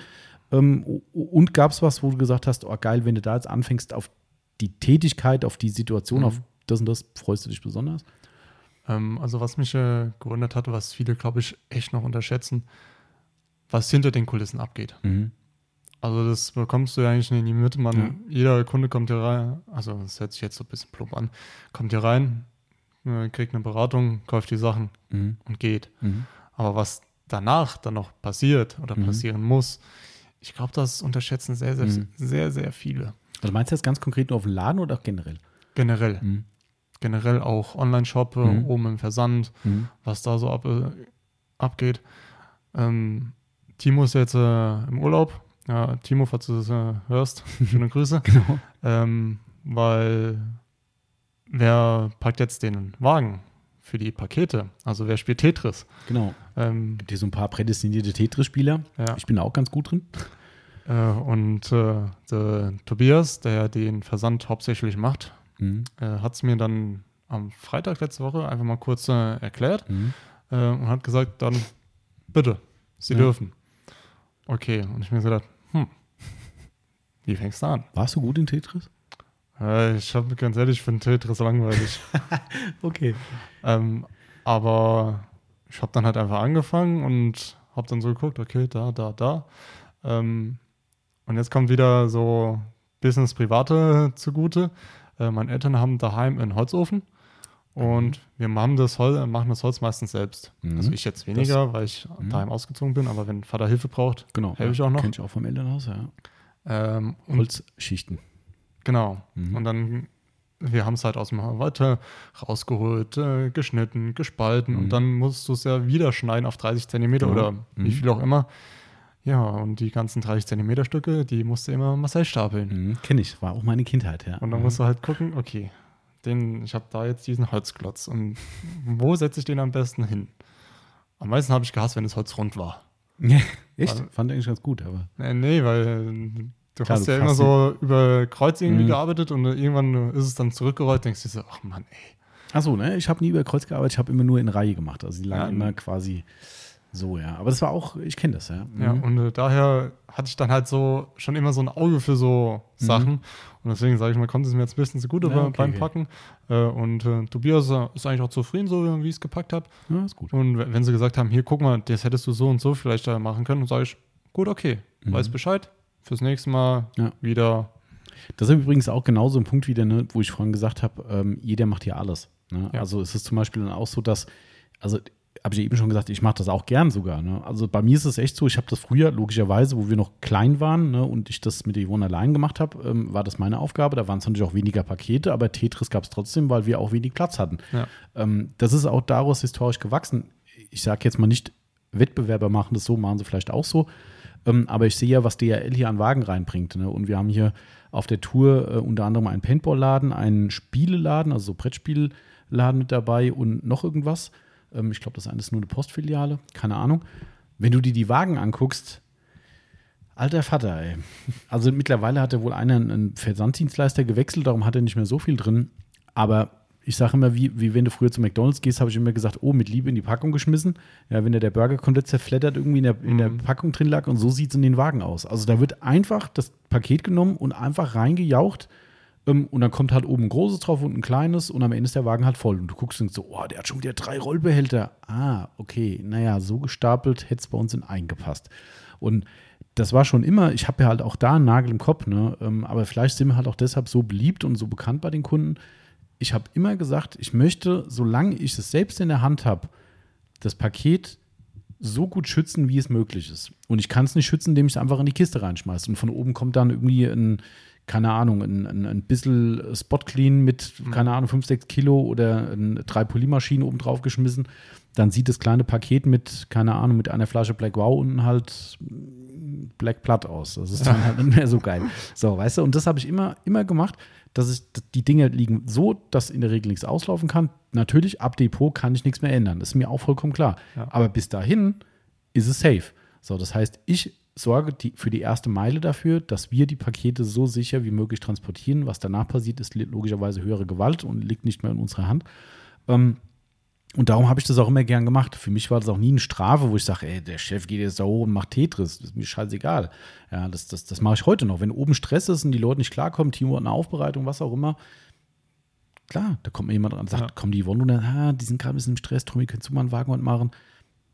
Ähm, und gab es was, wo du gesagt hast, oh geil, wenn du da jetzt anfängst auf die Tätigkeit, auf die Situation, mhm. auf das und das, freust du dich besonders? Ähm, also was mich äh, gewundert hat, was viele, glaube ich, echt noch unterschätzen, was hinter den Kulissen abgeht. Mhm. Also das bekommst du ja eigentlich in die Mitte. Man, ja. Jeder Kunde kommt hier rein, also das hört sich jetzt so ein bisschen plump an, kommt hier rein, äh, kriegt eine Beratung, kauft die Sachen mhm. und geht. Mhm. Aber was danach dann noch passiert oder mhm. passieren muss, ich glaube, das unterschätzen sehr, sehr, mhm. sehr, sehr viele. Also meinst du das ganz konkret nur auf den Laden oder auch generell? Generell. Mhm. Generell auch Online-Shop, oben im Versand, was da so ab, äh, abgeht. Ähm, Timo ist jetzt äh, im Urlaub, ja, Timo, falls du das äh, hörst, schöne Grüße. genau. Ähm, weil wer packt jetzt den Wagen für die Pakete? Also wer spielt Tetris? Genau. Ähm, Gibt hier so ein paar prädestinierte Tetris-Spieler. Ja. Ich bin da auch ganz gut drin. Äh, und äh, der Tobias, der den Versand hauptsächlich macht, mhm. äh, hat es mir dann am Freitag letzte Woche einfach mal kurz äh, erklärt mhm. Und hat gesagt, dann bitte, Sie ja. dürfen. Okay, und ich mir gesagt, hm, wie fängst du an? Warst du gut in Tetris? Äh, ich habe ganz ehrlich, ich finde Tetris langweilig. okay. Ähm, aber ich habe dann halt einfach angefangen und habe dann so geguckt, okay, da, da, da. Ähm, und jetzt kommt wieder so Business Private zugute. Äh, meine Eltern haben daheim einen Holzofen Und wir machen das, Holz, machen das Holz meistens selbst. Mhm. Also ich jetzt weniger, weil ich Mhm. daheim ausgezogen bin, aber wenn Vater Hilfe braucht, Genau. helfe ich auch noch. Kenn ich auch vom Elternhaus, ja. Ähm, Holzschichten. Genau. Mhm. Und dann, wir haben es halt aus dem Weite rausgeholt, äh, geschnitten, gespalten Mhm. und dann musst du es ja wieder schneiden auf 30 Zentimeter Genau. oder wie Mhm. viel auch immer. Ja, und die ganzen 30 Zentimeter Stücke, die musst du immer Marcel stapeln. Mhm. Kenne ich, war auch meine Kindheit, ja. Und dann musst du halt gucken, okay, den, ich habe da jetzt diesen Holzklotz und wo setze ich den am besten hin? Am meisten habe ich gehasst, wenn das Holz rund war. Ja, echt? Weil- Fand ich eigentlich ganz gut, aber. Nee, nee weil du Klar, hast du ja immer so über Kreuz irgendwie Mhm. gearbeitet und irgendwann ist es dann zurückgerollt, denkst du so, ach Mann, ey. Achso, ne? Ich habe nie über Kreuz gearbeitet, ich habe immer nur in Reihe gemacht. Also die lagen Ja. immer quasi so, ja. Aber das war auch, ich kenne das, ja. Ja, Mhm. und äh, daher hatte ich dann halt so schon immer so ein Auge für so Sachen. Und deswegen sage ich mal, kommt es mir jetzt ein bisschen zugute Ja, okay, beim okay. Packen. Äh, und äh, Tobias äh, ist eigentlich auch zufrieden, so wie ich es gepackt habe. ja, ist gut. Und wenn sie gesagt haben, hier, guck mal, das hättest du so und so vielleicht da machen können, sage ich, gut, okay, Mhm. weiß Bescheid. Fürs nächste Mal Ja. wieder. Das ist übrigens auch genauso ein Punkt wieder, ne, wo ich vorhin gesagt habe, ähm, jeder macht hier alles. Ne? Ja. Also es ist zum Beispiel dann auch so, dass, also habe ich ja eben schon gesagt, ich mache das auch gern sogar. Ne? Also bei mir ist es echt so, ich habe das früher, logischerweise, wo wir noch klein waren ne, und ich das mit der Yvonne allein gemacht habe, ähm, war das meine Aufgabe. Da waren es natürlich auch weniger Pakete, aber Tetris gab es trotzdem, weil wir auch wenig Platz hatten. Ja. Ähm, das ist auch daraus historisch gewachsen. Ich sage jetzt mal nicht, Wettbewerber machen das so, machen sie vielleicht auch so. Ähm, aber ich sehe ja, was DRL hier an Wagen reinbringt. Ne? Und wir haben hier auf der Tour äh, unter anderem einen Paintball-Laden, einen Spieleladen, also so Brettspielladen mit dabei und noch irgendwas. Ähm, ich glaube, das eine ist nur eine Postfiliale, keine Ahnung. Wenn du dir die Wagen anguckst, alter Vater, ey. Also mittlerweile hat er wohl einer einen Versanddienstleister gewechselt, darum hat er nicht mehr so viel drin. Aber ich sage immer, wie, wie wenn du früher zu McDonalds gehst, habe ich immer gesagt, oh, mit Liebe in die Packung geschmissen. Ja, wenn der, der Burger komplett zerfleddert irgendwie in der, in der Mhm. Packung drin lag und so sieht es in den Wagen aus. Also da wird einfach das Paket genommen und einfach reingejaucht und dann kommt halt oben ein großes drauf und ein kleines und am Ende ist der Wagen halt voll. Und du guckst und denkst so, oh, der hat schon wieder drei Rollbehälter. Ah, okay, naja, so gestapelt hätte es bei uns in eingepasst. Und das war schon immer, ich habe ja halt auch da einen Nagel im Kopf, ne? Ähm, aber vielleicht sind wir halt auch deshalb so beliebt und so bekannt bei den Kunden. Ich habe immer gesagt, ich möchte, solange ich es selbst in der Hand habe, das Paket so gut schützen, wie es möglich ist. Und ich kann es nicht schützen, indem ich es einfach in die Kiste reinschmeiße. Und von oben kommt dann irgendwie ein, keine Ahnung, ein, ein, ein bisschen Spot Clean mit, keine Ahnung, 5, 6 Kilo oder ein, drei Polymaschinen oben drauf geschmissen. Dann sieht das kleine Paket mit, keine Ahnung, mit einer Flasche Black Wow unten halt Black Platt aus. Das ist dann halt nicht mehr so geil. So, weißt du, und das habe ich immer, immer gemacht, dass ich, die Dinge liegen so, dass in der Regel nichts auslaufen kann. Natürlich, ab Depot kann ich nichts mehr ändern. Das ist mir auch vollkommen klar. Ja. Aber bis dahin ist es safe. So, das heißt, ich sorge die, für die erste Meile dafür, dass wir die Pakete so sicher wie möglich transportieren. Was danach passiert, ist logischerweise höhere Gewalt und liegt nicht mehr in unserer Hand. Ähm, und darum habe ich das auch immer gern gemacht. Für mich war das auch nie eine Strafe, wo ich sage, ey, der Chef geht jetzt da hoch und macht Tetris. Das ist mir scheißegal. Ja, das, das, das mache ich heute noch. Wenn oben Stress ist und die Leute nicht klarkommen, Team hat eine Aufbereitung, was auch immer, klar, da kommt mir jemand und sagt, Ja. komm, die wollen nur, ah, die sind gerade ein bisschen im Stress, Tommy, kannst du mal einen Wagen machen?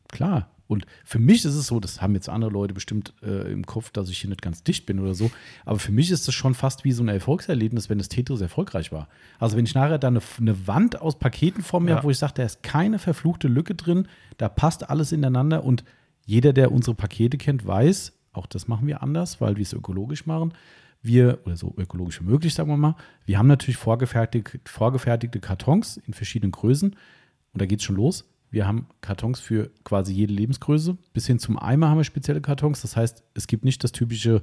Klar. Und für mich ist es so, das haben jetzt andere Leute bestimmt äh, im Kopf, dass ich hier nicht ganz dicht bin oder so. Aber für mich ist es schon fast wie so ein Erfolgserlebnis, wenn das Tetris erfolgreich war. Also wenn ich nachher da eine, eine Wand aus Paketen vor mir Ja. habe, wo ich sage, da ist keine verfluchte Lücke drin, da passt alles ineinander und jeder, der unsere Pakete kennt, weiß, auch das machen wir anders, weil wir es ökologisch machen. Wir, oder so ökologisch wie möglich, sagen wir mal, wir haben natürlich vorgefertigt, vorgefertigte Kartons in verschiedenen Größen. Und da geht es schon los. Wir haben Kartons für quasi jede Lebensgröße. Bis hin zum Eimer haben wir spezielle Kartons. Das heißt, es gibt nicht das typische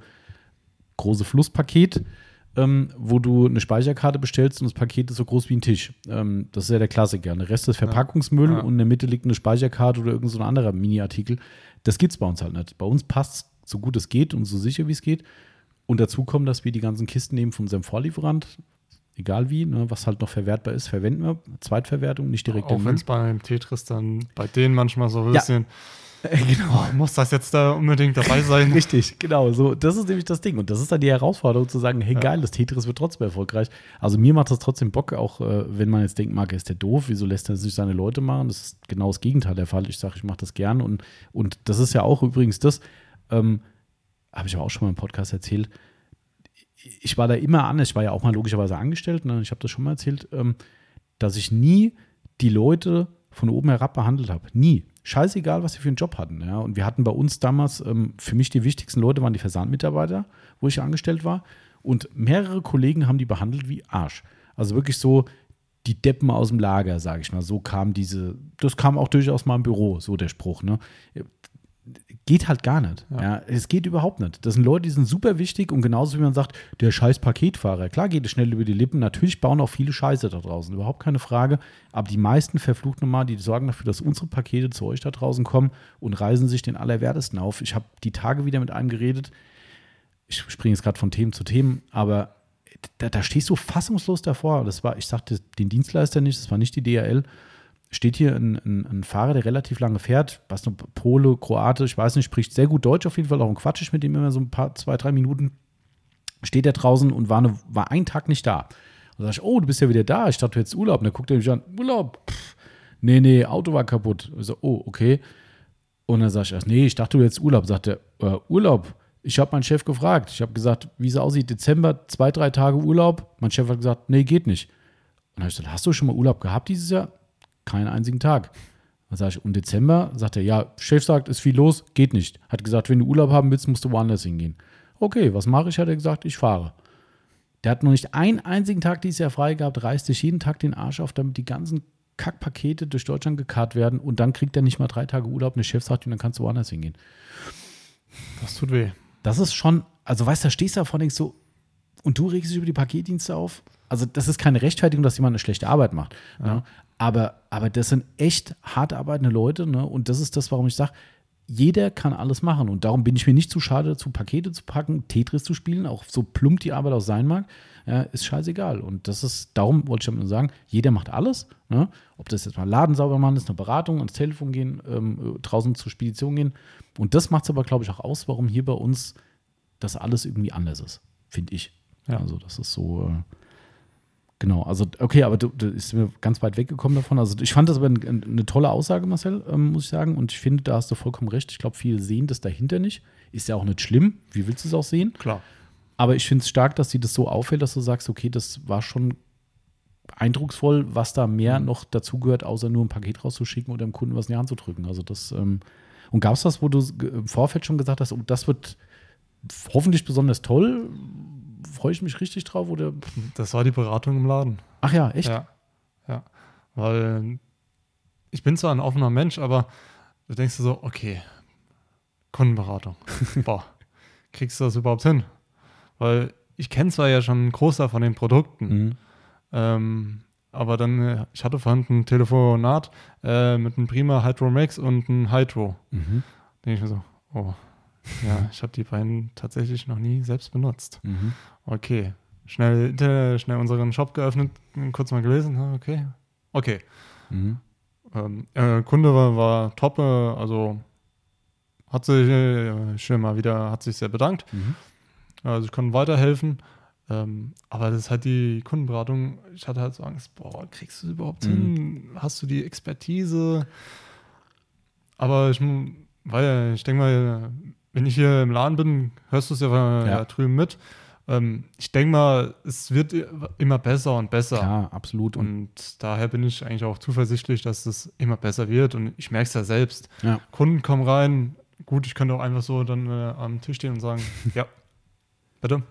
große Flusspaket, ähm, wo du eine Speicherkarte bestellst und das Paket ist so groß wie ein Tisch. Ähm, das ist ja der Klassiker. Der Rest ist Verpackungsmüll Ja. und in der Mitte liegt eine Speicherkarte oder irgendein so ein anderer Mini-Artikel. Das gibt es bei uns halt nicht. Bei uns passt es so gut es geht und so sicher wie es geht. Und dazu kommt, dass wir die ganzen Kisten nehmen von unserem Vorlieferant, egal wie, ne, was halt noch verwertbar ist, verwenden wir. Zweitverwertung, nicht direkt Auch wenn es beim Tetris dann bei denen manchmal so ein Ja. bisschen, Äh, genau. oh, muss das jetzt da unbedingt dabei sein? Richtig, genau. So, das ist nämlich das Ding. Und das ist dann die Herausforderung zu sagen, hey Ja. geil, das Tetris wird trotzdem erfolgreich. Also mir macht das trotzdem Bock, auch äh, wenn man jetzt denkt, Marc, ist der doof, wieso lässt er das nicht seine Leute machen? Das ist genau das Gegenteil der Fall. Ich sage, ich mache das gern. Und, und das ist ja auch übrigens das, ähm, habe ich aber auch schon mal im Podcast erzählt. Ich war da immer an, ich war ja auch mal logischerweise angestellt, ne? ich habe das schon mal erzählt, ähm, dass ich nie die Leute von oben herab behandelt habe. Nie. Scheißegal, was sie für einen Job hatten. Ja. Und wir hatten bei uns damals, ähm, für mich die wichtigsten Leute waren die Versandmitarbeiter, wo ich angestellt war. Und mehrere Kollegen haben die behandelt wie Arsch. Also wirklich so die Deppen aus dem Lager, sage ich mal. So kam diese, das kam auch durchaus mal im Büro, so der Spruch. Ne? Geht halt gar nicht. Ja. ja. es geht überhaupt nicht. Das sind Leute, die sind super wichtig und genauso wie man sagt, der scheiß Paketfahrer. Klar geht es schnell über die Lippen. Natürlich bauen auch viele Scheiße da draußen. Überhaupt keine Frage. Aber die meisten verflucht nochmal, die sorgen dafür, dass unsere Pakete zu euch da draußen kommen und reisen sich den Allerwertesten auf. Ich habe die Tage wieder mit einem geredet. Ich springe jetzt gerade von Themen zu Themen, aber da, da stehst du fassungslos davor. Das war, ich sagte den Dienstleister nicht, das war nicht die DHL steht hier ein, ein, ein, Fahrer, der relativ lange fährt, was nur Pole, Kroate, ich weiß nicht, spricht sehr gut Deutsch auf jeden Fall, auch ein Quatsch ich mit dem immer so ein paar, zwei, drei Minuten. Steht er draußen und war, eine, war einen Tag nicht da. Und sag ich, oh, du bist ja wieder da. Ich dachte, du hättest Urlaub. Und dann guckt er mich an, Urlaub? Pff, nee, nee, Auto war kaputt. Ich so, oh, okay. Und dann sag ich, nee, ich dachte, du hättest Urlaub. Sagt er, äh, Urlaub? Ich habe meinen Chef gefragt. Ich habe gesagt, wie es aussieht, Dezember, zwei, drei Tage Urlaub. Mein Chef hat gesagt, nee, geht nicht. Und dann habe ich gesagt, hast du schon mal Urlaub gehabt dieses Jahr? Keinen einzigen Tag. Dann sage ich, im Dezember sagt er, ja, Chef sagt, ist viel los, geht nicht. Hat gesagt, wenn du Urlaub haben willst, musst du woanders hingehen. Okay, was mache ich? Hat er gesagt, ich fahre. Der hat noch nicht einen einzigen Tag dieses Jahr frei gehabt, reißt sich jeden Tag den Arsch auf, damit die ganzen Kackpakete durch Deutschland gekarrt werden und dann kriegt er nicht mal drei Tage Urlaub, eine Chef sagt, und dann kannst du woanders hingehen. Das tut weh. Das ist schon, also weißt du, da stehst du davor und denkst so, und du regst dich über die Paketdienste auf? Also, das ist keine Rechtfertigung, dass jemand eine schlechte Arbeit macht. Ja. Ne? Aber, aber das sind echt hart arbeitende Leute. Ne? Und das ist das, warum ich sage, jeder kann alles machen. Und darum bin ich mir nicht zu schade dazu, Pakete zu packen, Tetris zu spielen, auch so plump die Arbeit auch sein mag. Ja, ist scheißegal. Und das ist, darum wollte ich damit nur sagen, jeder macht alles. Ne? Ob das jetzt mal Laden sauber machen ist, eine Beratung, ans Telefon gehen, ähm, draußen zur Spedition gehen. Und das macht es aber, glaube ich, auch aus, warum hier bei uns das alles irgendwie anders ist, finde ich. Ja. Also, das ist so. Äh, Genau, also okay, aber du, du ist mir ganz weit weggekommen davon. Also ich fand das aber eine, eine tolle Aussage, Marcel, ähm, muss ich sagen. Und ich finde, da hast du vollkommen recht. Ich glaube, viele sehen das dahinter nicht. Ist ja auch nicht schlimm. Wie willst du es auch sehen? Klar. Aber ich finde es stark, dass sie das so auffällt, dass du sagst, okay, das war schon eindrucksvoll, was da mehr mhm. noch dazugehört, außer nur ein Paket rauszuschicken oder dem Kunden was in die Hand zu drücken. Also das, ähm, und gab es das, wo du im Vorfeld schon gesagt hast, oh, das wird hoffentlich besonders toll? Freue ich mich richtig drauf. Oder? Das war die Beratung im Laden. Ach ja, echt? Ja. ja. Weil ich bin zwar ein offener Mensch, aber du denkst dir so, okay, Kundenberatung. Boah, kriegst du das überhaupt hin? Weil ich kenne zwar ja schon einen Großteil von den Produkten, mhm. ähm, aber dann, äh, ich hatte vorhin ein Telefonat äh, mit einem Prima Hydro Max und einem Hydro. Mhm. Denke ich mir so, oh, ja, ich habe die beiden tatsächlich noch nie selbst benutzt. Mhm. Okay. Schnell, schnell unseren Shop geöffnet, kurz mal gelesen. Okay. Okay. Mhm. Ähm, äh, Kunde war, war top, äh, also hat sich äh, schön mal wieder, hat sich sehr bedankt. Mhm. Also ich konnte weiterhelfen. Ähm, aber das ist halt die Kundenberatung. Ich hatte halt so Angst, boah, kriegst du es überhaupt mhm. hin? Hast du die Expertise? Aber ich, weil ich denke mal, wenn ich hier im Laden bin, hörst du es ja, ja. ja drüben mit. Ähm, ich denke mal, es wird immer besser und besser. Ja, absolut. Und daher bin ich eigentlich auch zuversichtlich, dass es immer besser wird. Und ich merke es ja selbst. Ja. Kunden kommen rein. Gut, ich könnte auch einfach so dann äh, am Tisch stehen und sagen, ja, bitte.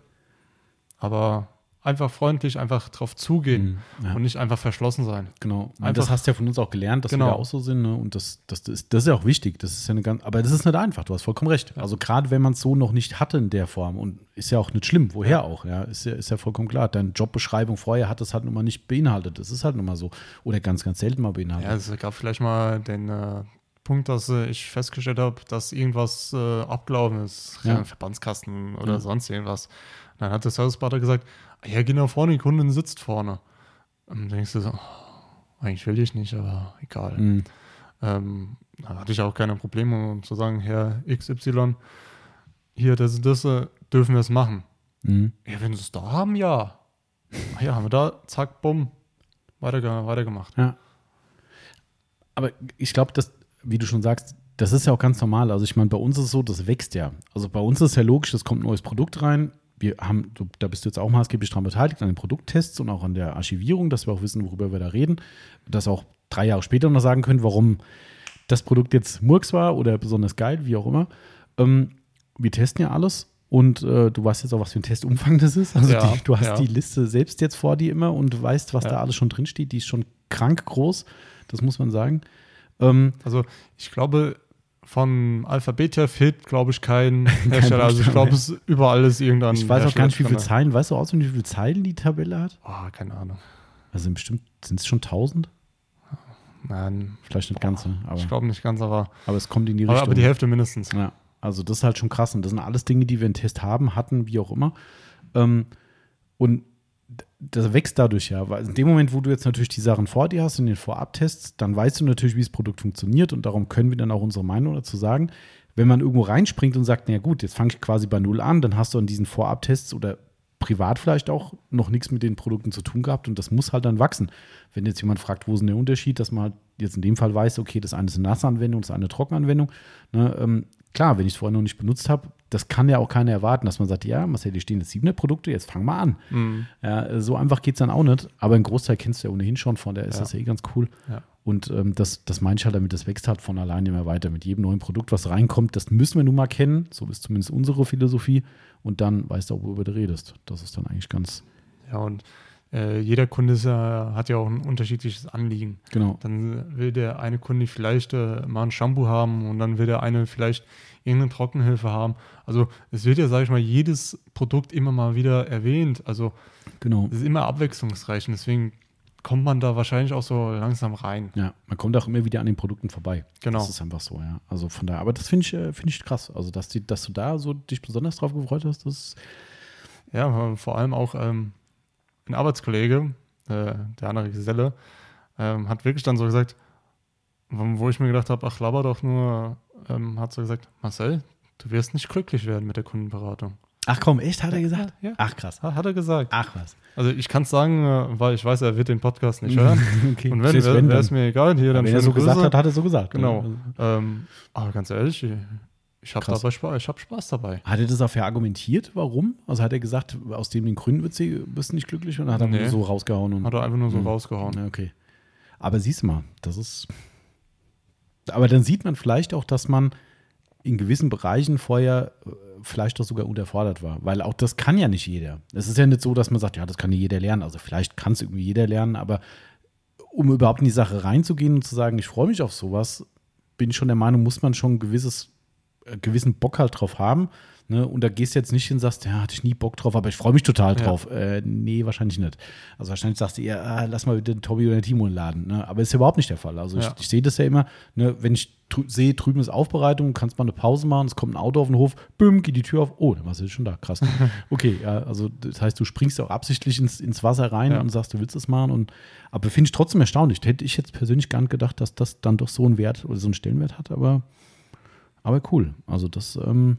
Aber einfach freundlich, einfach drauf zugehen mhm, ja. und nicht einfach verschlossen sein. Genau. Einfach, das hast du ja von uns auch gelernt, dass genau. wir da auch so sind. Ne? Und das, das, das, ist, das ist ja auch wichtig. Das ist ja eine ganz, aber das ist nicht einfach, du hast vollkommen recht. Ja. Also gerade wenn man es so noch nicht hatte in der Form und ist ja auch nicht schlimm, woher auch, ja, ist ja, ist ja vollkommen klar. Deine Jobbeschreibung vorher hat das halt nun mal nicht beinhaltet. Das ist halt nun mal so. Oder ganz, ganz selten mal beinhaltet. Ja, es gab vielleicht mal den äh, Punkt, dass äh, ich festgestellt habe, dass irgendwas äh, abgelaufen ist. Ja. Verbandskasten oder ja. sonst irgendwas. Dann hat der Service-Berater gesagt, ja, genau vorne, die Kundin sitzt vorne. Und dann denkst du so, oh, eigentlich will ich nicht, aber egal. Mhm. Ähm, da hatte ich auch keine Probleme, um zu sagen, Herr XY, hier, das und das, äh, dürfen wir es machen. Mhm. Ja, wenn sie es da haben, ja. Ja, haben wir da, zack, bumm, weiter, weitergemacht. Ja. Aber ich glaube, dass, wie du schon sagst, das ist ja auch ganz normal. Also ich meine, bei uns ist es so, das wächst ja. Also bei uns ist es ja logisch, es kommt ein neues Produkt rein, wir haben, du, da bist du jetzt auch maßgeblich daran beteiligt, an den Produkttests und auch an der Archivierung, dass wir auch wissen, worüber wir da reden, dass auch drei Jahre später noch sagen können, warum das Produkt jetzt Murks war oder besonders geil, wie auch immer. Ähm, wir testen ja alles und äh, du weißt jetzt auch, was für ein Testumfang das ist. Also Ja, die, du hast ja. die Liste selbst jetzt vor dir immer und weißt, was Ja. da alles schon drin steht. Die ist schon krank groß, das muss man sagen. Ähm, Also ich glaube, von Alphabet her fehlt, glaube ich, kein Hersteller. Also ich glaube, es überall ist irgendein ich weiß auch gar nicht, wie viele Zeilen. Weißt du auswendig, wie viele Zeilen die Tabelle hat? Oh, keine Ahnung. Also bestimmt sind es schon 1000? Nein, Vielleicht nicht ganz, ne? aber, ich glaube nicht ganz, aber, aber es kommt in die Richtung. aber die Hälfte mindestens. Ja, also das ist halt schon krass. Und das sind alles Dinge, die wir im Test haben, hatten, wie auch immer. Ähm, und das wächst dadurch ja. Weil in dem Moment, wo du jetzt natürlich die Sachen vor dir hast, in den Vorabtests, dann weißt du natürlich, wie das Produkt funktioniert. Und darum können wir dann auch unsere Meinung dazu sagen. Wenn man irgendwo reinspringt und sagt, na gut, jetzt fange ich quasi bei Null an, dann hast du an diesen Vorabtests oder privat vielleicht auch noch nichts mit den Produkten zu tun gehabt und das muss halt dann wachsen. Wenn jetzt jemand fragt, wo ist denn der Unterschied, dass man halt jetzt in dem Fall weiß, okay, das eine ist eine nasse Anwendung, das eine eine Trockenanwendung. Ne, ähm, klar, wenn ich es vorher noch nicht benutzt habe, das kann ja auch keiner erwarten, dass man sagt, ja, Marcel, hier stehen jetzt 700 Produkte, jetzt fang mal an. Mhm. Ja, so einfach geht es dann auch nicht, aber einen Großteil kennst du ja ohnehin schon, von der ist Ja. das eh ganz cool. Ja. Und ähm, das, das meine ich halt damit, das wächst halt von alleine immer weiter. Mit jedem neuen Produkt, was reinkommt, das müssen wir nun mal kennen, so ist zumindest unsere Philosophie. Und dann weißt du auch, worüber du redest. Das ist dann eigentlich ganz, Ja, und äh, jeder Kunde ist ja, hat ja auch ein unterschiedliches Anliegen. genau. Dann will der eine Kunde vielleicht äh, mal ein Shampoo haben und dann will der eine vielleicht irgendeine Trockenhilfe haben. Also es wird ja, sage ich mal, jedes Produkt immer mal wieder erwähnt. Also Genau. es ist immer abwechslungsreich und deswegen kommt man da wahrscheinlich auch so langsam rein. Ja, man kommt auch immer wieder an den Produkten vorbei. Genau. Das ist einfach so, ja. Also von daher, aber das finde ich, äh, finde ich krass. Also, dass, die, dass du da so dich besonders drauf gefreut hast, das Ja, vor allem auch ähm, ein Arbeitskollege, äh, der andere Geselle, ähm, hat wirklich dann so gesagt, wo wo ich mir gedacht habe, ach, laber doch nur, ähm, hat so gesagt, Marcel, du wirst nicht glücklich werden mit der Kundenberatung. Ach komm, echt, hat er gesagt? Ja, ja. Ach krass. Ha- Hat er gesagt. Ach was. Also ich kann es sagen, äh, weil ich weiß, er wird den Podcast nicht hören. okay. Und wenn, Selbst wäre es mir egal. Hier dann wenn er so gesagt Grüße. hat, hat er so gesagt. Genau. Ne? Ähm, aber ganz ehrlich, ich, ich habe dabei Spaß, ich hab Spaß dabei. Hat er das auch verargumentiert? Warum? Also hat er gesagt, aus dem den Gründen wird sie, bist du nicht glücklich oder hat er Nee. so rausgehauen? Und, Hat er einfach nur so Mhm. rausgehauen. Ja, okay. Aber siehst du mal, das ist. Aber dann sieht man vielleicht auch, dass man in gewissen Bereichen vorher äh, vielleicht doch sogar unterfordert war. Weil auch das kann ja nicht jeder. Es ist ja nicht so, dass man sagt, ja, das kann ja jeder lernen. Also vielleicht kann es irgendwie jeder lernen, aber um überhaupt in die Sache reinzugehen und zu sagen, ich freue mich auf sowas, bin ich schon der Meinung, muss man schon ein gewisses, äh, gewissen Bock halt drauf haben. Ne? Und da gehst du jetzt nicht hin und sagst, ja, hatte ich nie Bock drauf, aber ich freue mich total Ja. drauf. Äh, nee, wahrscheinlich nicht. Also wahrscheinlich sagst du eher, ah, lass mal den Tobi oder den Timo laden. Ne? Aber ist ja überhaupt nicht der Fall. Also Ja. ich, ich sehe das ja immer, ne? wenn ich drü sehe, drüben ist Aufbereitung, kannst mal eine Pause machen, es kommt ein Auto auf den Hof, büm, geht die Tür auf, oh, dann warst du schon da, krass. Okay, ja, also das heißt, du springst auch absichtlich ins, ins Wasser rein Ja. und sagst, du willst es machen. Und, aber finde ich trotzdem erstaunlich. Hätte ich jetzt persönlich gar nicht gedacht, dass das dann doch so einen Wert oder so einen Stellenwert hat, aber, aber cool. Also das, ähm,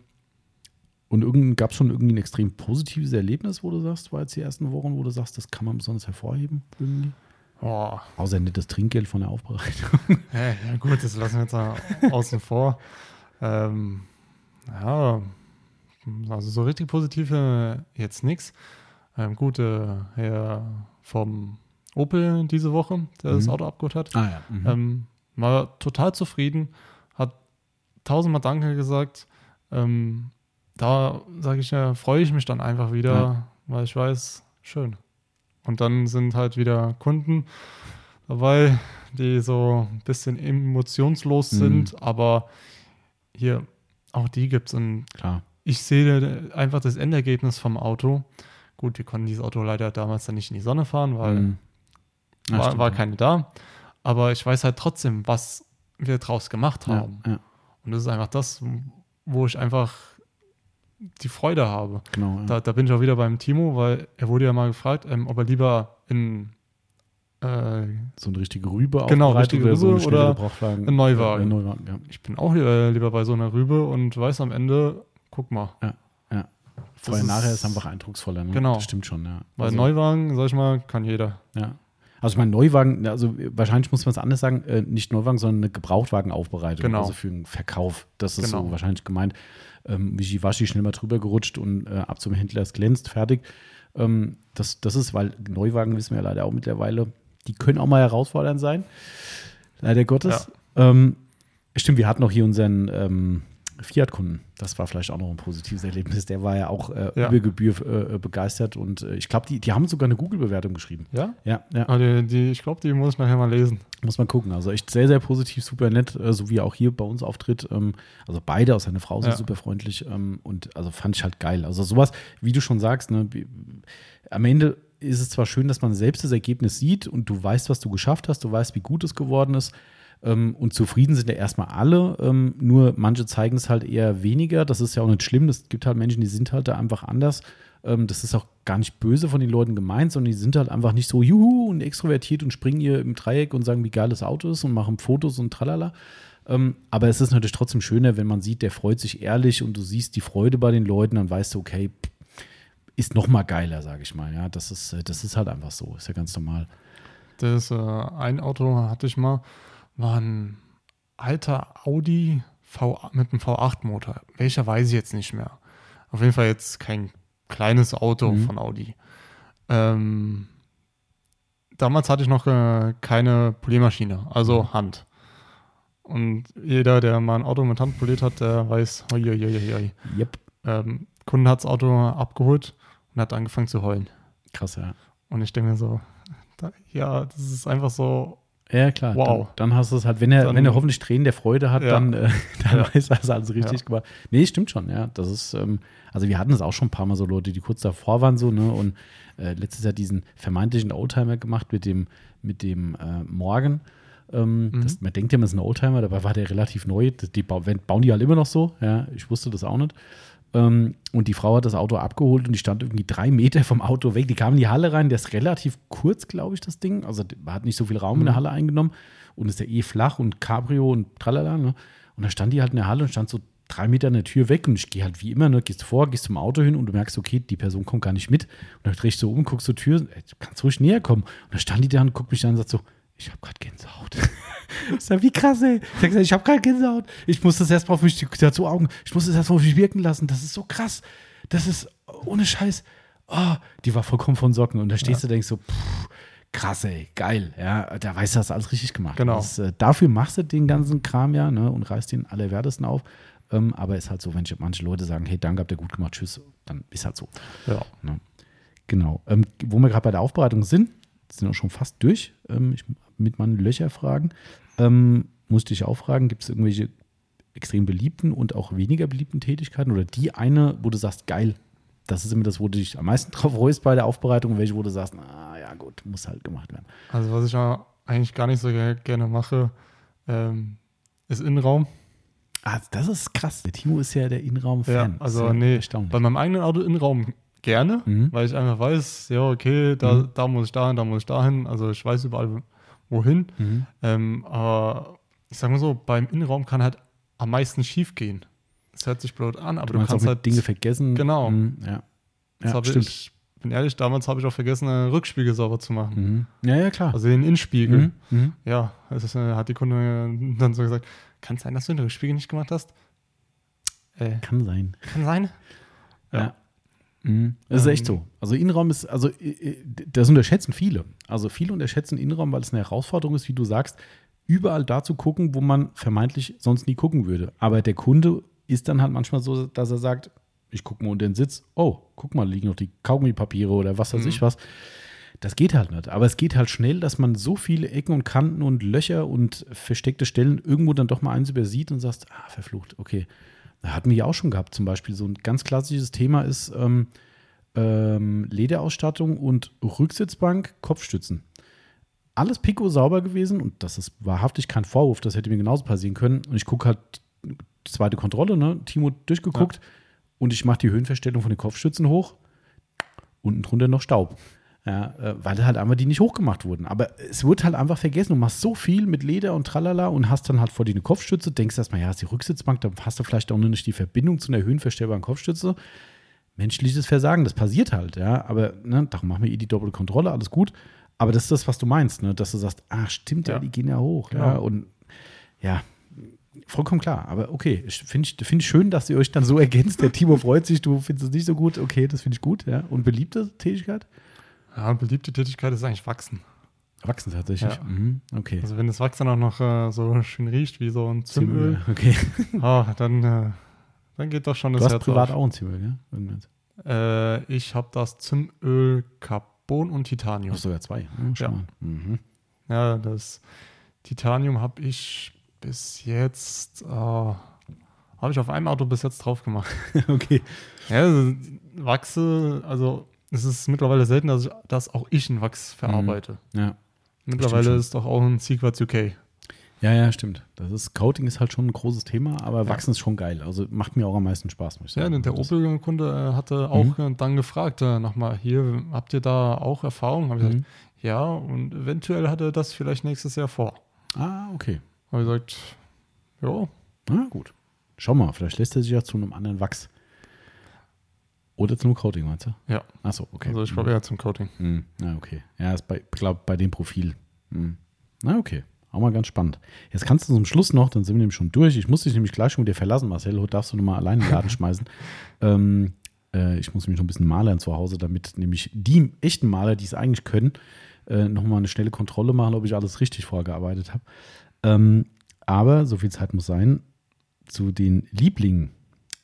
und gab es schon irgendwie ein extrem positives Erlebnis, wo du sagst, war jetzt die ersten Wochen, wo du sagst, das kann man besonders hervorheben? Irgendwie? Oh, Außer nicht das Trinkgeld von der Aufbereitung. ja, ja gut, das lassen wir jetzt mal außen vor. Ähm, ja, also so richtig positiv äh, jetzt nichts. Ähm, gut, äh, Herr vom Opel diese Woche, der das Mhm. Auto abgeholt hat, Ah ja. Mhm. ähm, war total zufrieden, hat tausendmal Danke gesagt. Ähm, da sage ich ja, freue ich mich dann einfach wieder, Ja. weil ich weiß, schön. Und dann sind halt wieder Kunden dabei, die so ein bisschen emotionslos Mhm. sind, aber hier, auch die gibt es. Und Klar. ich sehe einfach das Endergebnis vom Auto. Gut, wir konnten dieses Auto leider damals dann nicht in die Sonne fahren, weil Mhm. Ja, war, war ja. keine da. Aber ich weiß halt trotzdem, was wir draus gemacht Ja, haben. ja, Und das ist einfach das, wo ich einfach die Freude habe. genau. Ja. Da, da bin ich auch wieder beim Timo, weil er wurde ja mal gefragt, ähm, ob er lieber in äh, so eine richtige Rübe Genau, richtige so eine Rübe schnelle oder Gebrauchtwagen. ein Neuwagen. Ja, ein Neuwagen, ja. ich bin auch lieber, lieber bei so einer Rübe und weiß am Ende, guck mal. Vorher, ist- nachher ist einfach eindrucksvoller. Ne? Genau. Das stimmt schon, ja. Weil Also, Neuwagen, sag ich mal, kann jeder. ja. Also ich meine, Neuwagen, also wahrscheinlich muss man es anders sagen, äh, nicht Neuwagen, sondern eine Gebrauchtwagenaufbereitung. Genau. Also für einen Verkauf. Das ist Genau. so wahrscheinlich gemeint. Ähm, Wischiwaschi schnell mal drüber gerutscht und äh, ab zum Händler es glänzt, fertig. Ähm, das, das ist, weil Neuwagen wissen wir ja leider auch mittlerweile, die können auch mal herausfordernd sein. Leider Gottes. Ja. Ähm, stimmt, wir hatten auch hier unseren ähm, Fiat-Kunden. Das war vielleicht auch noch ein positives Erlebnis. Der war ja auch äh, ja. über Gebühr äh, begeistert und äh, ich glaube, die, die haben sogar eine Google-Bewertung geschrieben. Ja? Ja. ja. Ah, die, die, ich glaube, die muss ich nachher mal lesen. Muss man gucken. Also echt sehr, sehr positiv, super nett, äh, so wie er auch hier bei uns auftritt. Ähm, also beide, auch seine Frau sind ja. super freundlich ähm, und also fand ich halt geil. Also sowas, wie du schon sagst, ne, am Ende ist es zwar schön, dass man selbst das Ergebnis sieht und du weißt, was du geschafft hast, du weißt, wie gut es geworden ist. Ähm, und zufrieden sind ja erstmal alle, ähm, nur manche zeigen es halt eher weniger. Das ist ja auch nicht schlimm. Es gibt halt Menschen, die sind halt da einfach anders. Ähm, das ist auch gar nicht böse von den Leuten gemeint, sondern die sind halt einfach nicht so juhu und extrovertiert und springen hier im Dreieck und sagen, wie geil das Auto ist und machen Fotos und tralala. Ähm, aber es ist natürlich trotzdem schöner, wenn man sieht, der freut sich ehrlich und du siehst die Freude bei den Leuten, dann weißt du, okay, ist noch mal geiler, sage ich mal. Ja, das ist, äh, das ist halt einfach so, ist ja ganz normal. Das äh, ein Auto hatte ich mal, war ein alter Audi v, mit einem V8-Motor. Welcher weiß ich jetzt nicht mehr. Auf jeden Fall jetzt kein kleines Auto mhm. von Audi. Ähm, damals hatte ich noch äh, keine Poliermaschine, also mhm. Hand. Und jeder, der mal ein Auto mit Hand poliert hat, der weiß, hoi, hoi, hoi, hoi. Yep. Ähm, Kunde hat das Auto abgeholt und hat angefangen zu heulen. Krass, ja. Und ich denke mir so, da, ja, das ist einfach so ja, klar. Wow. Dann, dann hast du es halt, wenn er, dann, wenn er hoffentlich Tränen der Freude hat, ja. dann, äh, dann ja. weiß er es alles richtig ja. gemacht. Nee, stimmt schon, ja. Das ist, ähm, also wir hatten es auch schon ein paar Mal so Leute, die kurz davor waren, so, ne, und äh, letztes Jahr diesen vermeintlichen Oldtimer gemacht mit dem, mit dem äh, Morgen. Ähm, mhm. das, man denkt ja, man ist ein Oldtimer, dabei war der relativ neu. Die bauen die halt immer noch so, ja. Ich wusste das auch nicht. Ähm, und die Frau hat das Auto abgeholt und die stand irgendwie drei Meter vom Auto weg. Die kam in die Halle rein, der ist relativ kurz, glaube ich, das Ding. Also hat nicht so viel Raum mhm. in der mhm. Halle eingenommen und ist ja eh flach und Cabrio und tralala. Ne? Und dann stand die halt in der Halle und stand so drei Meter an der Tür weg und ich gehe halt wie immer, ne, gehst vor, gehst zum Auto hin und du merkst, okay, die Person kommt gar nicht mit. Und dann drehst du so um, guckst zur Tür, ey, du kannst ruhig näher kommen. Und dann stand die da und guckt mich an und sagt so, ich habe gerade Gänsehaut. ich sag, wie krass, ey. Ich, ich habe gerade Gänsehaut. Ich muss das erstmal auf mich, dazu Augen, ich muss das erstmal auf mich wirken lassen. Das ist so krass. Das ist ohne Scheiß. Oh, die war vollkommen von Socken. Und da stehst ja. du und denkst so, pff, krass, ey, geil. Ja, da weißt du, hast alles richtig gemacht. Genau. Das, äh, dafür machst du den ganzen Kram ja ne, und reißt den allerwertesten auf. Ähm, aber ist halt so, wenn manche Leute sagen, hey, danke, habt ihr gut gemacht, tschüss, dann ist halt so. Ja. Ne? Genau. Ähm, wo wir gerade bei der Aufbereitung sind, sind auch schon fast durch. Ähm, ich mit meinen Löcherfragen. Ähm, musste ich auch fragen, gibt es irgendwelche extrem beliebten und auch weniger beliebten Tätigkeiten oder die eine, wo du sagst, geil, das ist immer das, wo du dich am meisten drauf freust bei der Aufbereitung, welche, wo du sagst, na ja gut, muss halt gemacht werden. Also was ich eigentlich gar nicht so gerne mache, ähm, ist Innenraum. Ah, das ist krass. Der Timo ist ja der Innenraum-Fan. Ja, also nee, bei meinem eigenen Auto Innenraum gerne, mhm. weil ich einfach weiß, ja, okay, da, mhm. da muss ich dahin, da muss ich dahin. Also ich weiß überall, wohin. Mhm. Ähm, aber ich sag mal so, beim Innenraum kann halt am meisten schief gehen. Das hört sich blöd an, aber du, du kannst halt Dinge vergessen. Genau. Mhm, ja. ja stimmt. Ich, bin ehrlich, damals habe ich auch vergessen, einen Rückspiegel sauber zu machen. Mhm. Ja, ja, klar. Also den Innenspiegel. Mhm. mhm. Ja, das äh, hat die Kunde dann so gesagt, kann es sein, dass du den Rückspiegel nicht gemacht hast? Äh, kann sein. Kann sein. Ja. ja. Mhm. Das ist echt so. Also Innenraum ist, also das unterschätzen viele. Also viele unterschätzen Innenraum, weil es eine Herausforderung ist, wie du sagst, überall da zu gucken, wo man vermeintlich sonst nie gucken würde. Aber der Kunde ist dann halt manchmal so, dass er sagt, ich gucke mal unter den Sitz, oh, guck mal, liegen noch die Kaugummipapiere oder was weiß mhm. ich was. Das geht halt nicht. Aber es geht halt schnell, dass man so viele Ecken und Kanten und Löcher und versteckte Stellen irgendwo dann doch mal eins übersieht und sagst, ah, verflucht, okay, hatten wir ja auch schon gehabt, zum Beispiel. So ein ganz klassisches Thema ist ähm, ähm, Lederausstattung und Rücksitzbank, Kopfstützen. Alles pico sauber gewesen und das ist wahrhaftig kein Vorwurf, das hätte mir genauso passieren können. Und ich gucke halt zweite Kontrolle, ne? Timo durchgeguckt ja. und ich mache die Höhenverstellung von den Kopfstützen hoch. Unten drunter noch Staub. Ja, äh, weil halt einfach die nicht hochgemacht wurden. Aber es wird halt einfach vergessen. Du machst so viel mit Leder und tralala und hast dann halt vor dir eine Kopfstütze, denkst erstmal, ja, ist die Rücksitzbank, dann hast du vielleicht auch nur nicht die Verbindung zu einer höhenverstellbaren Kopfstütze. Menschliches Versagen, das passiert halt, ja. Aber ne, darum machen wir eh die doppelte Kontrolle, alles gut. Aber das ist das, was du meinst, ne? dass du sagst, ach, stimmt ja, ja die gehen ja hoch. Genau. Ja, und ja, vollkommen klar. Aber okay, ich finde ich, find schön, dass ihr euch dann so ergänzt. Der Timo freut sich, du findest es nicht so gut. Okay, das finde ich gut. Ja. Und beliebte Tätigkeit? Ja, beliebte Tätigkeit ist eigentlich Wachsen. Wachsen tatsächlich. Ja. Mhm. Okay. Also wenn das Wachs dann auch noch äh, so schön riecht wie so ein Zimtöl, Okay. ah, dann, äh, dann geht doch schon das Du hast Herz privat auf. auch ein Zwiebel, gell? Irgendwas. Äh, ich habe das Zimtöl Carbon und Titanium. Ach, sogar zwei. Ja, schau Ja. Mhm. Ja, das Titanium habe ich bis jetzt, äh, habe ich auf einem Auto bis jetzt drauf gemacht. okay. Ja, also, Wachse, also es ist mittlerweile selten, dass, ich, dass auch ich ein Wachs verarbeite. Ja. Mittlerweile ist doch auch ein Sequats UK. Ja, ja, stimmt. Das ist, Coating ist halt schon ein großes Thema, aber Ja. Wachsen ist schon geil. Also macht mir auch am meisten Spaß, muss ich Ja, sagen. denn der Opel-Kunde äh, hatte Mhm. auch äh, dann gefragt, äh, nochmal, hier, habt ihr da auch Erfahrung? Habe ich Mhm. gesagt, ja, und eventuell hat er das vielleicht nächstes Jahr vor. Ah, okay. Habe ich gesagt, ja, Ah, gut. Schau mal, vielleicht lässt er sich ja zu einem anderen Wachs. Oder zu einem Coating, meinst du? ja. Achso, okay. Also ich glaube eher zum Coating. Hm, Na, okay. Ja, ist bei, glaube bei dem Profil. Hm. Na, okay. Auch mal ganz spannend. Jetzt kannst du zum Schluss noch, dann sind wir nämlich schon durch. Ich muss dich nämlich gleich schon wieder verlassen, Marcel. Heute darfst du nochmal allein in den Laden schmeißen. Ähm, äh, ich muss mich noch ein bisschen malern zu Hause, damit nämlich die echten Maler, die es eigentlich können, äh, nochmal eine schnelle Kontrolle machen, ob ich alles richtig vorgearbeitet habe. Ähm, aber so viel Zeit muss sein zu den Lieblingen.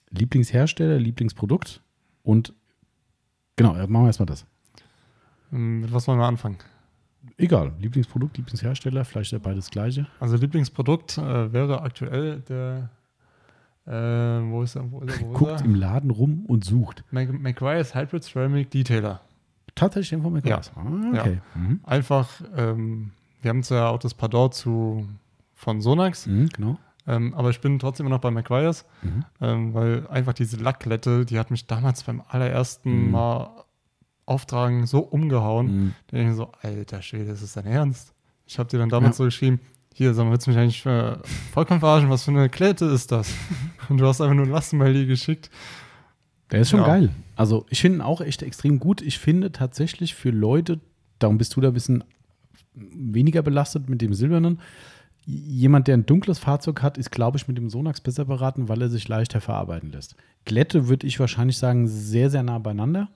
Lieblingshersteller, Lieblingsprodukt und genau, machen wir erstmal das. Ähm, Mit was wollen wir anfangen? Egal, Lieblingsprodukt, Lieblingshersteller, vielleicht ja beides gleiche. Also Lieblingsprodukt äh, wäre aktuell der, äh, wo ist er, wo ist er, wo Guckt ist er? im Laden rum und sucht. Mac McGuire's Hybrid Ceramic Detailer. Tatsächlich den von McGuire's. Ah, okay. Mhm. Einfach, ähm, wir haben zwar auch das Pardon zu, von Sonax, Mhm, genau. Ähm, aber ich bin trotzdem immer noch bei McGuire's, Mhm. ähm, weil einfach diese Lacklette, die hat mich damals beim allerersten Mhm. Mal auftragen so umgehauen. Mhm. Da denke ich so, alter Schwede, ist das dein Ernst? Ich habe dir dann damals Ja. so geschrieben, hier, sag mal, willst du mich eigentlich äh, vollkommen verarschen? Was für eine Klette ist das? Und du hast einfach nur Lastenmail geschickt. Der ist schon Ja. geil. Also ich finde ihn auch echt extrem gut. Ich finde tatsächlich für Leute, darum bist du da ein bisschen weniger belastet mit dem Silbernen. Jemand, der ein dunkles Fahrzeug hat, ist, glaube ich, mit dem Sonax besser beraten, weil er sich leichter verarbeiten lässt. Glätte würde ich wahrscheinlich sagen, sehr, sehr nah beieinander.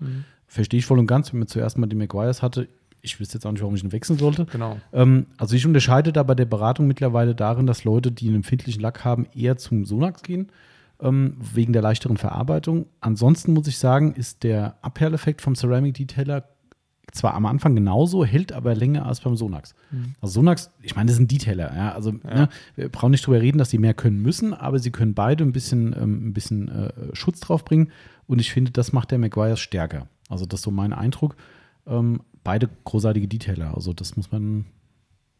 Verstehe ich voll und ganz, wenn man zuerst mal die McGuire's hatte. Ich wüsste jetzt auch nicht, warum ich ihn wechseln sollte. Genau. Ähm, also ich unterscheide da bei der Beratung mittlerweile darin, dass Leute, die einen empfindlichen Lack haben, eher zum Sonax gehen, ähm, wegen der leichteren Verarbeitung. Ansonsten muss ich sagen, ist der Abperleffekt vom Ceramic Detailer zwar am Anfang genauso, hält aber länger als beim Sonax. Also Sonax, ich meine, das ein Detailer, ja. Also Ne, wir brauchen nicht drüber reden, dass die mehr können müssen, aber sie können beide ein bisschen, ähm, ein bisschen äh, Schutz drauf bringen. Und ich finde, das macht der Maguires stärker. Also das ist so mein Eindruck. Ähm, beide großartige Detailer. Also das muss man,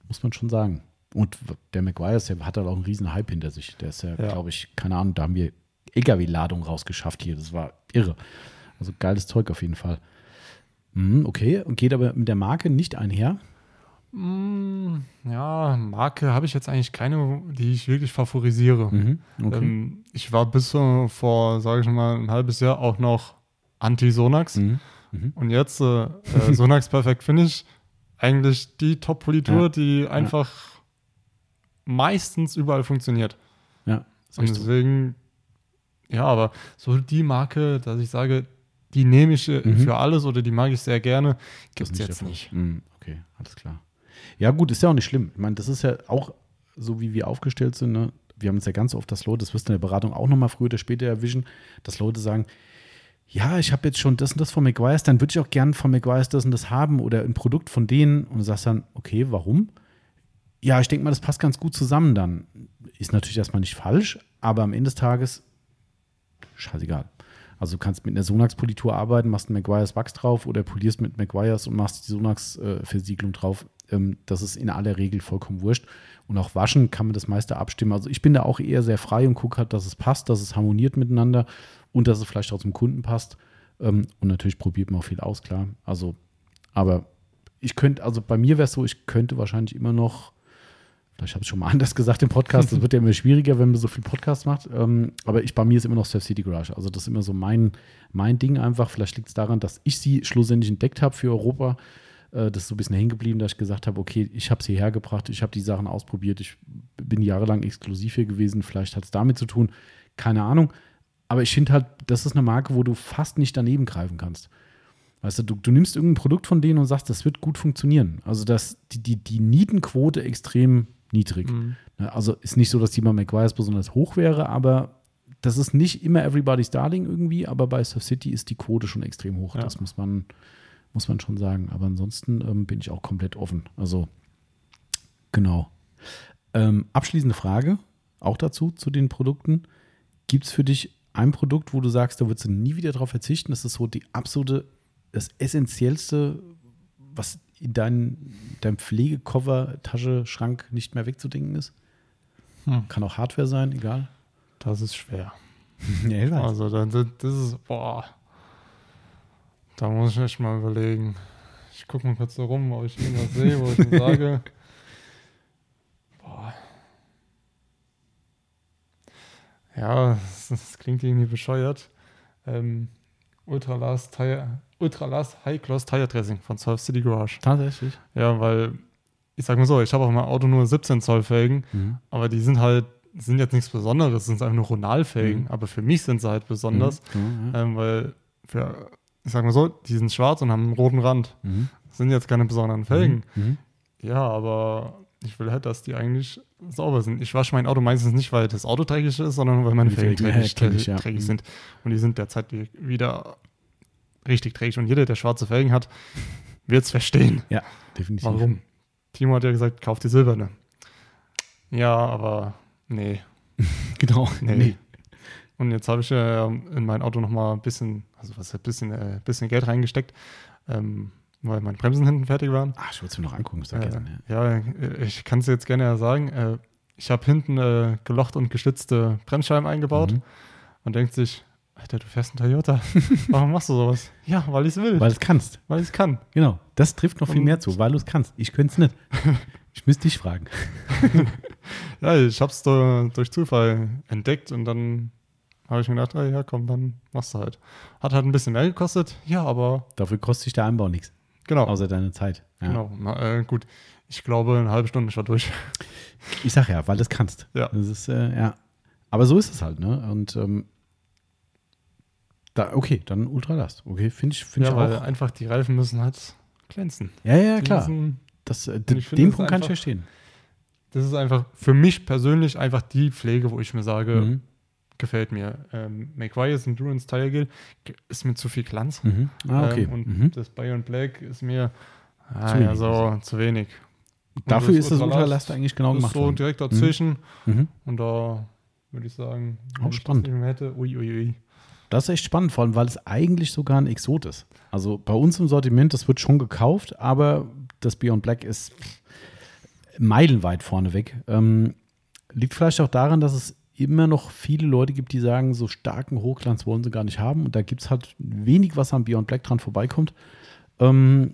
muss man schon sagen. Und der Maguires, der hat halt auch einen riesen Hype hinter sich. Der ist ja, Ja. glaube ich, keine Ahnung, da haben wir LKW-Ladung rausgeschafft hier. Das war irre. Also geiles Zeug auf jeden Fall. Mhm, okay, und geht aber mit der Marke nicht einher. Mm, ja, Marke habe ich jetzt eigentlich keine, die ich wirklich favorisiere. Mhm, okay. Ähm, ich war bis so vor, sage ich mal, ein halbes Jahr auch noch Anti-Sonax. Mhm. Mhm. Und jetzt äh, äh, Sonax Perfect Finish, eigentlich die Top-Politur, Ja. die einfach meistens überall funktioniert. Ja, Und deswegen, ja, aber so die Marke, dass ich sage, die nehme ich äh, Mhm. für alles oder die mag ich sehr gerne, Das gibt es jetzt nicht. Mhm, okay, alles klar. Ja, gut, ist ja auch nicht schlimm. Ich meine, das ist ja auch so, wie wir aufgestellt sind. Ne? Wir haben es ja ganz oft, dass Leute, das wirst du in der Beratung auch nochmal früher oder später erwischen, dass Leute sagen, ja, ich habe jetzt schon das und das von McGuire's, dann würde ich auch gern von McGuire's das und das haben oder ein Produkt von denen und du sagst dann, okay, warum? Ja, ich denke mal, das passt ganz gut zusammen dann. Ist natürlich erstmal nicht falsch, aber am Ende des Tages scheißegal. Also du kannst mit einer Sonax-Politur arbeiten, machst einen McGuire's Wachs drauf oder polierst mit McGuire's und machst die Sonax-Versiegelung drauf. Ähm, das ist in aller Regel vollkommen wurscht. Und auch waschen kann man das meiste abstimmen. Also ich bin da auch eher sehr frei und gucke halt, dass es passt, dass es harmoniert miteinander und dass es vielleicht auch zum Kunden passt. Ähm, und natürlich probiert man auch viel aus, klar. Also, aber ich könnte, also bei mir wäre es so, ich könnte wahrscheinlich immer noch Vielleicht habe ich schon mal anders gesagt im Podcast. Das wird ja immer schwieriger, wenn man so viel Podcast macht. Ähm, aber ich, bei mir ist immer noch Surf City Garage. Also das ist immer so mein, mein Ding einfach. Vielleicht liegt es daran, dass ich sie schlussendlich entdeckt habe für Europa. Äh, das ist so ein bisschen hängen geblieben, dass ich gesagt habe, okay, ich habe sie hergebracht, ich habe die Sachen ausprobiert, ich bin jahrelang exklusiv hier gewesen. Vielleicht hat es damit zu tun. Keine Ahnung. Aber ich finde halt, das ist eine Marke, wo du fast nicht daneben greifen kannst. Weißt du, du, du nimmst irgendein Produkt von denen und sagst, das wird gut funktionieren. Also das, die, die, die Nietenquote extrem niedrig. Mhm. Ne, Also ist nicht so, dass die bei McGuire's besonders hoch wäre, aber das ist nicht immer Everybody's Darling irgendwie, aber bei Surf City ist die Quote schon extrem hoch. Ja. Das muss man, muss man schon sagen. Aber ansonsten ähm, bin ich auch komplett offen. Also genau. Ähm, abschließende Frage auch dazu, zu den Produkten. Gibt es für dich ein Produkt, wo du sagst, da würdest du nie wieder drauf verzichten? Das ist so die absolute, das Essentiellste, was in deinem dein Pflegekoffer, Tasche, Schrank nicht mehr wegzudenken ist? Hm. Kann auch Hardware sein, egal. Das ist schwer. ja, ich weiß. Also dann sind- das ist, boah. Da muss ich echt mal überlegen. Ich gucke mal kurz so rum, ob ich irgendwas sehe, wo ich sage. Boah. Ja, das, das klingt irgendwie bescheuert. Ähm, Ultralast Tire, Ultralast High Gloss Tire Dressing von Surf City Garage. Tatsächlich. Ja, weil ich sag mal so, ich habe auf meinem Auto nur 17 Zoll Felgen, Mhm. aber die sind halt, sind jetzt nichts Besonderes, sind einfach nur Ronalfelgen. Mhm. Aber für mich sind sie halt besonders, Mhm. Ja, ähm, weil für, ich sag mal so, die sind schwarz und haben einen roten Rand. Mhm. Sind jetzt keine besonderen Felgen. Mhm. Ja, aber ich will halt, dass die eigentlich sauber sind. Ich wasche mein Auto meistens nicht, weil das Auto dreckig ist, sondern weil meine Felgen Felgen, dreckig, ja, dreckig Mhm. sind. Und die sind derzeit wie- wieder richtig dreckig. Und jeder, der schwarze Felgen hat, wird es verstehen. Ja, definitiv. Warum? Timo hat ja gesagt, kauf die silberne. Ja, aber nee. Genau. Nee. Nee. Und jetzt habe ich ja in mein Auto nochmal ein bisschen, also was ein bisschen, äh, bisschen Geld reingesteckt, ähm, weil meine Bremsen hinten fertig waren. Ach, ich wollte es mir noch angucken, ist. Äh, ja, äh, ich kann es jetzt gerne ja sagen. Äh, ich habe hinten äh, gelocht und gestützte Bremsscheiben eingebaut Mhm. und denkt sich, Alter, du fährst einen Toyota. Warum machst du sowas? Ja, weil ich es will, Weil weil du es kannst. ich es kann. Genau. Das trifft noch viel Und- mehr zu, weil du es kannst. Ich könnte es nicht. Ich müsste dich fragen. Ja, ich habe es durch Zufall entdeckt und dann habe ich mir gedacht, ah, ja, komm, dann machst du halt. Hat halt ein bisschen mehr gekostet, ja, aber Dafür kostet sich der Einbau nichts, genau. außer deine Zeit. Ja. genau. Na, äh, gut, ich glaube, eine halbe Stunde ist schon durch. Ich sag ja, weil du es kannst. Ja. Das ist, äh, ja. Aber so ist es halt, ne? Und ähm, da, okay, dann Ultralast. Okay, finde ich, find ja, ich weil auch. einfach die Reifen müssen halt glänzen. Ja, ja, Die klar. müssen- Das, äh, den Punkt kann ich verstehen. Das ist einfach für mich persönlich einfach die Pflege, wo ich mir sage, Mhm. Gefällt mir. Ähm, McGuire's Endurance Tire Gel ist mir zu viel Glanz. Mhm. Ah, okay. Ähm, und mhm. das Bayern Black ist mir ah, Zu ja, wenig. so zu wenig. Dafür das ist das Ultralast eigentlich genau gemacht so worden. direkt dazwischen. Mhm. Und da würde ich sagen, Auch wenn ich spannend. das hätte, ui, ui, ui. Das ist echt spannend, vor allem, weil es eigentlich sogar ein Exot ist. Also bei uns im Sortiment, das wird schon gekauft, aber das Beyond Black ist meilenweit vorneweg. Ähm, liegt vielleicht auch daran, dass es immer noch viele Leute gibt, die sagen, so starken Hochglanz wollen sie gar nicht haben. Und da gibt es halt wenig, was am Beyond Black dran vorbeikommt. Ähm,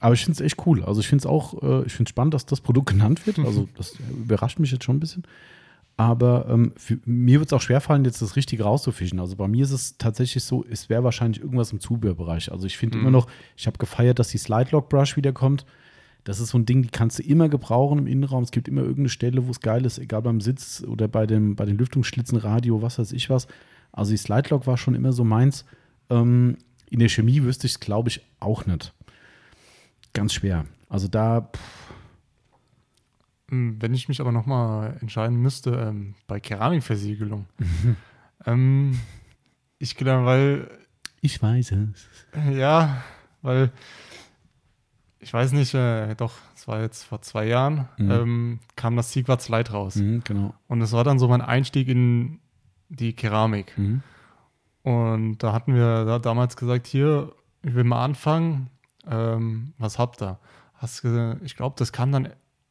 aber ich finde es echt cool. Also ich finde es auch, äh, ich finde es spannend, dass das Produkt genannt wird. Also das überrascht mich jetzt schon ein bisschen. Aber ähm, für, mir wird es auch schwerfallen, jetzt das Richtige rauszufischen. Also bei mir ist es tatsächlich so, es wäre wahrscheinlich irgendwas im Zubehörbereich. Also ich finde Mhm. immer noch, ich habe gefeiert, dass die Slide Lock Brush wiederkommt. Das ist so ein Ding, die kannst du immer gebrauchen im Innenraum. Es gibt immer irgendeine Stelle, wo es geil ist, egal beim Sitz oder bei, dem, bei den Lüftungsschlitzen, Radio, was weiß ich was. Also die Slide Lock war schon immer so meins. Ähm, in der Chemie wüsste ich es, glaube ich, auch nicht. Ganz schwer. Also da, pff, Ähm, Wenn ich mich aber nochmal entscheiden müsste, ähm, bei Keramikversiegelung. Mhm. ähm, ich glaube, weil ich weiß es. Ja, weil ich weiß nicht, äh, doch, es war jetzt vor zwei Jahren, Mhm. ähm, kam das Sequats Light raus. Mhm, genau. Und es war dann so mein Einstieg in die Keramik. Mhm. Und da hatten wir da damals gesagt, hier, ich will mal anfangen, ähm, was habt ihr? Hast du, ich glaube, das kam dann,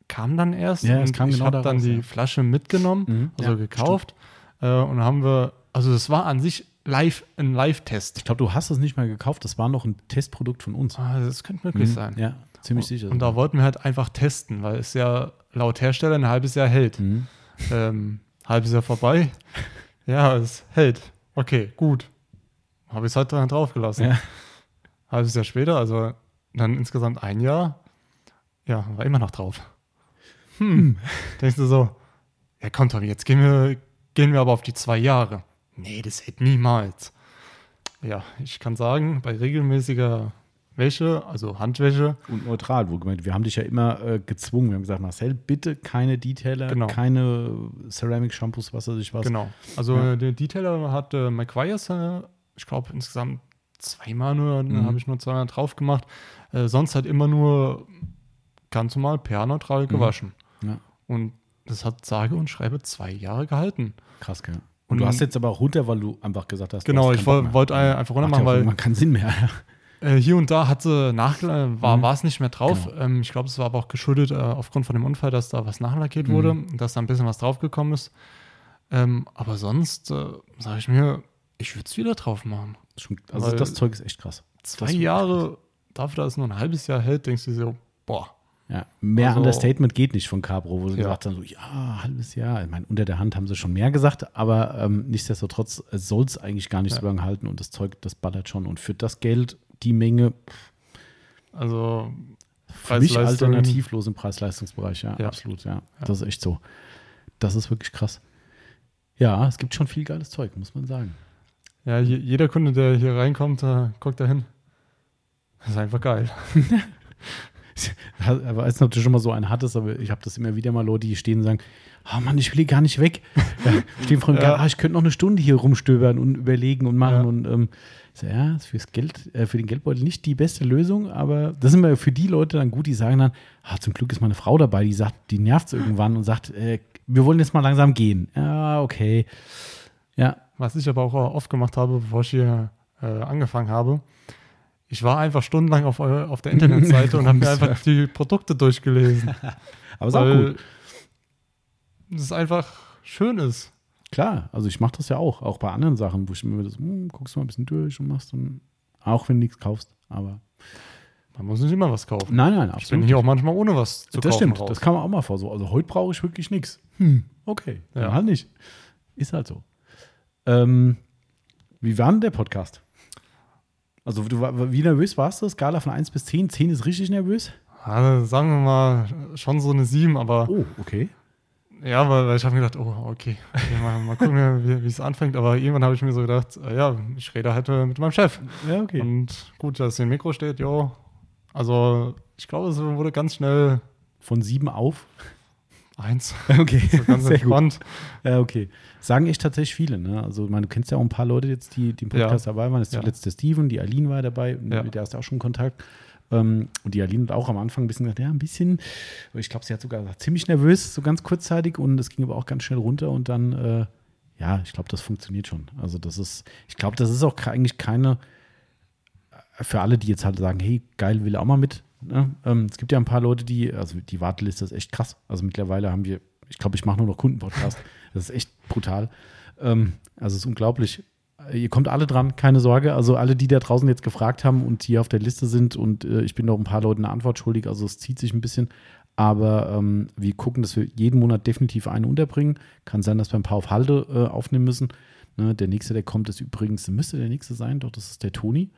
kam dann erst Ja, es und kam ich genau habe da dann die ja. Flasche mitgenommen, Mhm, also ja, gekauft äh, und haben wir, also das war an sich live, ein Live-Test. Ich glaube, du hast es nicht mal gekauft. Das war noch ein Testprodukt von uns. Ah, das könnte möglich Mhm. sein. Ja, ziemlich sicher. Und da wollten wir halt einfach testen, weil es ja laut Hersteller ein halbes Jahr hält. Mhm. Ähm, halbes Jahr vorbei. Ja, es hält. Okay, gut. Habe ich es halt dran draufgelassen. Ja. Halbes Jahr später, also dann insgesamt ein Jahr, ja, war immer noch drauf. Hm. Denkst du so, ja komm Tommy, jetzt gehen wir, gehen wir aber auf die zwei Jahre. Nee, das hält niemals. Ja, ich kann sagen, bei regelmäßiger Wäsche, also Handwäsche. Und neutral, wo gemeint, wir haben dich ja immer äh, gezwungen. Wir haben gesagt, Marcel, bitte keine Detailer, Genau. keine Ceramic-Shampoos, was weiß ich was. Genau. Also Ja. der Detailer hat äh, McGuire's, äh, ich glaube insgesamt zweimal nur, Mhm. habe ich nur zweimal drauf gemacht. Äh, sonst halt immer nur ganz normal pH-neutral gewaschen. Mhm. Ja, Und das hat sage und schreibe zwei Jahre gehalten. krass, gell. Und, du hast jetzt aber auch runter, weil du einfach gesagt hast, du Genau, ich wollte einfach runter machen, weil irgendwann keinen Sinn mehr. Äh, hier und da hat sie nach, äh, war Mhm. war es nicht mehr drauf. Genau. Ähm, ich glaube, es war aber auch geschuldet äh, aufgrund von dem Unfall, dass da was nachlackiert Mhm. wurde, dass da ein bisschen was draufgekommen ist. Ähm, aber sonst äh, sage ich mir, ich würde es wieder drauf machen. Also Weil- das Zeug ist echt krass. Zwei Jahre, dafür, dass es nur ein halbes Jahr hält, denkst du dir so, boah. Ja, mehr Also- Understatement geht nicht von Capro, wo sie Ja. gesagt haben, so, ja, halbes Jahr. Ich meine, unter der Hand haben sie schon mehr gesagt, aber ähm, nichtsdestotrotz soll es eigentlich gar nicht Ja. so lange halten und das Zeug, das ballert schon. Und für das Geld, die Menge, Also für mich alternativlos im Preis-Leistungsbereich, ja, Ja. absolut, ja. Das ist echt so. Das ist wirklich krass. Ja, es gibt schon viel geiles Zeug, muss man sagen. Ja, je, jeder Kunde, der hier reinkommt, äh, guckt da hin. Das ist einfach geil. Ich weiß nicht, ob du schon mal so einen hattest, aber ich habe das immer wieder mal Leute, die stehen und sagen, oh Mann, ich will hier gar nicht weg. Ja, stehen vor dem Ja. Gar, ah, ich könnte noch eine Stunde hier rumstöbern und überlegen und machen. Ja. Und ähm, ich so, ja, ist fürs Geld, äh, für den Geldbeutel nicht die beste Lösung, aber das sind wir für die Leute dann gut, die sagen dann, ah, zum Glück ist meine Frau dabei, die sagt, die nervt irgendwann und sagt, äh, wir wollen jetzt mal langsam gehen. Ja, okay. Ja, Was ich aber auch oft gemacht habe, bevor ich hier äh, angefangen habe, ich war einfach stundenlang auf, eu- auf der Internetseite und habe mir einfach die Produkte durchgelesen. aber ist auch gut. es einfach schön ist. Klar, also ich mache das ja auch, auch bei anderen Sachen, wo ich mir das, hm, guckst du mal ein bisschen durch und machst dann, auch wenn du nichts kaufst, aber Man muss nicht immer was kaufen. nein, nein, ich absolut. bin hier auch manchmal ohne was zu das kaufen stimmt, raus. das kann man auch mal vor so. Also heute brauche ich wirklich nichts. Hm, okay, dann Ja. halt nicht. Ist halt so. Ähm, wie war denn der Podcast? Also du, wie nervös warst du? Skala von 1 bis 10. 10 ist richtig nervös? Also, sagen wir mal, schon so eine 7, aber Oh, okay. ja, weil, weil ich habe mir gedacht, oh, okay, okay mal, mal gucken, wie wie es anfängt. Aber irgendwann habe ich mir so gedacht, äh, ja, ich rede halt äh, mit meinem Chef. Ja, okay. Und gut, dass hier ein Mikro steht, jo. Also, ich glaube, es wurde ganz schnell Von 7 auf? Eins. Okay, So ganz sehr gut. entspannt. Ja, okay. Sagen echt tatsächlich viele. Ne? Also, ich meine, du kennst ja auch ein paar Leute jetzt, die, die im Podcast dabei waren. Jetzt Ja. zuletzt der Steven, die Aline war dabei, Ja. mit der hast du auch schon Kontakt. Ähm, und die Aline hat auch am Anfang ein bisschen gesagt, ja, ein bisschen, ich glaube, sie hat sogar gesagt, ziemlich nervös, so ganz kurzzeitig und es ging aber auch ganz schnell runter und dann, äh, ja, ich glaube, das funktioniert schon. Also, das ist, ich glaube, das ist auch eigentlich keine, äh, für alle, die jetzt halt sagen, hey, geil, will auch mal mit. Ne? Ähm, es gibt ja ein paar Leute, die, also die Warteliste ist echt krass. Also mittlerweile haben wir, ich glaube, ich mache nur noch Kundenpodcast. Das ist echt brutal. Ähm, also es ist unglaublich. Äh, Ihr kommt alle dran, keine Sorge. Also alle, die da draußen jetzt gefragt haben und hier auf der Liste sind und äh, ich bin noch ein paar Leuten eine Antwort schuldig, also es zieht sich ein bisschen. Aber ähm, wir gucken, dass wir jeden Monat definitiv einen unterbringen. Kann sein, dass wir ein paar auf Halde äh, aufnehmen müssen. Ne, der nächste, der kommt, ist übrigens, müsste der nächste sein, doch, das ist der Toni.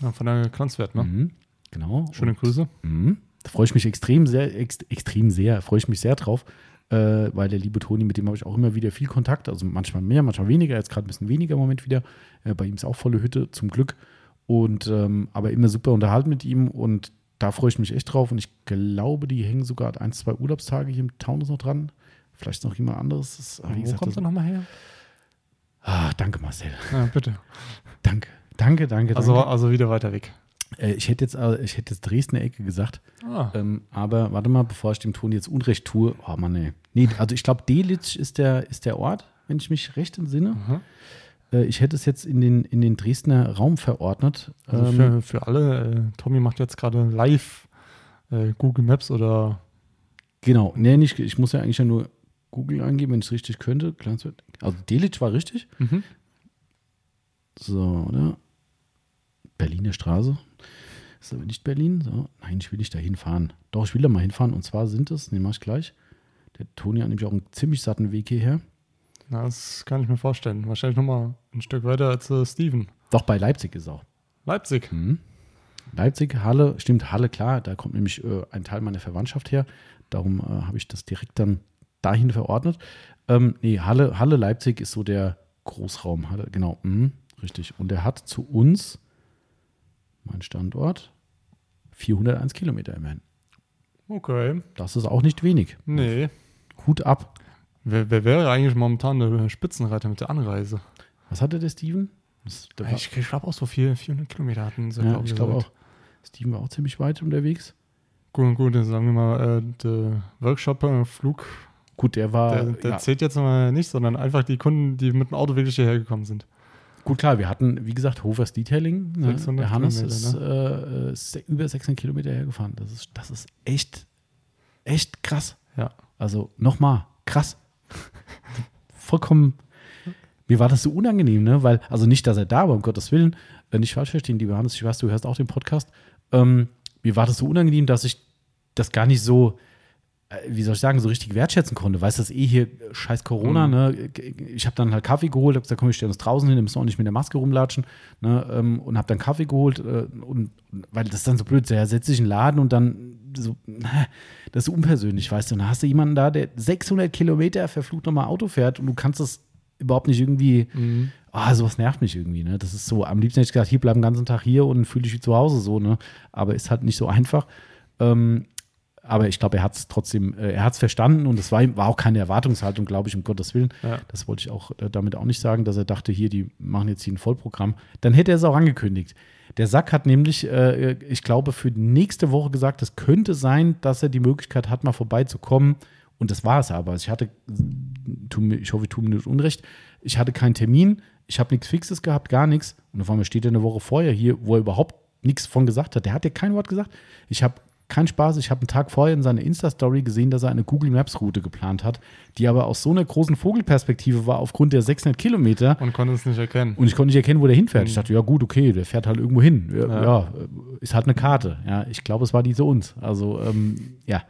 Ja, von der Glanzwert, ne? Mhm, genau. Schöne Und- Grüße. Mhm. Da freue ich mich extrem sehr, ex, extrem sehr, freue ich mich sehr drauf, äh, weil der liebe Toni, mit dem habe ich auch immer wieder viel Kontakt, also manchmal mehr, manchmal weniger, jetzt gerade ein bisschen weniger im Moment wieder. Äh, bei ihm ist auch volle Hütte, zum Glück. Und ähm, aber immer super unterhalten mit ihm und da freue ich mich echt drauf. Und ich glaube, die hängen sogar ein, zwei Urlaubstage hier im Taunus noch dran. Vielleicht noch jemand anderes. Das, Wo gesagt, kommt er nochmal her? ah, danke, Marcel. Ja, bitte. Danke. Danke, danke, Also, danke. also wieder weiter weg. Äh, ich hätte jetzt, äh, ich hätte jetzt Dresdner Ecke gesagt. Ah, Ähm, aber warte mal, bevor ich dem Ton jetzt Unrecht tue. Oh Mann, nee. nee also ich glaube, Delitzsch ist der, ist der Ort, wenn ich mich recht entsinne. mhm. Äh, ich hätte es jetzt in den, in den Dresdner Raum verordnet. also Ähm, für, für alle, äh, Tommy macht jetzt gerade live äh, Google Maps oder genau. Nee, nicht, ich muss ja eigentlich ja nur Google eingeben, wenn ich es richtig könnte. Also Delitzsch war richtig. mhm. So, oder? Berliner Straße. Ist aber nicht Berlin. So. Nein, ich will nicht dahin fahren. Doch, ich will da mal hinfahren. Und zwar sind es, den mache ich gleich. Der Toni hat nämlich auch einen ziemlich satten Weg hierher. Na, das kann ich mir vorstellen. Wahrscheinlich nochmal ein Stück weiter als äh, Steven. Doch, bei Leipzig ist auch. Leipzig. Mhm. Leipzig, Halle, stimmt, Halle, klar, da kommt nämlich äh, ein Teil meiner Verwandtschaft her. Darum äh, habe ich das direkt dann dahin verordnet. Ähm, nee, Halle, Halle, Leipzig ist so der Großraum. Halle, genau. Mhm. Richtig. Und er hat zu uns, mein Standort, 401 Kilometer immerhin. Okay. Das ist auch nicht wenig. Nee. Hut ab. Wer, wer wäre eigentlich momentan der Spitzenreiter mit der Anreise? Was hatte der Steven? Das, der Ich, ich glaube auch so viel, 400 Kilometer hatten sie, ja, glaub ich glaube auch. Steven war auch ziemlich weit unterwegs. Gut, gut, dann sagen wir mal, äh, der Workshop, äh, Flug, Gut, der war. der, der ja, zählt jetzt mal nicht, sondern einfach die Kunden, die mit dem Auto wirklich hierher gekommen sind. Gut, klar, wir hatten, wie gesagt, Hovers Detailing. Ne? 600 Der Hannes ist äh, äh, se- über 600 Kilometer hergefahren. Das ist, das ist echt, echt krass. Ja. Also nochmal, krass. Vollkommen. Mir war das so unangenehm, ne? Weil, also nicht, dass er da war, um Gottes Willen, äh, nicht falsch verstehen, lieber Hannes, ich weiß, du hörst auch den Podcast. Ähm, mir war das so unangenehm, dass ich das gar nicht so, äh, wie soll ich sagen, so richtig wertschätzen konnte. Weißt du, das ist eh hier äh, scheiß Corona, Mhm. ne? Ich habe dann halt Kaffee geholt, hab gesagt, komm, ich stelle uns draußen hin, wir müssen auch nicht mit der Maske rumlatschen, ne? Ähm, und habe dann Kaffee geholt äh, und, weil das ist dann so blöd, der setzt sich in den Laden und dann so, das ist unpersönlich, weißt du. Und dann hast du jemanden da, der 600 Kilometer verflucht nochmal Auto fährt und du kannst das überhaupt nicht irgendwie, ah, sowas nervt mich irgendwie, ne? Das ist so, am liebsten hätte ich gesagt, hier bleib den ganzen Tag hier und fühle dich wie zu Hause so, ne? Aber ist halt nicht so einfach. Ähm, aber ich glaube, er hat es trotzdem, äh, er hat es verstanden und es war, war auch keine Erwartungshaltung, glaube ich, um Gottes Willen. Ja. Das wollte ich auch äh, damit auch nicht sagen, dass er dachte, hier, die machen jetzt hier ein Vollprogramm. Dann hätte er es auch angekündigt. Der Sack hat nämlich, äh, ich glaube, für die nächste Woche gesagt, es könnte sein, dass er die Möglichkeit hat, mal vorbeizukommen. Und das war es aber. Also ich hatte, ich hoffe, ich tue mir nicht unrecht, ich hatte keinen Termin, ich habe nichts Fixes gehabt, gar nichts. Und auf einmal steht er eine Woche vorher hier, wo er überhaupt nichts von gesagt hat. Der hat ja kein Wort gesagt. Ich habe keinen Spaß. Ich habe einen Tag vorher in seiner Insta-Story gesehen, dass er eine Google Maps-Route geplant hat, die aber aus so einer großen Vogelperspektive war, aufgrund der 600 Kilometer. Und konnte es nicht erkennen. Und ich konnte nicht erkennen, wo der hinfährt. Ich dachte, ja gut, okay, der fährt halt irgendwo hin. Ja, Ja. ja, ist halt eine Karte. Ja, ich glaube, es war die zu uns. Also, ähm, ja.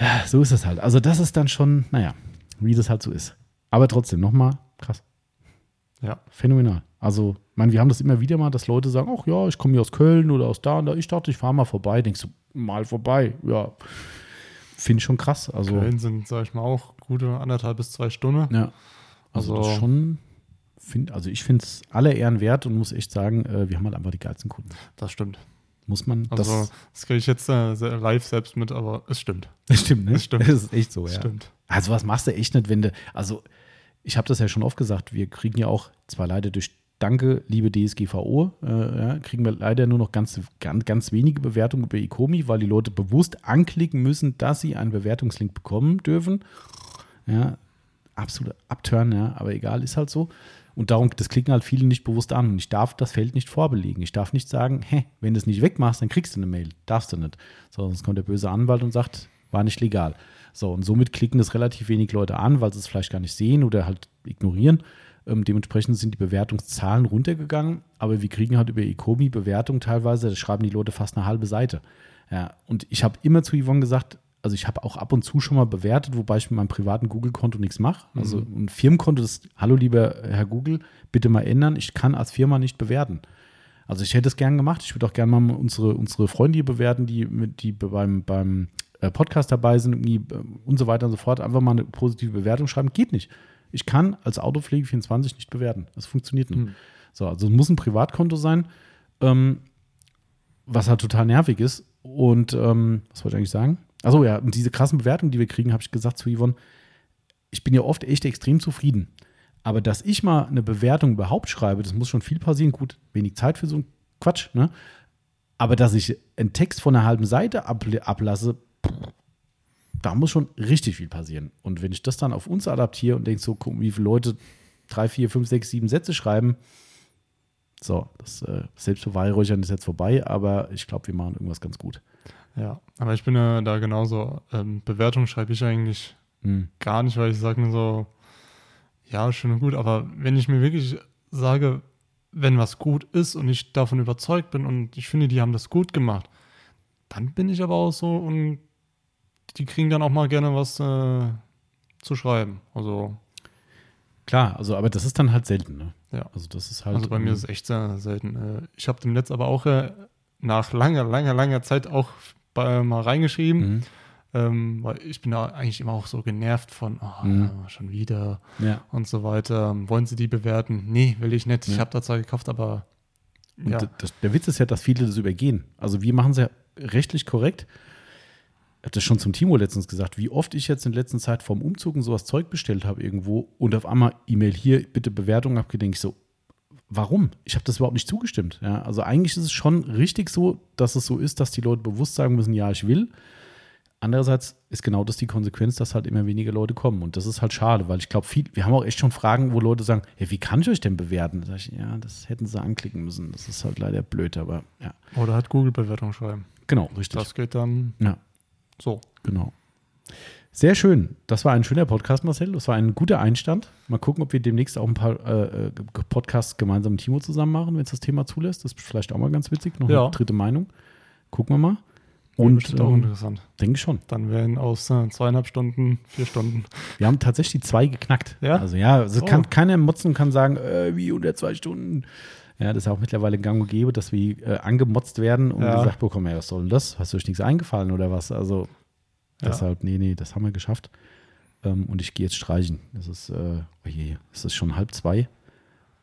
Ja, So ist es halt. Also, das ist dann schon, naja, wie das halt so ist. Aber trotzdem, nochmal, krass. Ja. Phänomenal. Also, ich meine, wir haben das immer wieder mal, dass Leute sagen, ach ja, ich komme hier aus Köln oder aus da und da. Ich dachte, ich fahre mal vorbei. Denkst du, mal vorbei. Ja, finde ich schon krass. Also, Köln sind, sag ich mal, auch gute anderthalb bis zwei Stunden. ja. Also, Also- das schon, find, also ich finde es aller Ehren wert und muss echt sagen, äh, wir haben halt einfach die geilsten Kunden. Das stimmt. Muss man, Also, das, das, kriege ich jetzt äh, live selbst mit, aber es stimmt. das stimmt, ne? das stimmt. Das ist echt so, ja. stimmt. Also was machst du echt nicht, wenn du, also ich habe das ja schon oft gesagt, wir kriegen ja auch, zwar leider durch Danke, liebe DSGVO, äh, ja, kriegen wir leider nur noch ganz, ganz, ganz wenige Bewertungen über Ecomi, weil die Leute bewusst anklicken müssen, dass sie einen Bewertungslink bekommen dürfen. Ja, absoluter Upturn, ja, aber egal, ist halt so. Und darum, das klicken halt viele nicht bewusst an. Und ich darf das Feld nicht vorbelegen. Ich darf nicht sagen, hä, wenn du es nicht wegmachst, dann kriegst du eine Mail. Darfst du nicht. So, sonst kommt der böse Anwalt und sagt, war nicht legal. So, und somit klicken das relativ wenig Leute an, weil sie es vielleicht gar nicht sehen oder halt ignorieren. Ähm, dementsprechend sind die Bewertungszahlen runtergegangen, aber wir kriegen halt über Ecomi Bewertungen teilweise, da schreiben die Leute fast eine halbe Seite. Ja, und ich habe immer zu Yvonne gesagt, also ich habe auch ab und zu schon mal bewertet, wobei ich mit meinem privaten Google-Konto nichts mache. Also ein Firmenkonto, das, hallo lieber Herr Google, bitte mal ändern, ich kann als Firma nicht bewerten. Also ich hätte es gern gemacht. Ich würde auch gerne mal unsere, unsere Freunde hier bewerten, die, die beim, beim äh, Podcast dabei sind äh, und so weiter und so fort. Einfach mal eine positive Bewertung schreiben. Geht nicht. Ich kann als Autopflege24 nicht bewerten. Das funktioniert nicht. Hm. So, also es muss ein Privatkonto sein, ähm, was halt total nervig ist. Und ähm, was wollte ich eigentlich sagen? Achso, ja, und diese krassen Bewertungen, die wir kriegen, habe ich gesagt zu Yvonne, ich bin ja oft echt extrem zufrieden. Aber dass ich mal eine Bewertung überhaupt schreibe, das muss schon viel passieren. Gut, wenig Zeit für so einen Quatsch, ne? Aber dass ich einen Text von einer halben Seite abl- ablasse, da muss schon richtig viel passieren. Und wenn ich das dann auf uns adaptiere und denke so, guck, wie viele Leute drei, vier, fünf, sechs, sieben Sätze schreiben, so, das äh, Selbstbeweihräuchern ist jetzt vorbei, aber ich glaube, wir machen irgendwas ganz gut. Ja, aber ich bin ja da genauso. Ähm, Bewertung schreibe ich eigentlich Hm. gar nicht, weil ich sage mir so, ja, schön und gut, aber wenn ich mir wirklich sage, wenn was gut ist und ich davon überzeugt bin und ich finde, die haben das gut gemacht, dann bin ich aber auch so und die kriegen dann auch mal gerne was äh, zu schreiben. Also, Klar, also, aber das ist dann halt selten, ne? ja. Also, das ist halt. Also bei mir ähm, ist es echt sehr selten. Äh, Ich habe dem Netz aber auch äh, nach langer, langer, langer Zeit auch bei, mal reingeschrieben. mhm. Ähm, weil ich bin da eigentlich immer auch so genervt von, oh, Mhm. schon wieder Ja. und so weiter. Wollen Sie die bewerten? Nee, will ich nicht. Ich Ja. habe da zwar gekauft, aber ja. das, der Witz ist ja, dass viele das übergehen. Also wir machen es ja rechtlich korrekt. Ich habe das schon zum Timo letztens gesagt, wie oft ich jetzt in letzter Zeit vom Umzug und sowas Zeug bestellt habe irgendwo und auf einmal E-Mail hier, bitte Bewertung abgedenkt. Ich so, warum? Ich habe das überhaupt nicht zugestimmt. Ja, also eigentlich ist es schon richtig so, dass es so ist, dass die Leute bewusst sagen müssen, ja, ich will. Andererseits ist genau das die Konsequenz, dass halt immer weniger Leute kommen. Und das ist halt schade, weil ich glaube, viel, wir haben auch echt schon Fragen, wo Leute sagen, ja, wie kann ich euch denn bewerten? Da sag ich, ja, das hätten sie anklicken müssen. Das ist halt leider blöd, aber ja. Oder halt Google-Bewertung schreiben. Genau, richtig. Das geht dann ja, so. genau. Sehr schön. Das war ein schöner Podcast, Marcel. Das war ein guter Einstand. Mal gucken, ob wir demnächst auch ein paar äh, äh, Podcasts gemeinsam mit Timo zusammen machen, wenn es das Thema zulässt. Das ist vielleicht auch mal ganz witzig. Noch Ja. eine dritte Meinung. Gucken wir mal. Und bestimmt auch ähm, interessant. denke ich schon. Dann wären aus äh, zweieinhalb Stunden vier Stunden. Wir haben tatsächlich die zwei geknackt. Ja? Also ja, also Oh. kann keiner motzen und kann sagen, äh, wie unter zwei Stunden. Ja, das ist auch mittlerweile gang und gäbe, dass wir äh, angemotzt werden und Ja. gesagt bekommen, ja, was soll denn das? Hast du euch nichts eingefallen oder was? Also Ja. deshalb, nee, nee, das haben wir geschafft. Ähm, und ich gehe jetzt streichen. Das ist, äh, oh je, es ist schon halb zwei.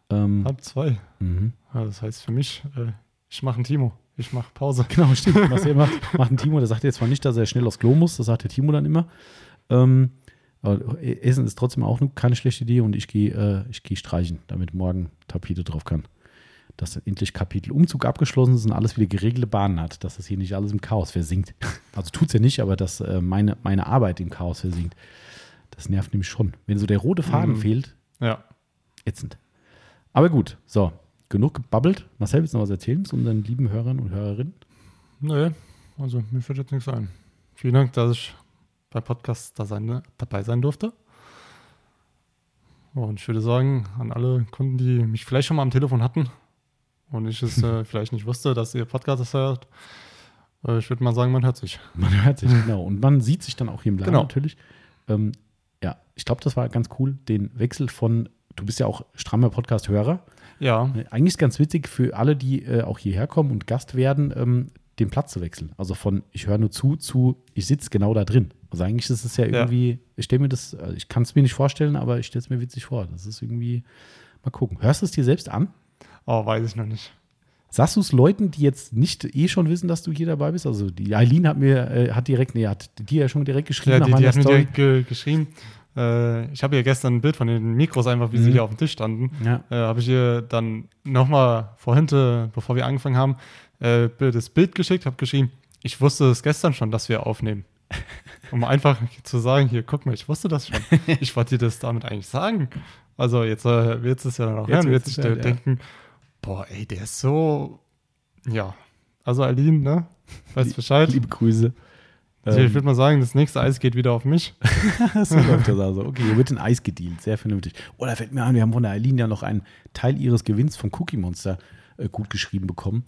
Ähm, Halb zwei. mhm. Ja, das heißt für mich, äh, ich mache einen Timo. Ich mache Pause. Genau, stimmt. Was er macht, macht ein Timo, der sagt jetzt zwar nicht, dass er schnell aufs Klo muss, das sagt der Timo dann immer. Ähm, aber Essen ist trotzdem auch eine- keine schlechte Idee und ich gehe äh, ich gehe streichen, damit morgen Tapete drauf kann. Dass endlich Kapitel Umzug abgeschlossen ist und alles wieder geregelte Bahnen hat, dass das hier nicht alles im Chaos versinkt. Also tut es ja nicht, aber dass äh, meine, meine Arbeit im Chaos versinkt. Das nervt nämlich schon. Wenn so der rote Faden Mhm. fehlt, Ja. ätzend. Aber gut, so, genug gebabbelt. Marcel, willst du noch was erzählen zu unseren lieben Hörern und Hörerinnen? Nee, also mir fällt jetzt nichts ein. Vielen Dank, dass ich beim Podcast da sein, dabei sein durfte. Und ich würde sagen, an alle Kunden, die mich vielleicht schon mal am Telefon hatten und ich es äh, vielleicht nicht wusste, dass ihr Podcast das hört, äh, ich würde mal sagen, man hört sich. Man hört sich, genau. Und man sieht sich dann auch hier im Laden Genau. natürlich. Ähm, ja, ich glaube, das war ganz cool, den Wechsel von, du bist ja auch strammer Podcast-Hörer. Ja, Äh, Eigentlich ist ganz witzig für alle, die äh, auch hierher kommen und Gast werden, ähm, den Platz zu wechseln. Also von ich höre nur zu zu ich sitze genau da drin. Also eigentlich ist es ja Ja. irgendwie, ich stelle mir das, also ich kann es mir nicht vorstellen, aber ich stelle es mir witzig vor. Das ist irgendwie, mal gucken. Hörst du es dir selbst an? Oh, weiß ich noch nicht. Sagst du es Leuten, die jetzt nicht eh schon wissen, dass du hier dabei bist? Also die Eileen hat mir, äh, hat direkt, nee, hat dir ja schon direkt geschrieben Ja, nach die, die meiner hat mir Story. direkt ge geschrieben. Äh, ich habe ihr gestern ein Bild von den Mikros einfach, wie sie Mhm. hier auf dem Tisch standen. Ja. äh, habe ich ihr dann nochmal vorhin, bevor wir angefangen haben, äh, das Bild geschickt, habe geschrieben, ich wusste es gestern schon, dass wir aufnehmen. Um einfach zu sagen, hier, guck mal, ich wusste das schon. Ich wollte dir das damit eigentlich sagen. Also jetzt äh, wird es ja dann auch Jetzt hören, wird sich ja. Boah, ey, der ist so, ja. Also Aline, ne? Weißt Bescheid. Liebe Grüße. Also ich Ähm, würde mal sagen, das nächste Eis geht wieder auf mich. so läuft das also. Okay, hier wird in Eis gedealt. Sehr vernünftig. Oh, da fällt mir ein, wir haben von der Eileen ja noch einen Teil ihres Gewinns vom Cookie Monster äh, gut geschrieben bekommen.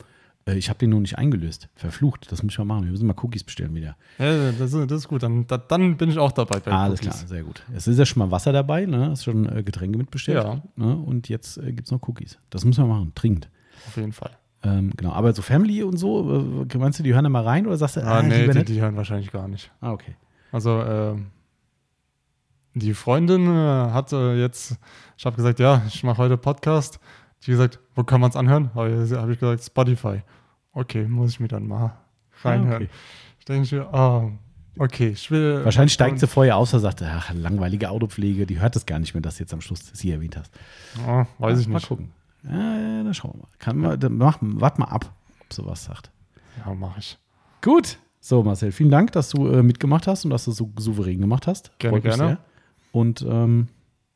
Äh, ich habe den noch nicht eingelöst. Verflucht. Das muss ich mal machen. Wir müssen mal Cookies bestellen wieder. Ja, das, ist- das ist gut. Dann, da, dann bin ich auch dabei bei Alles Cookies. klar, sehr gut. Es ist ja schon mal Wasser dabei, ne? Hast schon äh, Getränke mitbestellt. Ja. Ne? Und jetzt äh, gibt es noch Cookies. Das müssen wir machen. Dringend. Auf jeden Fall. Ähm, genau. Aber so Family und so, äh, meinst du, die hören da mal rein oder sagst du, Ah, nee, lieber die, die hören wahrscheinlich gar nicht. Ah, okay. Also, ähm, die Freundin äh, hat äh, jetzt, ich habe gesagt, ja, ich mache heute Podcast. Die gesagt, wo kann man es anhören? Habe ich, hab ich gesagt, Spotify. Okay, muss ich mir dann mal reinhören. okay. Ich denke, mir, ah, okay, ich will. Wahrscheinlich steigt sie vorher aus und sagt, ach, langweilige Autopflege, die hört das gar nicht mehr, dass du jetzt am Schluss sie erwähnt hast. Ah, weiß ich Mal nicht. gucken. Ja, dann schauen wir mal. Kann man, dann mach, wart mal ab, ob sie was sagt. Ja, mache ich. Gut. So, Marcel, vielen Dank, dass du äh, mitgemacht hast und dass du so souverän gemacht hast. Gerne, gerne. sehr. Und ähm,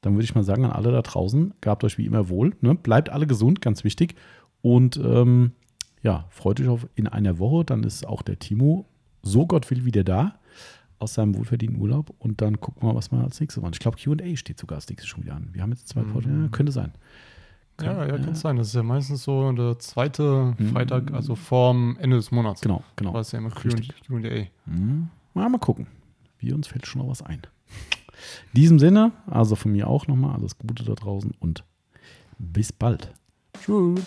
dann würde ich mal sagen an alle da draußen, gehabt euch wie immer wohl. Ne? Bleibt alle gesund, ganz wichtig. Und ähm, ja, freut euch auf in einer Woche. Dann ist auch der Timo, so Gott will, wieder da aus seinem wohlverdienten Urlaub. Und dann gucken wir mal, was wir als nächstes machen. Ich glaube, QA steht sogar als nächstes schon wieder an. Wir haben jetzt zwei Mhm. Podcasts. Ja, könnte sein. Ja, ja, kann sein. Das ist ja meistens so der zweite Mhm. Freitag, also vorm Ende des Monats. Genau, genau. Ist ja immer. Q&A. Hm, mal, mal gucken. Wir uns fällt schon noch was ein. In diesem Sinne, also von mir auch nochmal alles Gute da draußen und bis bald. Tschüss.